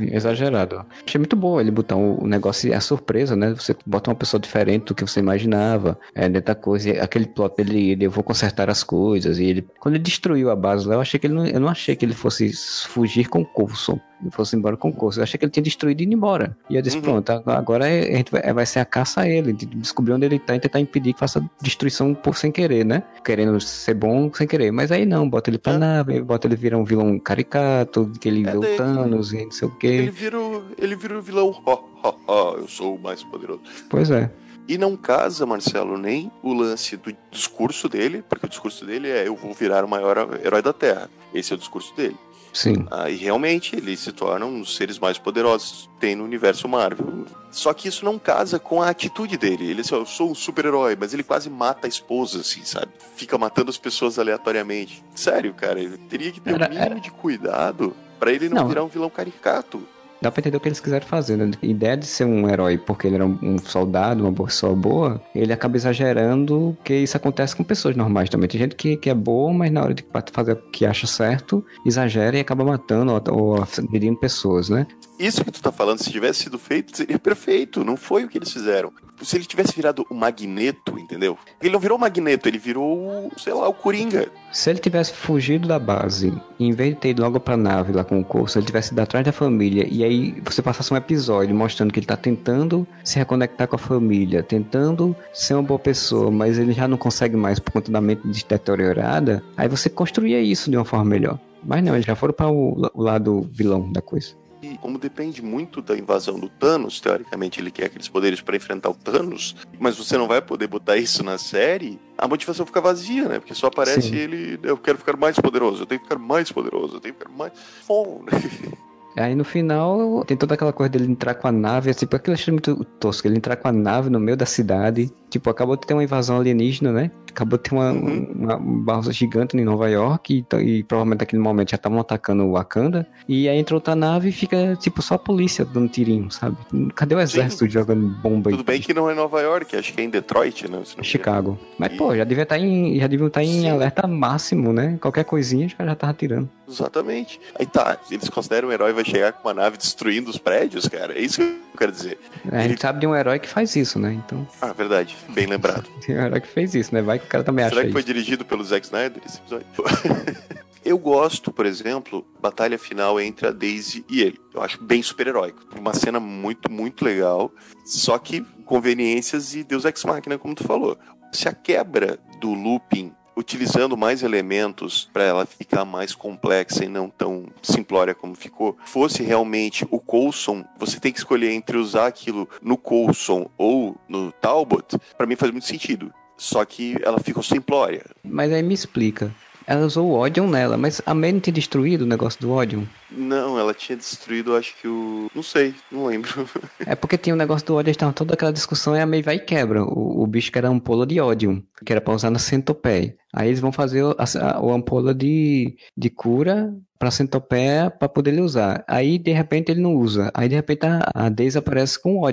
exagerado. Achei muito bom ele botar o negócio, surpresa, né? Você bota uma pessoa diferente do que você imaginava, é, dentro da coisa. E aquele plot dele, ele, eu vou consertar as coisas. E ele, quando ele destruiu a base lá, eu achei que ele não, eu não achei que ele fosse fugir com o Coulson. Ele fosse embora com o Coulson. Eu achei que ele tinha destruído e ido embora. E eu disse, Uhum. pronto, agora- é- a gente vai, vai ser a caça a ele, de descobrir onde ele tá e tentar impedir que faça destruição por sem querer, né? Querendo ser bom sem querer. Mas aí não, bota ele pra É. nave, bota ele virar um vilão caricato, que ele É vê o Thanos e não sei o quê. Ele vira, ele vira o vilão, ó, ó, ó, eu sou o mais poderoso. Pois é. E não casa, Marcelo, nem o lance do discurso dele, porque o discurso dele é eu vou virar o maior herói da Terra. Esse é o discurso dele. Sim. Ah, e realmente ele se torna um dos seres mais poderosos que tem no universo Marvel. Só que isso não casa com a atitude dele. Ele assim, eu sou um super-herói, mas ele quase mata a esposa, assim, sabe? Fica matando as pessoas aleatoriamente. Sério, cara, ele teria que ter o Era- mínimo de cuidado pra ele não, Não. virar um vilão caricato. Dá pra entender o que eles quiseram fazer, né? A ideia de ser um herói porque ele era um, soldado, uma pessoa boa, ele acaba exagerando, porque isso acontece com pessoas normais também. Tem gente que, que é boa, mas na hora de fazer o que acha certo, exagera e acaba matando ou, ou ferindo pessoas, né? Isso que tu tá falando, se tivesse sido feito, seria perfeito. Não foi o que eles fizeram. Se ele tivesse virado o Magneto, entendeu? Ele não virou o Magneto, ele virou, sei lá, o Coringa. Se ele tivesse fugido da base, em vez de ter ido logo pra nave lá com o curso, ele tivesse ido atrás da família, e aí você passasse um episódio mostrando que ele tá tentando se reconectar com a família, tentando ser uma boa pessoa, mas ele já não consegue mais por conta da mente deteriorada, aí você construía isso de uma forma melhor. Mas não, eles já foram para o, o lado vilão da coisa. E como depende muito da invasão do Thanos, teoricamente ele quer aqueles poderes pra enfrentar o Thanos, mas você não vai poder botar isso na série, a motivação fica vazia, né? Porque só aparece Sim. ele, eu quero ficar mais poderoso, eu tenho que ficar mais poderoso, eu tenho que ficar mais. Bom, né? *laughs* Aí no final tem toda aquela coisa dele entrar com a nave, tipo, aquilo eu achei muito tosco, ele entrar com a nave no meio da cidade, tipo, acabou de ter uma invasão alienígena, né? Acabou de ter uma, Uhum. uma, gigante em Nova York e, e provavelmente naquele momento já estavam atacando o Wakanda. E aí entra outra nave e fica, tipo, só a polícia dando tirinho, sabe? Cadê o exército jogando bomba Tudo bem que não é Nova York, acho que é em Detroit, né? Chicago. Mas, E- pô, já devia estar em. Já deviam estar em Sim. alerta máximo, né? Qualquer coisinha, caras já tava tirando. Exatamente. Aí tá, eles consideram um herói vai chegar com uma nave destruindo os prédios, cara. É isso que eu quero dizer. A gente sabe de um herói que faz isso, né? Então, Ah, verdade. Bem lembrado. *laughs* tem um herói que fez isso, né? Vai que o cara também acha Será que isso. foi dirigido pelo Zack Snyder esse episódio? *laughs* Eu gosto, por exemplo, batalha final entre a Daisy e ele. Eu acho bem super-heróico. Uma cena muito, muito legal. Só que conveniências e Deus Ex Machina, como tu falou. Se a quebra do looping, utilizando mais elementos para ela ficar mais complexa e não tão simplória como ficou, fosse realmente o Coulson, você tem que escolher entre usar aquilo no Coulson ou no Talbot, para mim faz muito sentido. Só que ela ficou simplória. Mas aí me explica. Ela usou o Odium nela, mas a May não tinha destruído o negócio do Odium. Não, ela tinha destruído, acho que o. Não sei, não lembro. é porque tinha o um negócio do Odium, estava toda aquela discussão e a May vai e quebra. O, o bicho que era a ampola de Odium, que era pra usar na centopeia. Aí eles vão fazer a, a, a ampola de, de cura pra centopeia pra poder ele usar. Aí de repente ele não usa. Aí de repente a, a Daisy aparece com o.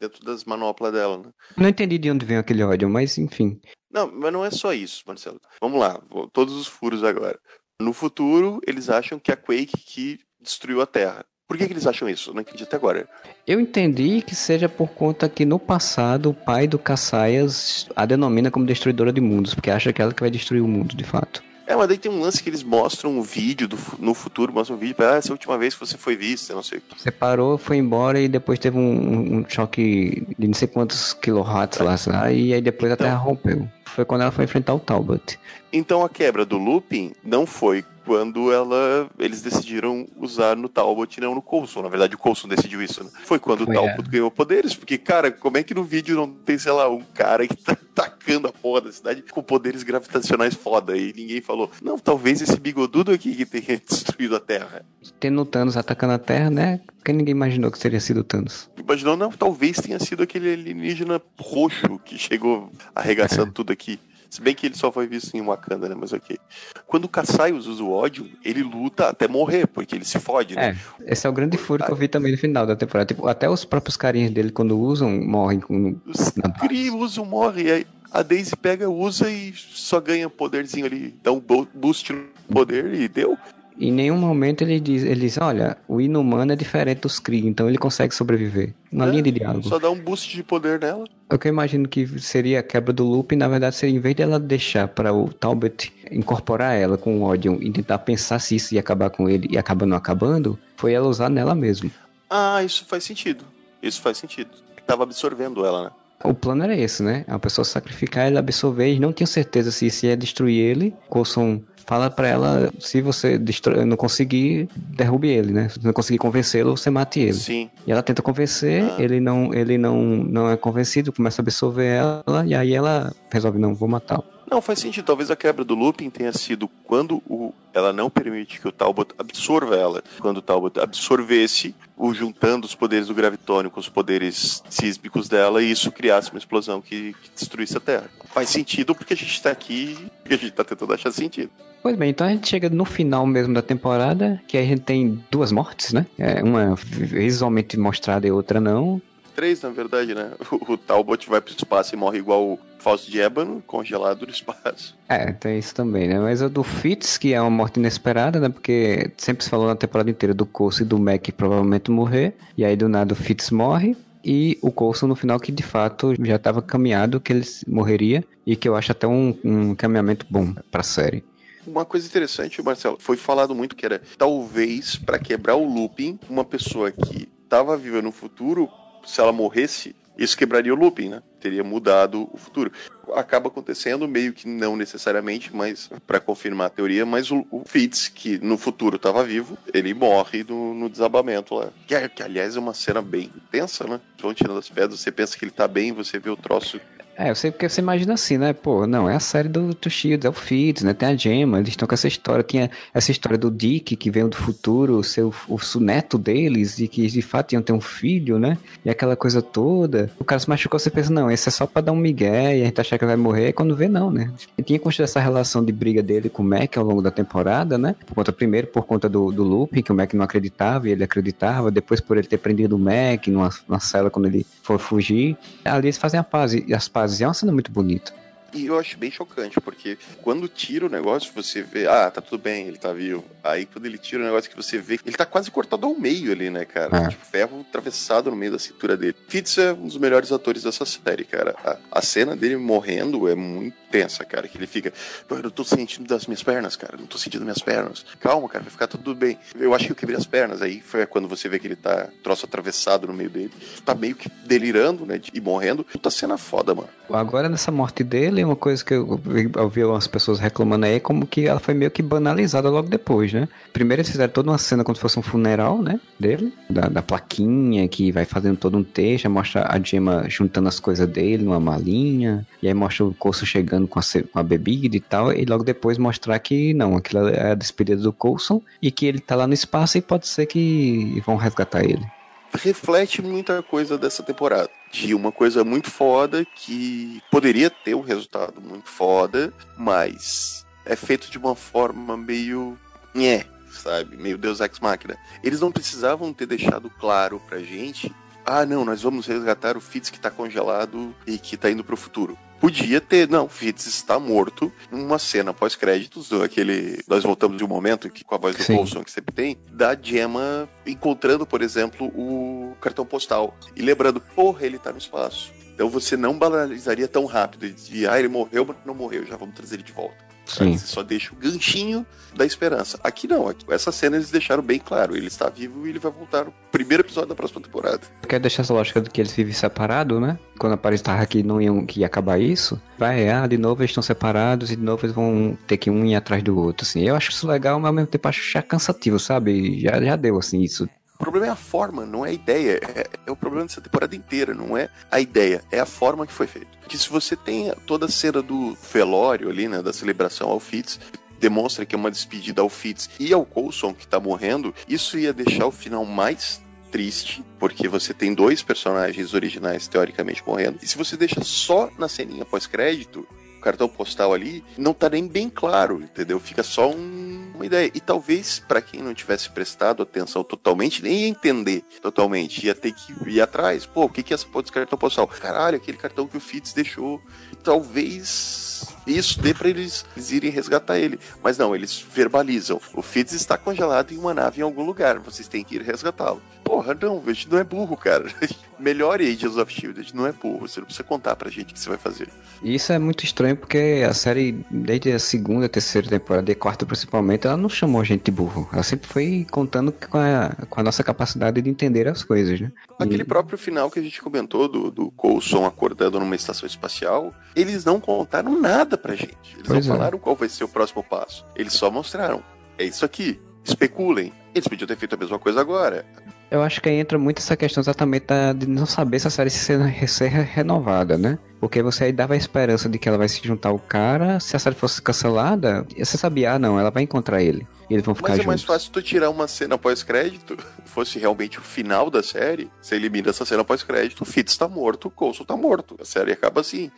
Dentro das manoplas dela, né? Não entendi de onde vem aquele Odium, mas enfim. Não, mas não é só isso, Marcelo. Vamos lá, todos os furos agora. No futuro, eles acham que é a Quake que destruiu a Terra. Por que, que eles acham isso? Eu não entendi até agora. Eu entendi que seja por conta que no passado o pai do Cassaias a denomina como destruidora de mundos, porque acha que ela que vai destruir o mundo, de fato. É, mas daí tem um lance que eles mostram um vídeo do, no futuro, mostram um vídeo, ah, essa é a última vez que você foi vista, não sei o que. Você parou, foi embora e depois teve um, um choque de não sei quantos kilowatts é. lá, e aí depois então, a Terra rompeu. Foi quando ela foi enfrentar o Talbot. Então a quebra do looping não foi quando ela eles decidiram usar no Talbot e não no Coulson. Na verdade, o Coulson decidiu isso, né? Foi quando foi, o Talbot é. ganhou poderes. Porque, cara, como é que no vídeo não tem, sei lá, um cara que tá *laughs* tacando a porra da cidade com poderes gravitacionais foda? E ninguém falou, não, talvez esse bigodudo aqui que tenha *laughs* destruído a Terra. Tendo Thanos atacando a Terra, né? Porque ninguém imaginou que teria sido o Thanos. Imaginou, não, talvez tenha sido aquele alienígena roxo que chegou arregaçando é. tudo aqui. Se bem que ele só foi visto em Wakanda, né? Mas ok. Quando o Kassaios usa o ódio, ele luta até morrer, porque ele se fode, né? É, esse é o grande furo que eu vi também no final da temporada. Tipo, até os próprios carinhas dele, quando usam, morrem com. Os Kree usam, morrem. Aí a Daisy pega, usa e só ganha poderzinho ali. Dá um boost no poder e deu. Em nenhum momento ele diz, ele diz, olha, o inumano é diferente dos Kree, então ele consegue sobreviver. Uma é, linha de diálogo. Só dá um boost de poder nela. O que eu imagino que seria a quebra do loop, na verdade, seria em vez dela deixar para o Talbot incorporar ela com o Odium e tentar pensar se isso ia acabar com ele e acaba não acabando, foi ela usar nela mesmo. Ah, isso faz sentido. Isso faz sentido. Tava absorvendo ela, né? O plano era esse, né? A pessoa sacrificar ele, absorver, e não tinha certeza se isso ia destruir ele. Coulson fala para ela, se você não conseguir, derrube ele, né? Se não conseguir convencê-lo, você mate ele. Sim. E ela tenta convencer, ah. ele não, ele não, não é convencido, começa a absorver ela, e aí ela resolve, não, vou matá-lo. Não, faz sentido. Talvez a quebra do looping tenha sido quando o, ela não permite que o Talbot absorva ela. Quando o Talbot absorvesse, o juntando os poderes do gravitônio com os poderes sísmicos dela, e isso criasse uma explosão que, que destruísse a Terra. Faz sentido porque a gente está aqui e a gente está tentando achar sentido. Pois bem, então a gente chega no final mesmo da temporada, que a gente tem duas mortes, né? É, uma visualmente mostrada e outra não. Três, na verdade, né? *laughs* O, o Talbot vai pro espaço e morre igual o Fausto de Ébano, congelado no espaço. É, tem isso também, né? Mas o do Fitz, que é uma morte inesperada, né? Porque sempre se falou na temporada inteira do Coulson e do Mac provavelmente morrer. E aí do nada o Fitz morre e o Coulson no final que de fato já estava caminhado que ele morreria e que eu acho até um, um caminhamento bom para a série. Uma coisa interessante, Marcelo, foi falado muito que era talvez para quebrar o looping, uma pessoa que estava viva no futuro, se ela morresse, isso quebraria o looping, né? Teria mudado o futuro. Acaba acontecendo meio que não necessariamente, mas para confirmar a teoria, mas o, o Fitz, que no futuro estava vivo, ele morre no, no desabamento lá. Que, que, aliás é uma cena bem intensa, né? Vão tirando as pedras, você pensa que ele tá bem, você vê o troço é, eu sei porque você imagina assim, né? Pô, não, é a série do, do Shields, é o Fitz, né? Tem a Gemma, eles estão com essa história. Tinha essa história do Dick, que veio do futuro, ser o, o neto deles, e que de fato iam ter um filho, né? E aquela coisa toda. O cara se machucou, você pensa, não, esse é só pra dar um migué e a gente achar que vai morrer. E quando vê, não, né? E tinha construído essa relação de briga dele com o Mac ao longo da temporada, né? Por conta, primeiro, por conta do, do looping, que o Mac não acreditava e ele acreditava. Depois, por ele ter prendido o Mac numa, numa cela quando ele for fugir. Ali eles fazem a paz, e as pazes. É uma cena muito bonita. E eu acho bem chocante, porque quando tira o negócio, você vê, ah, tá tudo bem, ele tá vivo. Aí quando ele tira o negócio que você vê, ele tá quase cortado ao meio ali, né, cara? É. Tipo, ferro atravessado no meio da cintura dele. Fitz é um dos melhores atores dessa série, cara. A, a cena dele morrendo é muito tensa, cara. Que ele fica, eu não tô sentindo das minhas pernas, cara. Não tô sentindo minhas pernas. Calma, cara, vai ficar tudo bem. Eu acho que eu quebrei as pernas. Aí foi quando você vê que ele tá troço atravessado no meio dele. Tá meio que delirando, né? E morrendo. Puta cena foda, mano. Agora nessa morte dele, li uma coisa que eu ouvi umas pessoas reclamando aí, como que ela foi meio que banalizada logo depois, né? Primeiro eles fizeram toda uma cena como se fosse um funeral, né? Dele, da, da plaquinha que vai fazendo todo um texto, mostra a Gemma juntando as coisas dele numa malinha, e aí mostra o Coulson chegando com a, com a bebida e tal, e logo depois mostrar que não, aquilo é a despedida do Coulson e que ele tá lá no espaço e pode ser que vão resgatar ele reflete muita coisa dessa temporada. De uma coisa muito foda que poderia ter um resultado muito foda, mas é feito de uma forma meio. Nhé, sabe? Meio Deus Ex Machina. Eles não precisavam ter deixado claro pra gente. Ah, não, nós vamos resgatar o Fitz que tá congelado e que tá indo pro futuro. Podia ter, não, Fitz está morto. Uma cena pós-créditos, aquele. Nós voltamos de um momento que, com a voz do Coulson que sempre tem, da Gemma encontrando, por exemplo, o cartão postal. E lembrando, porra, ele tá no espaço. Então você não banalizaria tão rápido de, ah, ele morreu, mas não morreu, já vamos trazer ele de volta. Sim. Você só deixa o ganchinho da esperança. Aqui não, essa cena eles deixaram bem claro. Ele está vivo e ele vai voltar no primeiro episódio da próxima temporada. Quer deixar essa lógica de que eles vivem separados, né? Quando a Paris estava aqui não iam que ia acabar isso. Vai, ah, de novo eles estão separados e de novo eles vão ter que um ir atrás do outro, assim. Eu acho isso legal, mas ao mesmo tempo acho já cansativo, sabe? Já, já deu, assim, isso. O problema é a forma, não é a ideia. É, é, o problema dessa temporada inteira, não é a ideia, é a forma que foi feito. Porque se você tem toda a cena do velório ali, né, da celebração ao Fitz, demonstra que é uma despedida ao Fitz e ao Coulson que tá morrendo, isso ia deixar o final mais triste, porque você tem dois personagens originais teoricamente morrendo. E se você deixa só na ceninha pós-crédito, cartão postal ali, não tá nem bem claro, entendeu? Fica só um, uma ideia. E talvez, para quem não tivesse prestado atenção totalmente, nem ia entender totalmente. Ia ter que ir atrás. Pô, o que, que é desse cartão postal? Caralho, aquele cartão que o Fitz deixou. Talvez isso dê para eles, eles irem resgatar ele. Mas não, eles verbalizam. O Fitz está congelado em uma nave em algum lugar. Vocês têm que ir resgatá-lo. Porra, não, a gente não é burro, cara. *laughs* Melhore Agents of Shield, a gente não é burro. Você não precisa contar pra gente o que você vai fazer. Isso é muito estranho porque a série, desde a segunda, terceira temporada e quarta principalmente, ela não chamou a gente de burro. Ela sempre foi contando com a, com a nossa capacidade de entender as coisas, né? Aquele e... próprio final que a gente comentou do, do Coulson acordando numa estação espacial, eles não contaram nada pra gente. Eles pois não é. falaram qual vai ser o próximo passo. Eles só mostraram. É isso aqui. Especulem. Eles podiam ter feito a mesma coisa agora. Eu acho que aí entra muito essa questão exatamente da, de não saber se a série ser, ser renovada, né? Porque você aí dava a esperança de que ela vai se juntar ao cara. Se a série fosse cancelada, você sabia, ah, não, ela vai encontrar ele. E eles vão ficar Mas é mais fácil tu tirar uma cena pós-crédito, *laughs* fosse realmente o final da série, você elimina essa cena pós-crédito, o Fitz tá morto, o Coulson tá morto. A série acaba assim.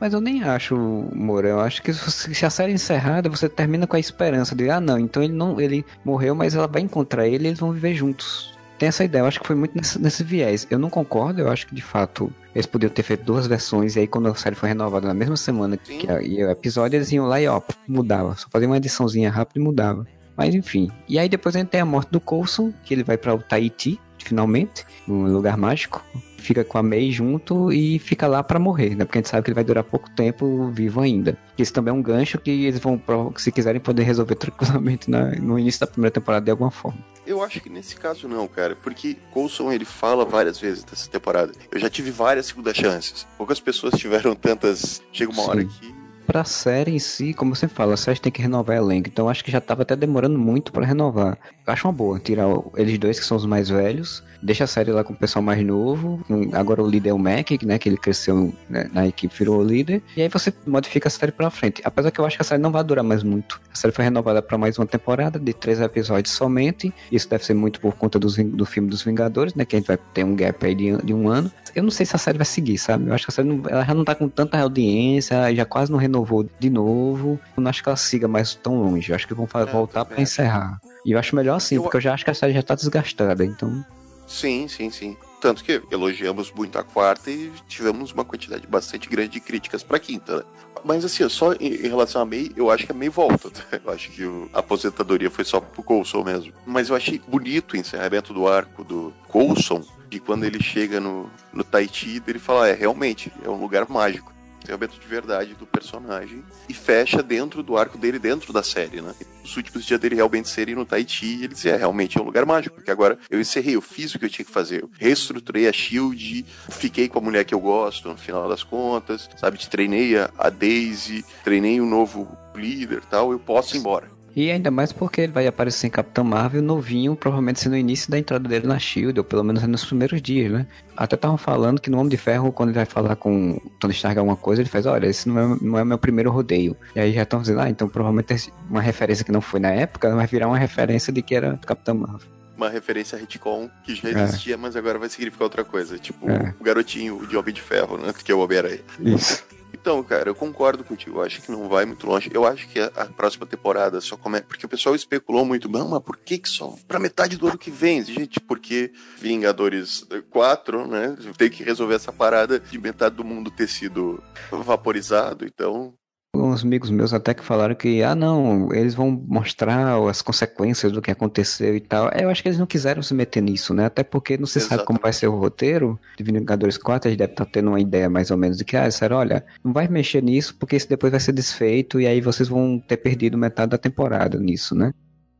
Mas eu nem acho, Moura. Eu acho que se a série é encerrada, você termina com a esperança de, ah, não, então ele não, ele morreu, mas ela vai encontrar ele e eles vão viver juntos tem essa ideia. Eu acho que foi muito nesse, nesse, viés. Eu não concordo, eu acho que de fato eles podiam ter feito duas versões e aí quando a série foi renovada na mesma semana Sim. que a, e o episódio, eles iam lá e ó, mudava. Só fazia uma ediçãozinha rápida e mudava. Mas enfim. E aí depois a gente tem a morte do Coulson, que ele vai para o Tahiti, finalmente, um lugar mágico. Fica com a May junto e fica lá para morrer, né? Porque a gente sabe que ele vai durar pouco tempo vivo ainda. Isso também é um gancho que eles vão, se quiserem, poder resolver *laughs* tranquilamente na, no início da primeira temporada de alguma forma. Eu acho que nesse caso não, cara, porque Coulson ele fala várias vezes dessa temporada. Eu já tive várias segundas chances. Poucas pessoas tiveram tantas. Chega uma Sim. hora que pra série em si, como você fala, a série tem que renovar elenco. Então acho que já tava até demorando muito para renovar. Acho uma boa tirar eles dois que são os mais velhos, deixa a série lá com o pessoal mais novo. Agora o líder é o Mac, né, que ele cresceu né, na equipe, virou o líder. E aí você modifica a série pra frente. Apesar que eu acho que a série não vai durar mais muito. A série foi renovada para mais uma temporada de três episódios somente. Isso deve ser muito por conta dos, do filme dos Vingadores, né, que a gente vai ter um gap aí de, de um ano. Eu não sei se a série vai seguir, sabe? Eu acho que a série não, ela já não tá com tanta audiência, já quase não renovou renovou de novo. Eu não acho que ela siga mais tão longe. Eu acho que vão é, voltar para encerrar. E eu acho melhor assim, eu... porque eu já acho que a série já tá desgastada, então. Sim, sim, sim. Tanto que elogiamos muito a quarta e tivemos uma quantidade bastante grande de críticas pra quinta, né? Mas assim, só em, relação a May, eu acho que a May volta. Tá? *laughs* Eu acho que a aposentadoria foi só pro Coulson mesmo. Mas eu achei bonito o encerramento do arco do Coulson, de quando ele chega no, no Tahiti, ele fala, é, realmente, é um lugar mágico desenvolvimento de verdade do personagem e fecha dentro do arco dele, dentro da série, né? Os últimos dias dele realmente serem no Tahiti, ele dizia, é, realmente é um lugar mágico, porque agora eu encerrei, eu fiz o que eu tinha que fazer, eu reestruturei a SHIELD, fiquei com a mulher que eu gosto, no final das contas, sabe? Treinei a, a Daisy, treinei um novo líder tal, eu posso ir embora. E ainda mais porque ele vai aparecer em Capitão Marvel novinho, provavelmente sendo no início da entrada dele na SHIELD, ou pelo menos nos primeiros dias, né? Até estavam falando que no Homem de Ferro, quando ele vai falar com Tony Stark alguma coisa, ele faz, olha, esse não é, não é meu primeiro rodeio. E aí já estão dizendo, ah, então provavelmente uma referência que não foi na época vai virar uma referência de que era Capitão Marvel uma referência a retcon que já existia, é. mas agora vai significar outra coisa. Tipo, é. o garotinho de Homem de Ferro, né? Que é o Homem-Aranha. Isso. Então, cara, eu concordo contigo. Eu acho que não vai muito longe. Eu acho que a, a próxima temporada só começa. Porque o pessoal especulou muito. Não, mas por que, que só pra metade do ano que vem? Gente, porque Vingadores 4, né? Tem que resolver essa parada de metade do mundo ter sido vaporizado. Então, uns amigos meus até que falaram que, ah, não, eles vão mostrar as consequências do que aconteceu e tal. Eu acho que eles não quiseram se meter nisso, né? Até porque não se sabe como vai ser o roteiro de Vingadores 4, a gente deve estar tendo uma ideia mais ou menos de que, ah, sério, olha, não vai mexer nisso porque isso depois vai ser desfeito e aí vocês vão ter perdido metade da temporada nisso, né?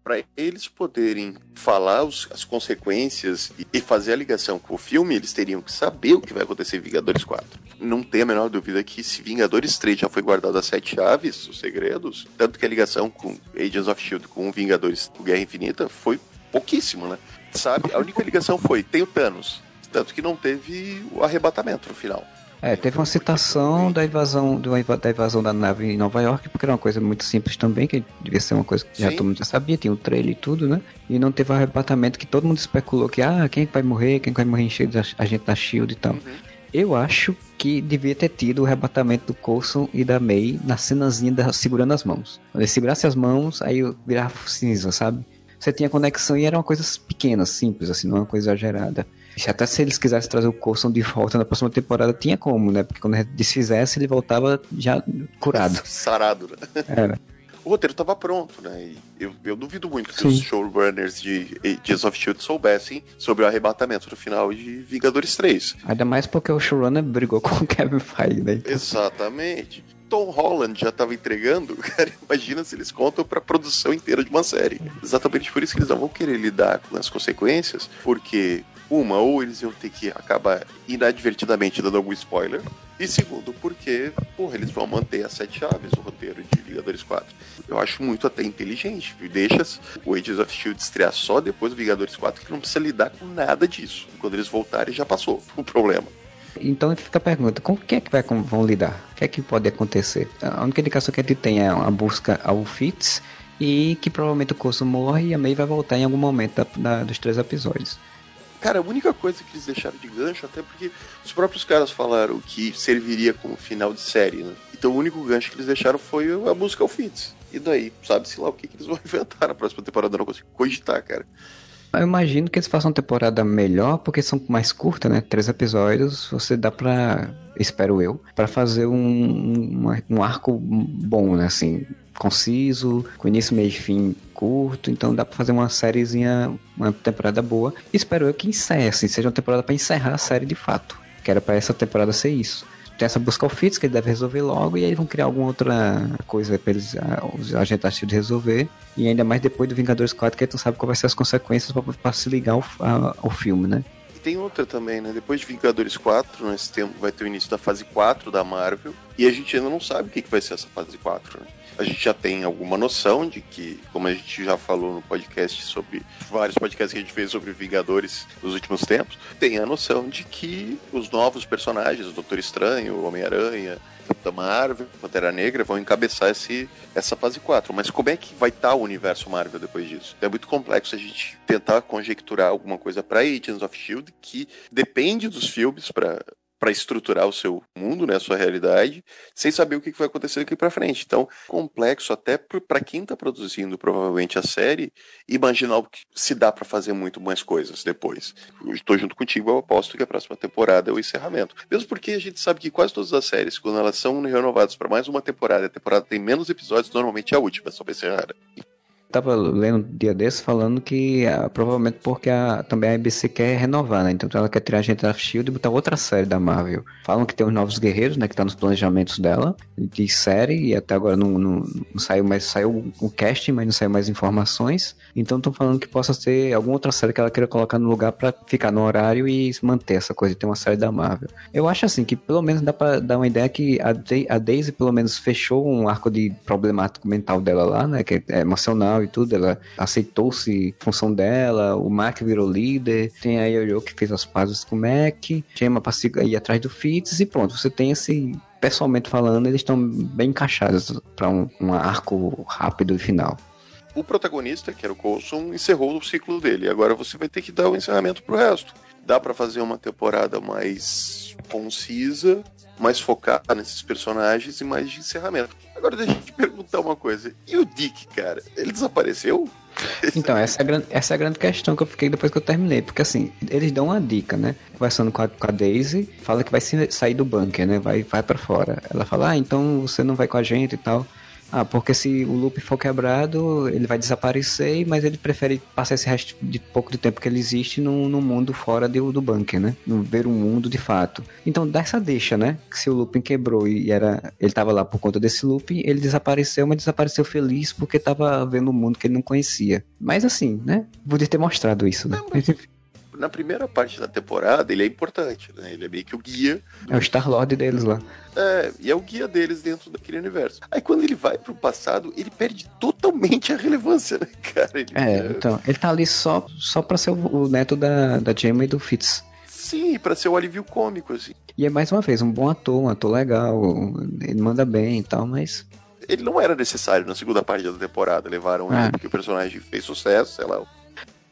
para eles poderem falar os, as consequências e, e, fazer a ligação com o filme, eles teriam que saber o que vai acontecer em Vingadores 4. Não tem a menor dúvida que se Vingadores 3 já foi guardado as sete chaves, os segredos, tanto que a ligação com Agents of S.H.I.E.L.D. com Vingadores Guerra Infinita foi pouquíssimo, né? Sabe? A única ligação foi, tem o Thanos. Tanto que não teve o arrebatamento no final. É, teve uma citação da invasão, da invasão da nave em Nova York, porque era uma coisa muito simples também, que devia ser uma coisa que já todo mundo já sabia, tinha o um trailer e tudo, né? E não teve o arrebatamento que todo mundo especulou que, ah, quem vai morrer, quem vai morrer encher a gente da SHIELD e tal. Uhum. Eu acho que devia ter tido o arrebatamento do Coulson e da May na cenazinha da, segurando as mãos. Quando ele segurasse as mãos, aí virava cinza, sabe? Você tinha conexão e era uma coisa pequena, simples, assim, não uma coisa exagerada. Até se eles quisessem trazer o Coulson de volta na próxima temporada, tinha como, né? Porque quando desfizesse, ele voltava já curado. Sarado, né? Era. O roteiro estava pronto, né? E eu, eu duvido muito que Sim. os showrunners de Agents of S.H.I.E.L.D. soubessem sobre o arrebatamento no final de Vingadores 3. Ainda mais porque o showrunner brigou *laughs* com o Kevin Feige, né? Exatamente. Tom Holland já estava entregando, *laughs* cara, imagina se eles contam para a produção inteira de uma série. Exatamente por isso que eles não vão querer lidar com as consequências, porque uma, ou eles iam ter que acabar inadvertidamente dando algum spoiler. E segundo, porque, porra, eles vão manter as sete chaves o roteiro de Vingadores 4. Eu acho muito até inteligente. Deixa o Agents of S.H.I.E.L.D. estrear só depois do Vingadores 4, que não precisa lidar com nada disso. Quando eles voltarem, já passou o problema. Então fica a pergunta, com o que é que vai, vão lidar? O que é que pode acontecer? A única indicação que a gente tem é a busca ao Fitz e que provavelmente o Coulson morre e a May vai voltar em algum momento da, da, dos três episódios. Cara, a única coisa que eles deixaram de gancho, até porque os próprios caras falaram que serviria como final de série, né? Então o único gancho que eles deixaram foi a música ao Fitz. E daí, sabe-se lá o que, que eles vão *laughs* inventar na próxima temporada, eu não consigo cogitar, cara. Eu imagino que eles façam uma temporada melhor, porque são mais curtas, né? Três episódios, você dá pra, espero eu, para fazer um, um, um arco bom, né? Assim, conciso, com início, meio e fim curto, então dá pra fazer uma sériezinha, uma temporada boa. Espero eu que encerre, assim, seja uma temporada para encerrar a série de fato. Que era pra essa temporada ser isso. Tem essa busca ao Fitz que ele deve resolver logo, e aí vão criar alguma outra coisa pra eles, os agentes de resolver. E ainda mais depois do Vingadores 4, que a não sabe qual vai ser as consequências para se ligar ao, ao filme, né? E tem outra também, né? Depois de Vingadores 4, nesse tempo vai ter o início da fase 4 da Marvel. E a gente ainda não sabe o que, que vai ser essa fase 4, né? a gente já tem alguma noção de que, como a gente já falou no podcast sobre vários podcasts que a gente fez sobre Vingadores nos últimos tempos, tem a noção de que os novos personagens, o Doutor Estranho, o Homem-Aranha, Capitã Marvel, Pantera Negra, vão encabeçar esse, essa fase 4. Mas como é que vai estar o universo Marvel depois disso? É muito complexo a gente tentar conjecturar alguma coisa para Agents of S.H.I.E.L.D. que depende dos filmes para para estruturar o seu mundo, né, a sua realidade, sem saber o que vai acontecer daqui para frente. Então, complexo até para quem está produzindo provavelmente a série, imaginar que se dá para fazer muito mais coisas depois. Estou junto contigo, eu aposto que a próxima temporada é o encerramento. Mesmo porque a gente sabe que quase todas as séries, quando elas são renovadas para mais uma temporada, a temporada tem menos episódios, normalmente é a última, só para encerrar. Tava lendo um dia desse falando que ah, provavelmente porque a, também a ABC quer renovar, né? Então ela quer tirar a gente da Shield e botar outra série da Marvel. Falam que tem os Novos Guerreiros, né? Que tá nos planejamentos dela, de série, e até agora não, não, não saiu mais, saiu o casting, mas não saiu mais informações. Então estão falando que possa ser alguma outra série que ela queira colocar no lugar para ficar no horário e manter essa coisa de ter uma série da Marvel. Eu acho assim que pelo menos dá pra dar uma ideia que a, a Daisy pelo menos fechou um arco de problemático mental dela lá, né? Que é emocional e tudo. Ela aceitou-se função dela, o Mac virou líder, tem a Yoyo que fez as pazes com o Mac, Gemma pra ir atrás do Fitz e pronto, você tem esse pessoalmente falando, eles estão bem encaixados para um, um, arco rápido e final. O protagonista, que era o Coulson, encerrou o ciclo dele. Agora você vai ter que dar o um encerramento pro resto. Dá para fazer uma temporada mais concisa, mais focada nesses personagens e mais de encerramento. Agora deixa eu te perguntar uma coisa. E o Dick, cara? Ele desapareceu? Então, essa é, a grande, essa é a grande questão que eu fiquei depois que eu terminei. Porque assim, eles dão uma dica, né? Conversando com a, com a Daisy, fala que vai sair do bunker, né? Vai, vai para fora. Ela fala, ah, então você não vai com a gente e tal. Ah, porque se o loop for quebrado, ele vai desaparecer, mas ele prefere passar esse resto de pouco de tempo que ele existe no, no mundo fora do, do bunker, né? No ver o um mundo de fato. Então dá essa deixa, né? Que se o looping quebrou e era, ele tava lá por conta desse looping, ele desapareceu, mas desapareceu feliz porque tava vendo um mundo que ele não conhecia. Mas assim, né? Podia ter mostrado isso, né? Não, mas na primeira parte da temporada, ele é importante, né? Ele é meio que o guia. É o Star-Lord deles lá. É, e é o guia deles dentro daquele universo. Aí quando ele vai pro passado, ele perde totalmente a relevância, né, *laughs* cara? Ele, é, então, ele tá ali só, só pra ser o, o neto da, da Gemma e do Fitz. Sim, para ser o alívio cômico, assim. E é mais uma vez, um bom ator, um ator legal, ele manda bem e tal, mas ele não era necessário na segunda parte da temporada. Levaram ah. ele porque o personagem fez sucesso, sei lá.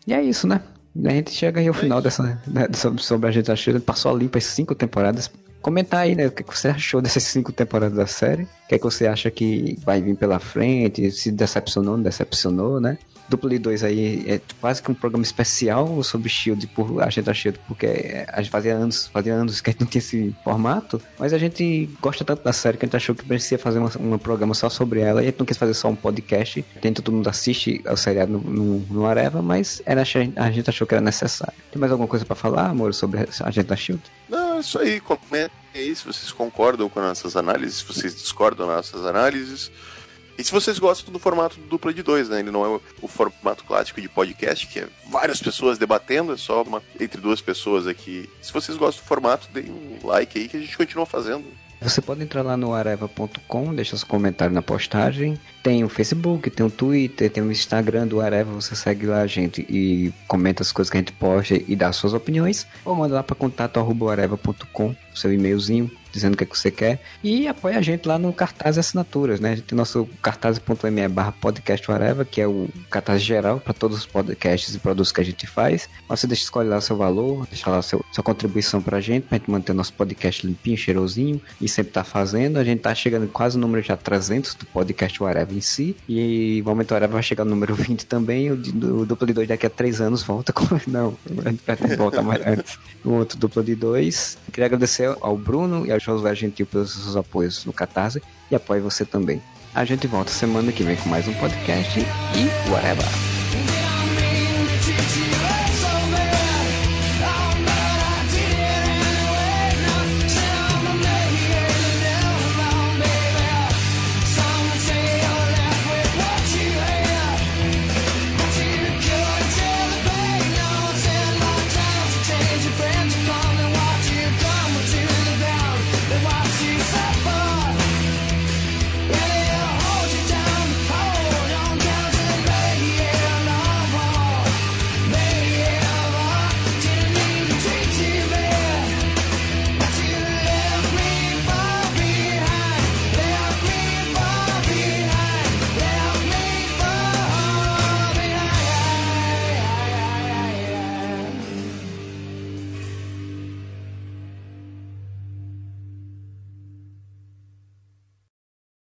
E é isso, né? A gente chega aí ao final dessa, né, sobre, sobre a gente achando, passou ali para cinco temporadas. Comentar aí, né, o que você achou dessas cinco temporadas da série? O que, é que você acha que vai vir pela frente? Se decepcionou, não decepcionou, né? Duplo de dois aí é quase que um programa especial sobre Shield, por a gente Shield, porque a gente fazia anos, fazia anos que a gente não tinha esse formato, mas a gente gosta tanto da série que a gente achou que merecia fazer um, programa só sobre ela, e a gente não quis fazer só um podcast, tenta todo mundo assiste ao seriado no, no, no Areva, mas era, a gente achou que era necessário. Tem mais alguma coisa para falar, amor, sobre a gente da Shield? Não, é isso aí, comenta aí se vocês concordam com nossas análises, se vocês discordam das nossas análises. E se vocês gostam do formato do dupla de dois, né? Ele não é o, o, formato clássico de podcast, que é várias pessoas debatendo, é só uma, entre duas pessoas aqui. Se vocês gostam do formato, deem um like aí que a gente continua fazendo. Você pode entrar lá no areva.com, deixa seu comentário na postagem. Tem o Facebook, tem o Twitter, tem o Instagram do Areva. Você segue lá a gente e comenta as coisas que a gente posta e dá suas opiniões. Ou manda lá para contato.areva.com, seu e-mailzinho dizendo o que, é que você quer. E apoia a gente lá no cartaz e assinaturas, né? A gente tem nosso cartaz.me barra podcast que é o cartaz geral para todos os podcasts e produtos que a gente faz. Você deixa escolher lá seu valor, deixa lá seu, sua contribuição pra gente, pra gente manter nosso podcast limpinho, cheirosinho e sempre tá fazendo. A gente tá chegando quase no número já 300 do podcast whatever em si. E o momento whatever vai chegar no número 20 também. O, o duplo de dois daqui a 3 anos volta com. *laughs* Não, a gente pretende voltar mais antes. O outro duplo de dois. Queria agradecer ao Bruno e ao Josué Gentil pelos seus apoios no Catarse e apoie você também. A gente volta semana que vem com mais um podcast e whatever.